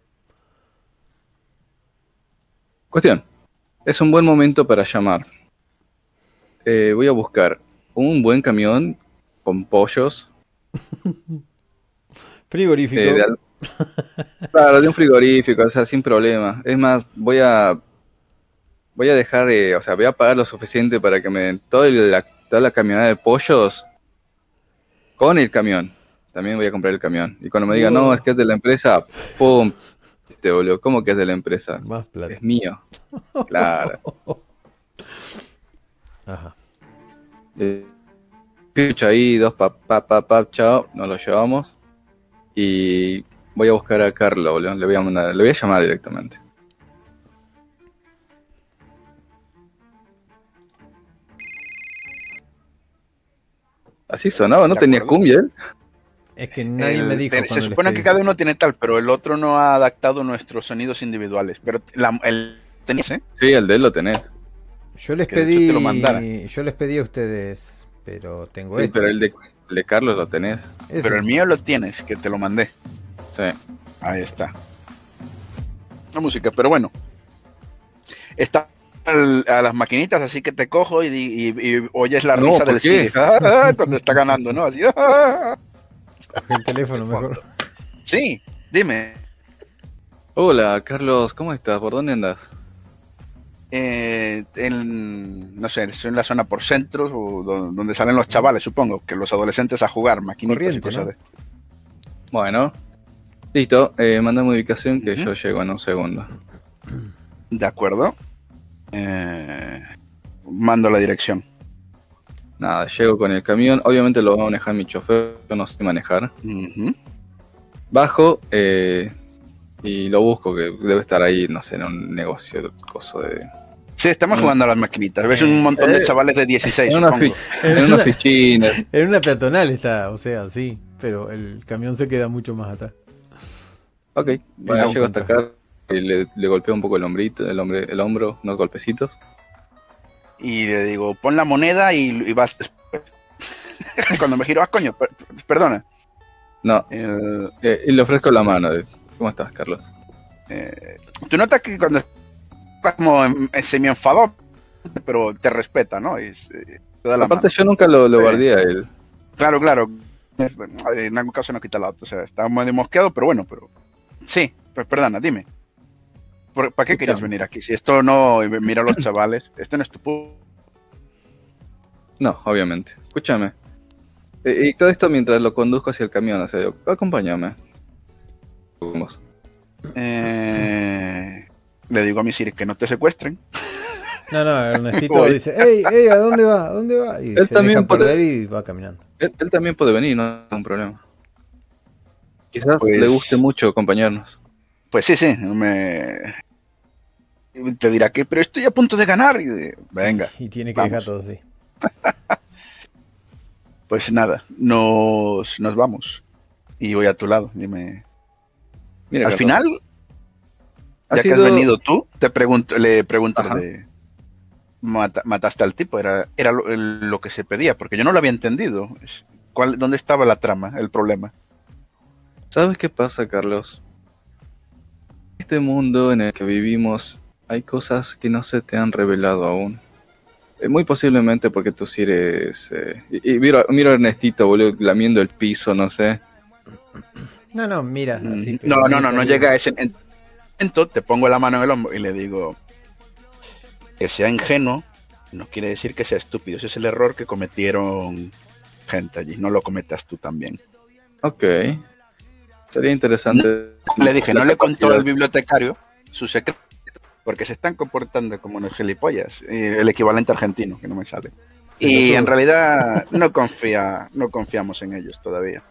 Cuestión. Es un buen momento para llamar. Eh, voy a buscar un buen camión con pollos. Frigorífico. Eh, claro, de un frigorífico, o sea, sin problema. Es más, voy a voy a dejar, eh, o sea, voy a pagar lo suficiente para que me den toda la, toda la camioneta de pollos con el camión. También voy a comprar el camión. Y cuando me digan, no, es que es de la empresa, pum, este, boludo. ¿Cómo que es de la empresa? Más plata. Es mío. Claro. Ajá. Eh, ahí, dos pa, pa, pa, pa, chao, nos lo llevamos. Y voy a buscar a Carlos, boludo. Le voy a mandar, le voy a llamar directamente. Así sonaba, ¿no tenía cumbia él? Es que nadie me dijo. se supone que cada uno tiene tal, pero el otro no ha adaptado nuestros sonidos individuales. Pero el tenés, ¿eh? Sí, el de él lo tenés. Yo les pedí. yo les pedí a ustedes, pero tengo sí, pero el de, Carlos lo tenés. Pero el mío lo tienes, que te lo mandé. Sí. Ahí está. La música, pero bueno. Está a las maquinitas, así que te cojo y, oyes la risa del sí cuando está ganando, ¿no? Así. el teléfono mejor. Sí, dime. Hola, Carlos, ¿cómo estás? ¿Por dónde andas? Eh, en, no sé, estoy en la zona por centros, o donde salen los chavales, supongo, que los adolescentes a jugar, maquinitas y cosas de... Bueno, listo, eh, mandame ubicación que yo llego en un segundo. De acuerdo. Eh, mando la dirección. Nada, llego con el camión. Obviamente lo va a manejar mi chofer, yo no sé manejar. Bajo eh, y lo busco, que debe estar ahí, no sé, en un negocio, coso de. Sí, estamos jugando a las maquinitas. Ves un montón de eh, chavales de 16. En una, en una oficina. En una peatonal está, o sea, sí, pero el camión se queda mucho más atrás. Ok, bueno, llego hasta acá y le, le golpeo un poco el hombrito, el, hombre, el hombro, unos golpecitos y le digo, pon la moneda y, vas Cuando me giro, ah, coño, perdona. No. Eh, y le ofrezco la mano. ¿Cómo estás, Carlos? Eh, Tú notas que cuando estás como semi enfadado, pero te respeta, ¿no? Y, Aparte, yo nunca lo, lo guardé a él. Claro, claro. En algún caso no quita la otra. O sea, está muy mosqueado, pero bueno, pero. Sí, pues perdona, dime. ¿Para qué querías venir aquí? Si esto no, mira a los chavales, este no es tu No, obviamente. Escúchame. Y, todo esto mientras lo conduzco hacia el camión, o sea, acompáñame. Eh, le digo a mis Siri que no te secuestren. No, no, Ernestito dice, hey, hey, ¿a dónde va? ¿A dónde va? Y él se también deja puede, y va caminando. Él, también puede venir, no hay un problema. Quizás pues le guste mucho acompañarnos. Pues sí, sí, me... Te dirá que, pero estoy a punto de ganar. Y venga. Y tiene que dejar todo, sí. pues nada, nos, nos vamos. Y voy a tu lado, dime. Al final, ya que has venido tú, te pregunto, le pregunto de mataste al tipo, era, era lo, que se pedía, porque yo no lo había entendido. ¿Cuál, ¿Dónde estaba la trama, el problema? ¿Sabes qué pasa, Carlos? este mundo en el que vivimos hay cosas que no se te han revelado aún. Eh, muy posiblemente porque tú sí eres... Eh, y, miro, a Ernestito, boludo, lamiendo el piso, no sé. No, no, mira. Mm, no, no, no, no llega a ese momento, te pongo la mano en el hombro y le digo que sea ingenuo no quiere decir que sea estúpido. Ese es el error que cometieron gente allí. No lo cometas tú también. Ok. Sería interesante. Le dije, no le contó al bibliotecario su secreto, porque se están comportando como unos gilipollas. El equivalente argentino, que no me sale. Y en realidad no confía, no confiamos en ellos todavía.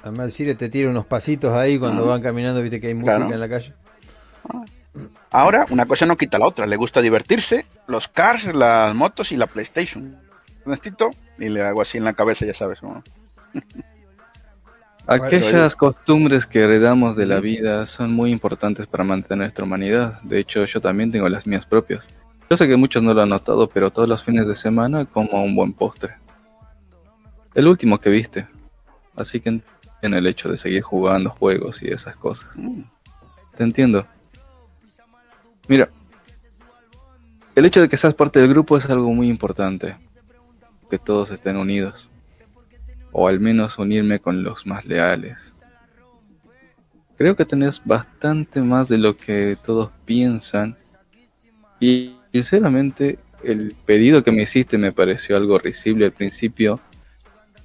Además, Cire te tira unos pasitos ahí cuando van caminando, viste que hay música en la calle. Ahora, una cosa no quita la otra. Le gusta divertirse, los cars, las motos y la PlayStation. Necesito y le hago así en la cabeza, ya sabes. Aquellas costumbres que heredamos de la vida son muy importantes para mantener nuestra humanidad. De hecho, yo también tengo las mías propias. Yo sé que muchos no lo han notado, pero todos los fines de semana como un buen postre. El último que viste. Así que en el hecho de seguir jugando juegos y esas cosas. Mm. Te entiendo. Mira, el hecho de que seas parte del grupo es algo muy importante. Que todos estén unidos. O al menos unirme con los más leales. Creo que tenés bastante más de lo que todos piensan. Y sinceramente, el pedido que me hiciste me pareció algo risible al principio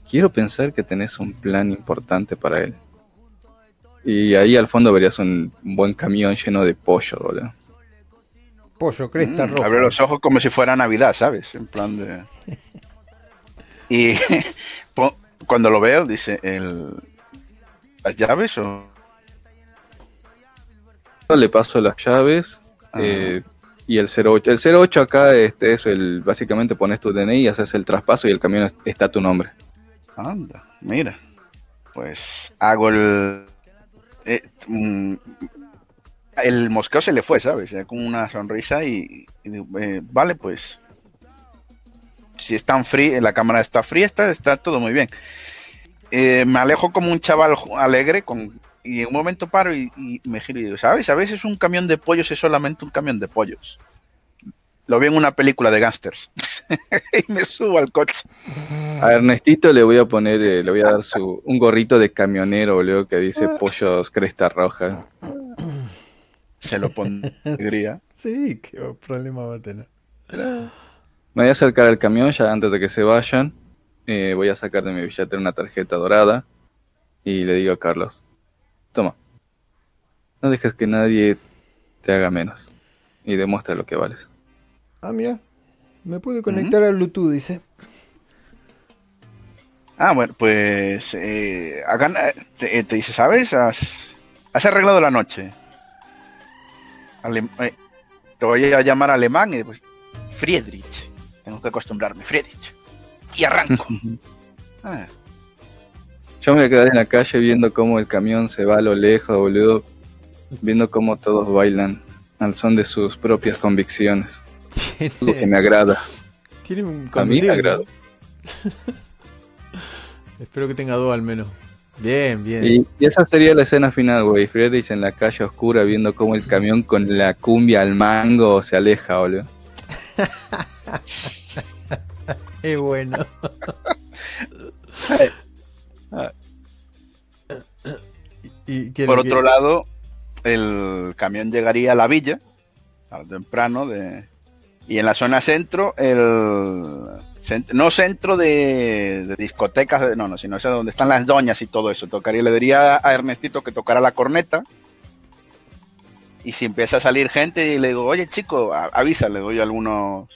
quiero pensar que tenés un plan importante para él. Y ahí al fondo verías un buen camión lleno de pollo, boludo. Pollo, cresta mm, Abre los ojos como si fuera Navidad, ¿sabes? En plan de. y cuando lo veo, dice, el... ¿las llaves o.? Le paso las llaves. Eh, y el 08. El 08 acá este, es el. Básicamente pones tu DNI y haces el traspaso y el camión está a tu nombre. Anda, mira. Pues hago el. Eh, mm, el mosqueo se le fue, ¿sabes? Con una sonrisa y, eh, vale, pues. Si están fría, la cámara está fría, está, está todo muy bien. Eh, me alejo como un chaval alegre con, y en un momento paro y, y me giro y digo, ¿sabes? A veces un camión de pollos es solamente un camión de pollos. Lo vi en una película de gangsters. y me subo al coche. A Ernestito le voy a poner, eh, le voy a dar su, un gorrito de camionero, leo que dice pollos cresta roja. Se lo pondría. Sí, qué problema va a tener. Me voy a acercar al camión ya antes de que se vayan. Eh, voy a sacar de mi billetera una tarjeta dorada y le digo a Carlos, toma, no dejes que nadie te haga menos y demuestra lo que vales. Ah, mira. Me pude conectar al Bluetooth, dice. Ah, bueno, pues eh, acá te, dice, ¿sabes? Has, arreglado la noche. Eh, te voy a llamar alemán y pues Friedrich. Tengo que acostumbrarme, Friedrich. Y arranco. ah. Yo me voy a quedar en la calle viendo cómo el camión se va a lo lejos, boludo. Viendo cómo todos bailan al son de sus propias convicciones. Lo que me agrada. Tiene un A mí me agrada. Espero que tenga dos al menos. Bien, bien. Y, esa sería la escena final, güey. Friedrich en la calle oscura viendo cómo el camión con la cumbia al mango se aleja, boludo. Es bueno. Por otro lado, el camión llegaría a la villa, al temprano de, y en la zona centro, el no centro de, discotecas, no, no, sino donde están las doñas y todo eso. Tocaría, le diría a Ernestito que tocara la corneta. Y si empieza a salir gente y le digo, oye chico, avisa, le doy algunos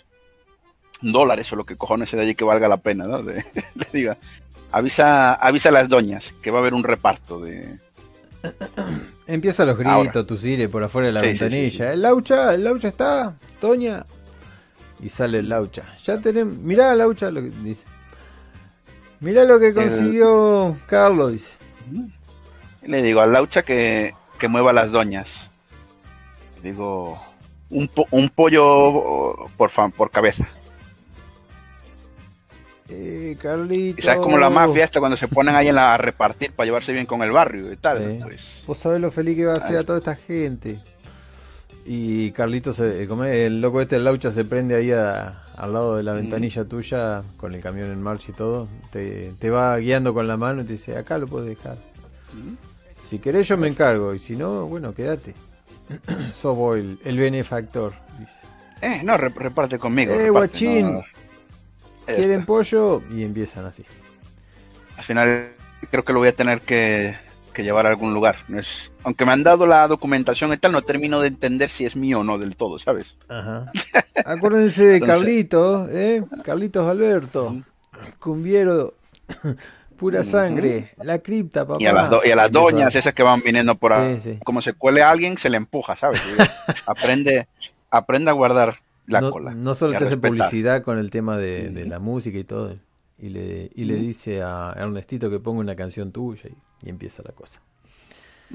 dólares o lo que cojones se de allí que valga la pena, ¿no? le diga, avisa, avisa a las doñas que va a haber un reparto de... Empieza los gritos, tu sire por afuera de la ventanilla. el laucha, el laucha está, Toña. Y sale el laucha. Ya tenemos, mirá laucha lo que dice. Mirá lo que consiguió Carlos, dice. Le digo al laucha que, que mueva las doñas. Digo, un, un pollo por, fan, por cabeza. Eh, Carlito. ¿Sabes como la mafia esta cuando se ponen ahí en la, a repartir para llevarse bien con el barrio y tal? Pues, Vos sabés lo feliz que va a ser a toda esta gente. Y Carlito, se, como el loco este, el laucha, se prende ahí al lado de la mm. ventanilla tuya con el camión en marcha y todo. Te, va guiando con la mano y te dice, acá lo puedes dejar. Mm. Si querés yo me encargo y si no, bueno, quédate. Sos el, el benefactor, dice. Eh, no, reparte conmigo. Eh, guachín. ¿Quieren pollo? Y empiezan así. Al final creo que lo voy a tener que, llevar a algún lugar. No es, aunque me han dado la documentación y tal, no termino de entender si es mío o no del todo, ¿sabes? Ajá. Acuérdense de Carlitos, ¿eh? Carlitos Alberto, cumbiero, pura sangre, la cripta, papá. Y a las, y a las doñas esas que van viniendo por ahí. Como se cuele a alguien, se le empuja, ¿sabes? aprende, aprende a guardar no, solo te hace publicidad con el tema de, la música y todo. Y le, y le dice a Ernestito que ponga una canción tuya y, empieza la cosa.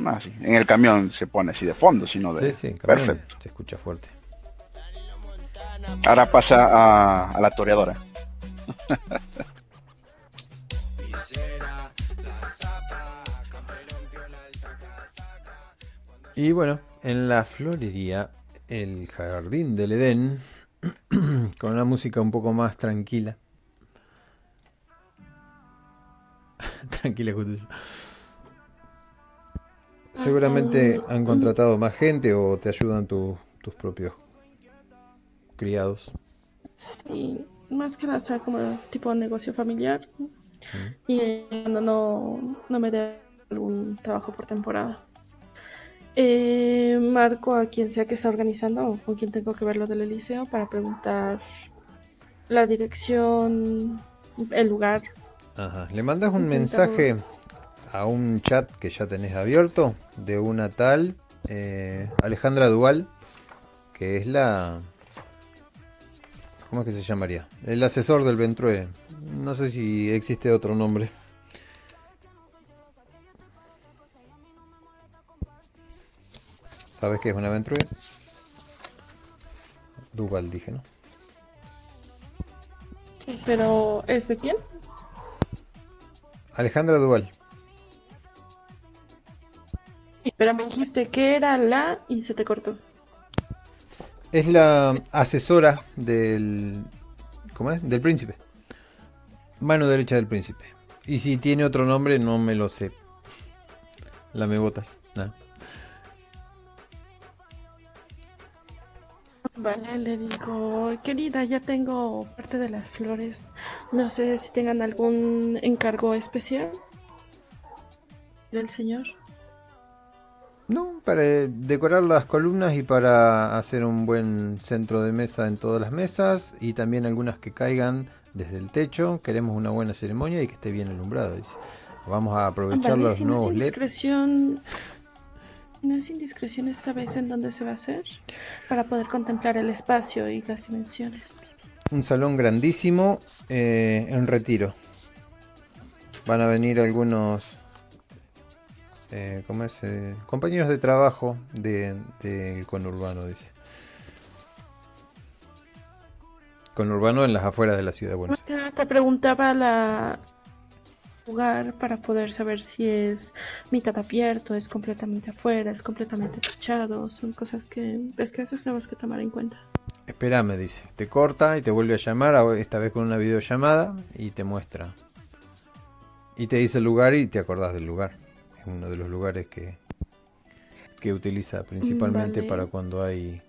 Ah, En el camión se pone así de fondo, sino de. Sí, sí, Perfecto. Se escucha fuerte. Ahora pasa a, a la toreadora. y bueno, en la florería el jardín del Edén con una música un poco más tranquila. tranquila, Seguramente han contratado más gente o te ayudan tus tus propios criados. Sí, más que nada, sea, como tipo negocio familiar. Y cuando no, no me dé algún trabajo por temporada. Eh, marco a quien sea que está organizando o con quien tengo que ver lo del Eliseo para preguntar la dirección, el lugar. Ajá. Le mandas un mensaje a un chat que ya tenés abierto de una tal eh, Alejandra Dual, que es la... ¿Cómo es que se llamaría? El asesor del Ventrue. No sé si existe otro nombre. ¿Sabes qué es una aventura? Duval dije, ¿no? Pero, ¿es de quién? Alejandra Duval. Pero me dijiste que era la y se te cortó. Es la asesora del. ¿Cómo es? Del príncipe. Mano derecha del príncipe. Y si tiene otro nombre, no me lo sé. La me botas. Vale, le digo, querida, ya tengo parte de las flores. No sé si tengan algún encargo especial del señor. No, para decorar las columnas y para hacer un buen centro de mesa en todas las mesas y también algunas que caigan desde el techo. Queremos una buena ceremonia y que esté bien alumbrada. Vamos a aprovechar los nuevos LED. ¿No es indiscreción esta vez en dónde se va a hacer? Para poder contemplar el espacio y las dimensiones. Un salón grandísimo eh, en retiro. Van a venir algunos eh, ¿cómo es? Eh, compañeros de trabajo del de, conurbano, dice. Conurbano en las afueras de la ciudad de Buenos Aires. Te preguntaba la, lugar para poder saber si es mitad abierto, es completamente afuera, es completamente techado, son cosas que ves que veces tenemos que tomar en cuenta. Espera, dice, te corta y te vuelve a llamar, esta vez con una videollamada y te muestra. Y te dice el lugar y te acordás del lugar. Es uno de los lugares que, que utiliza principalmente para cuando hay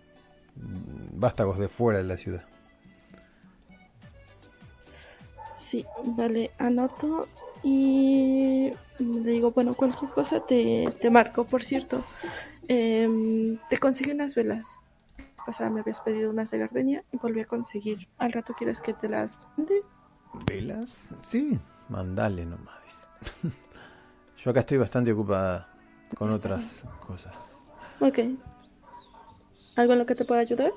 vástagos de fuera de la ciudad. Sí, vale, anoto y le digo, bueno, cualquier cosa te, te marco. Por cierto, Em, te conseguí unas velas. Pasada me habías pedido unas de gardenia y volví a conseguir. ¿Al rato quieres que te las mande? ¿Velas? Sí, mandale nomás. Yo acá estoy bastante ocupada con otras cosas. Ok. ¿Algo en lo que te pueda ayudar?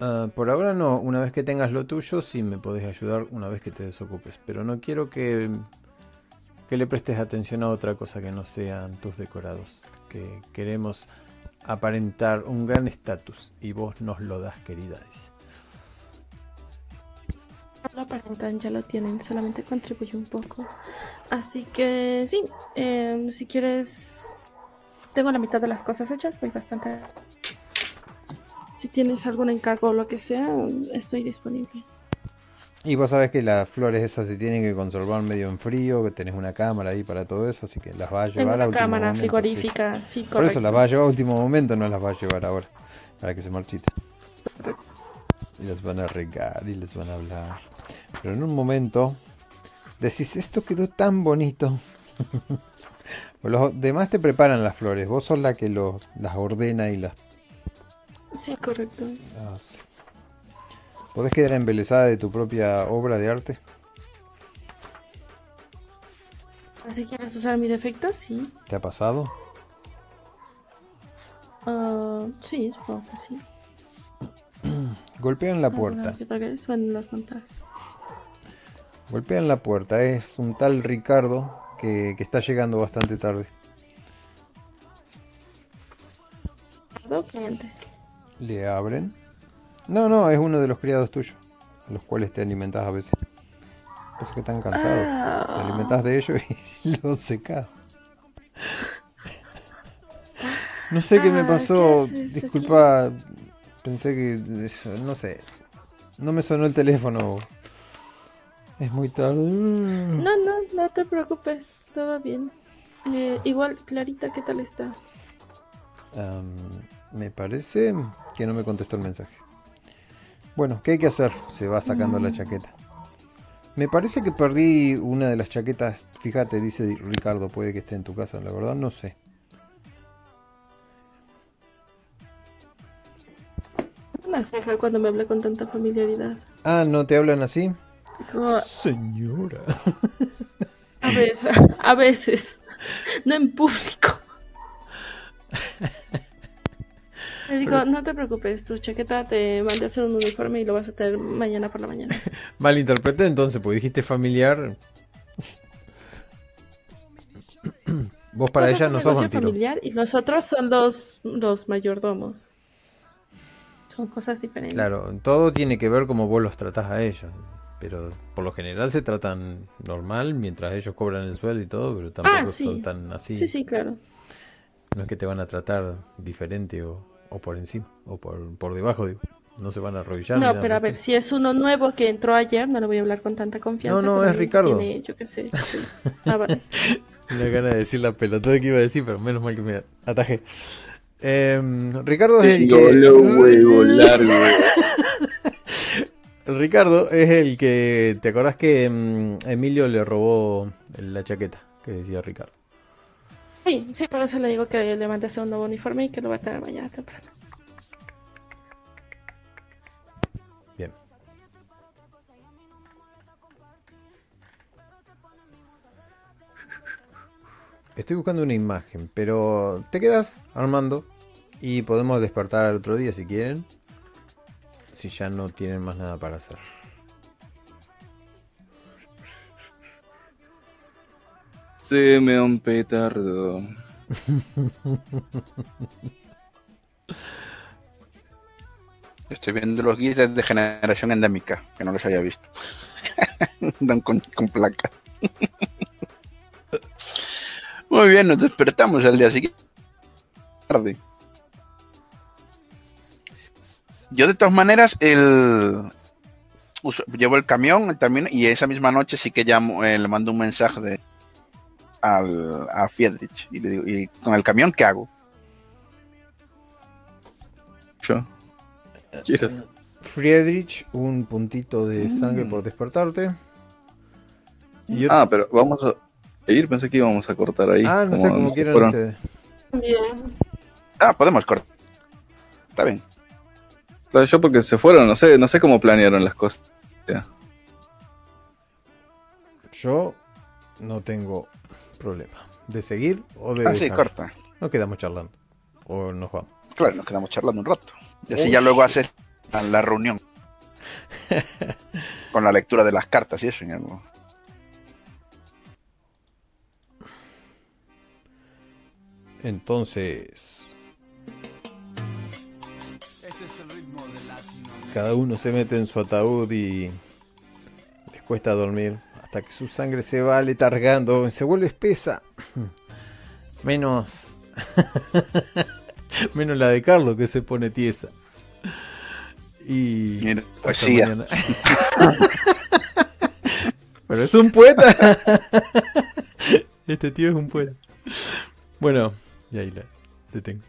Ah, por ahora no, una vez que tengas lo tuyo sí me podés ayudar una vez que te desocupes, pero no quiero que, que le prestes atención a otra cosa que no sean tus decorados, que queremos aparentar un gran estatus y vos nos lo das, querida. Lo aparentan, ya lo tienen, solamente contribuye un poco. Así que sí, em, si quieres, tengo la mitad de las cosas hechas, voy bastante si tienes algún encargo o lo que sea, estoy disponible. Y vos sabés que las flores esas se tienen que conservar medio en frío, que tenés una cámara ahí para todo eso, así que las vas a llevar a último cámara frigorífica, sí, Por eso las vas a llevar a último momento, no las vas a llevar ahora, para que se marchiten. Y las van a regar y les van a hablar. Pero en un momento decís, esto quedó tan bonito. los demás te preparan las flores, vos sos la que las ordena y las Sí, correcto. Ah, ¿Podés quedar embelesada de tu propia obra de arte? ¿Así quieres usar mi defecto? Sí. ¿Te ha pasado? Uh, sí, supongo que sí. Golpean la puerta. Golpean la puerta. Es un tal Ricardo que, que está llegando bastante tarde. cliente. Le abren. No, no, es uno de los criados tuyos, a los cuales te alimentas a veces. Eso que están cansados. Te alimentas de ellos y los secas. No sé qué me ah, pasó. Disculpa. Pensé que. No sé. No me sonó el teléfono. Es muy tarde. No, no, no te preocupes. Todo bien. Eh, igual, Clarita, ¿qué tal está? me parece que no me contestó el mensaje. Bueno, ¿qué hay que hacer? Se va sacando la chaqueta. Me parece que perdí una de las chaquetas. Fíjate, dice Ricardo, puede que esté en tu casa. La verdad no sé. Una ceja cuando me habla con tanta familiaridad. Ah, ¿no te hablan así? Señora. A ver, a veces. No en público. Digo, no te preocupes, tu chaqueta te mandé a hacer un uniforme y lo vas a tener mañana por la mañana. Malinterpreté entonces, porque dijiste familiar. Vos para ella no sos vampiro. familiar y nosotros son los, los mayordomos. Son cosas diferentes. Claro, todo tiene que ver como vos los tratás a ellos. Pero por lo general se tratan normal mientras ellos cobran el sueldo y todo, pero tampoco ah, son tan así. Sí, sí, claro. No es que te van a tratar diferente o o por encima, o por, por debajo, digo. No se van a arrodillar. No, pero a ver, si es uno nuevo que entró ayer, no le voy a hablar con tanta confianza. No, no, es Ricardo. Tiene, yo qué sé. Ah, vale. Me gana de decir la pelotuda que iba a decir, pero menos mal que me atajé. Eh, Ricardo es el que... huevo largo. Ricardo es el que... ¿Te acordás que mm, Emilio le robó la chaqueta que decía Ricardo? Sí, sí, por eso le digo que le mande a hacer un nuevo uniforme y que lo va a tener mañana temprano. Bien. Estoy buscando una imagen, pero te quedas armando y podemos despertar al otro día si quieren. Si ya no tienen más nada para hacer. Se me un petardo. Estoy viendo los guías de generación endémica, que no los había visto. Dan con, placa. Muy bien, nos despertamos al día siguiente. Tarde. Yo de todas maneras, el llevo el camión también y esa misma noche sí que llamo, eh, le mando un mensaje de al, a Friedrich y le digo, ¿y con el camión qué hago? Yo. Friedrich, un puntito de sangre por despertarte. Ah, pero vamos a ir, pensé que íbamos a cortar ahí. Ah, no sé cómo quieran ustedes. también. Ah, podemos cortar. Está bien. yo porque se fueron, no sé, no sé cómo planearon las cosas. Yo no tengo problema. ¿De seguir o de.? Ah, sí, corta. Nos quedamos charlando. O nos vamos. Claro, nos quedamos charlando un rato. Y así ya luego haces la reunión. Con la lectura de las cartas y eso. Y algo. Entonces. Cada uno se mete en su ataúd y les cuesta dormir hasta que su sangre se va letargando, se vuelve espesa. Menos. Menos la de Carlos que se pone tiesa. Y. poesía. Pero es un poeta. este tío es un poeta. Bueno, y ahí la detengo.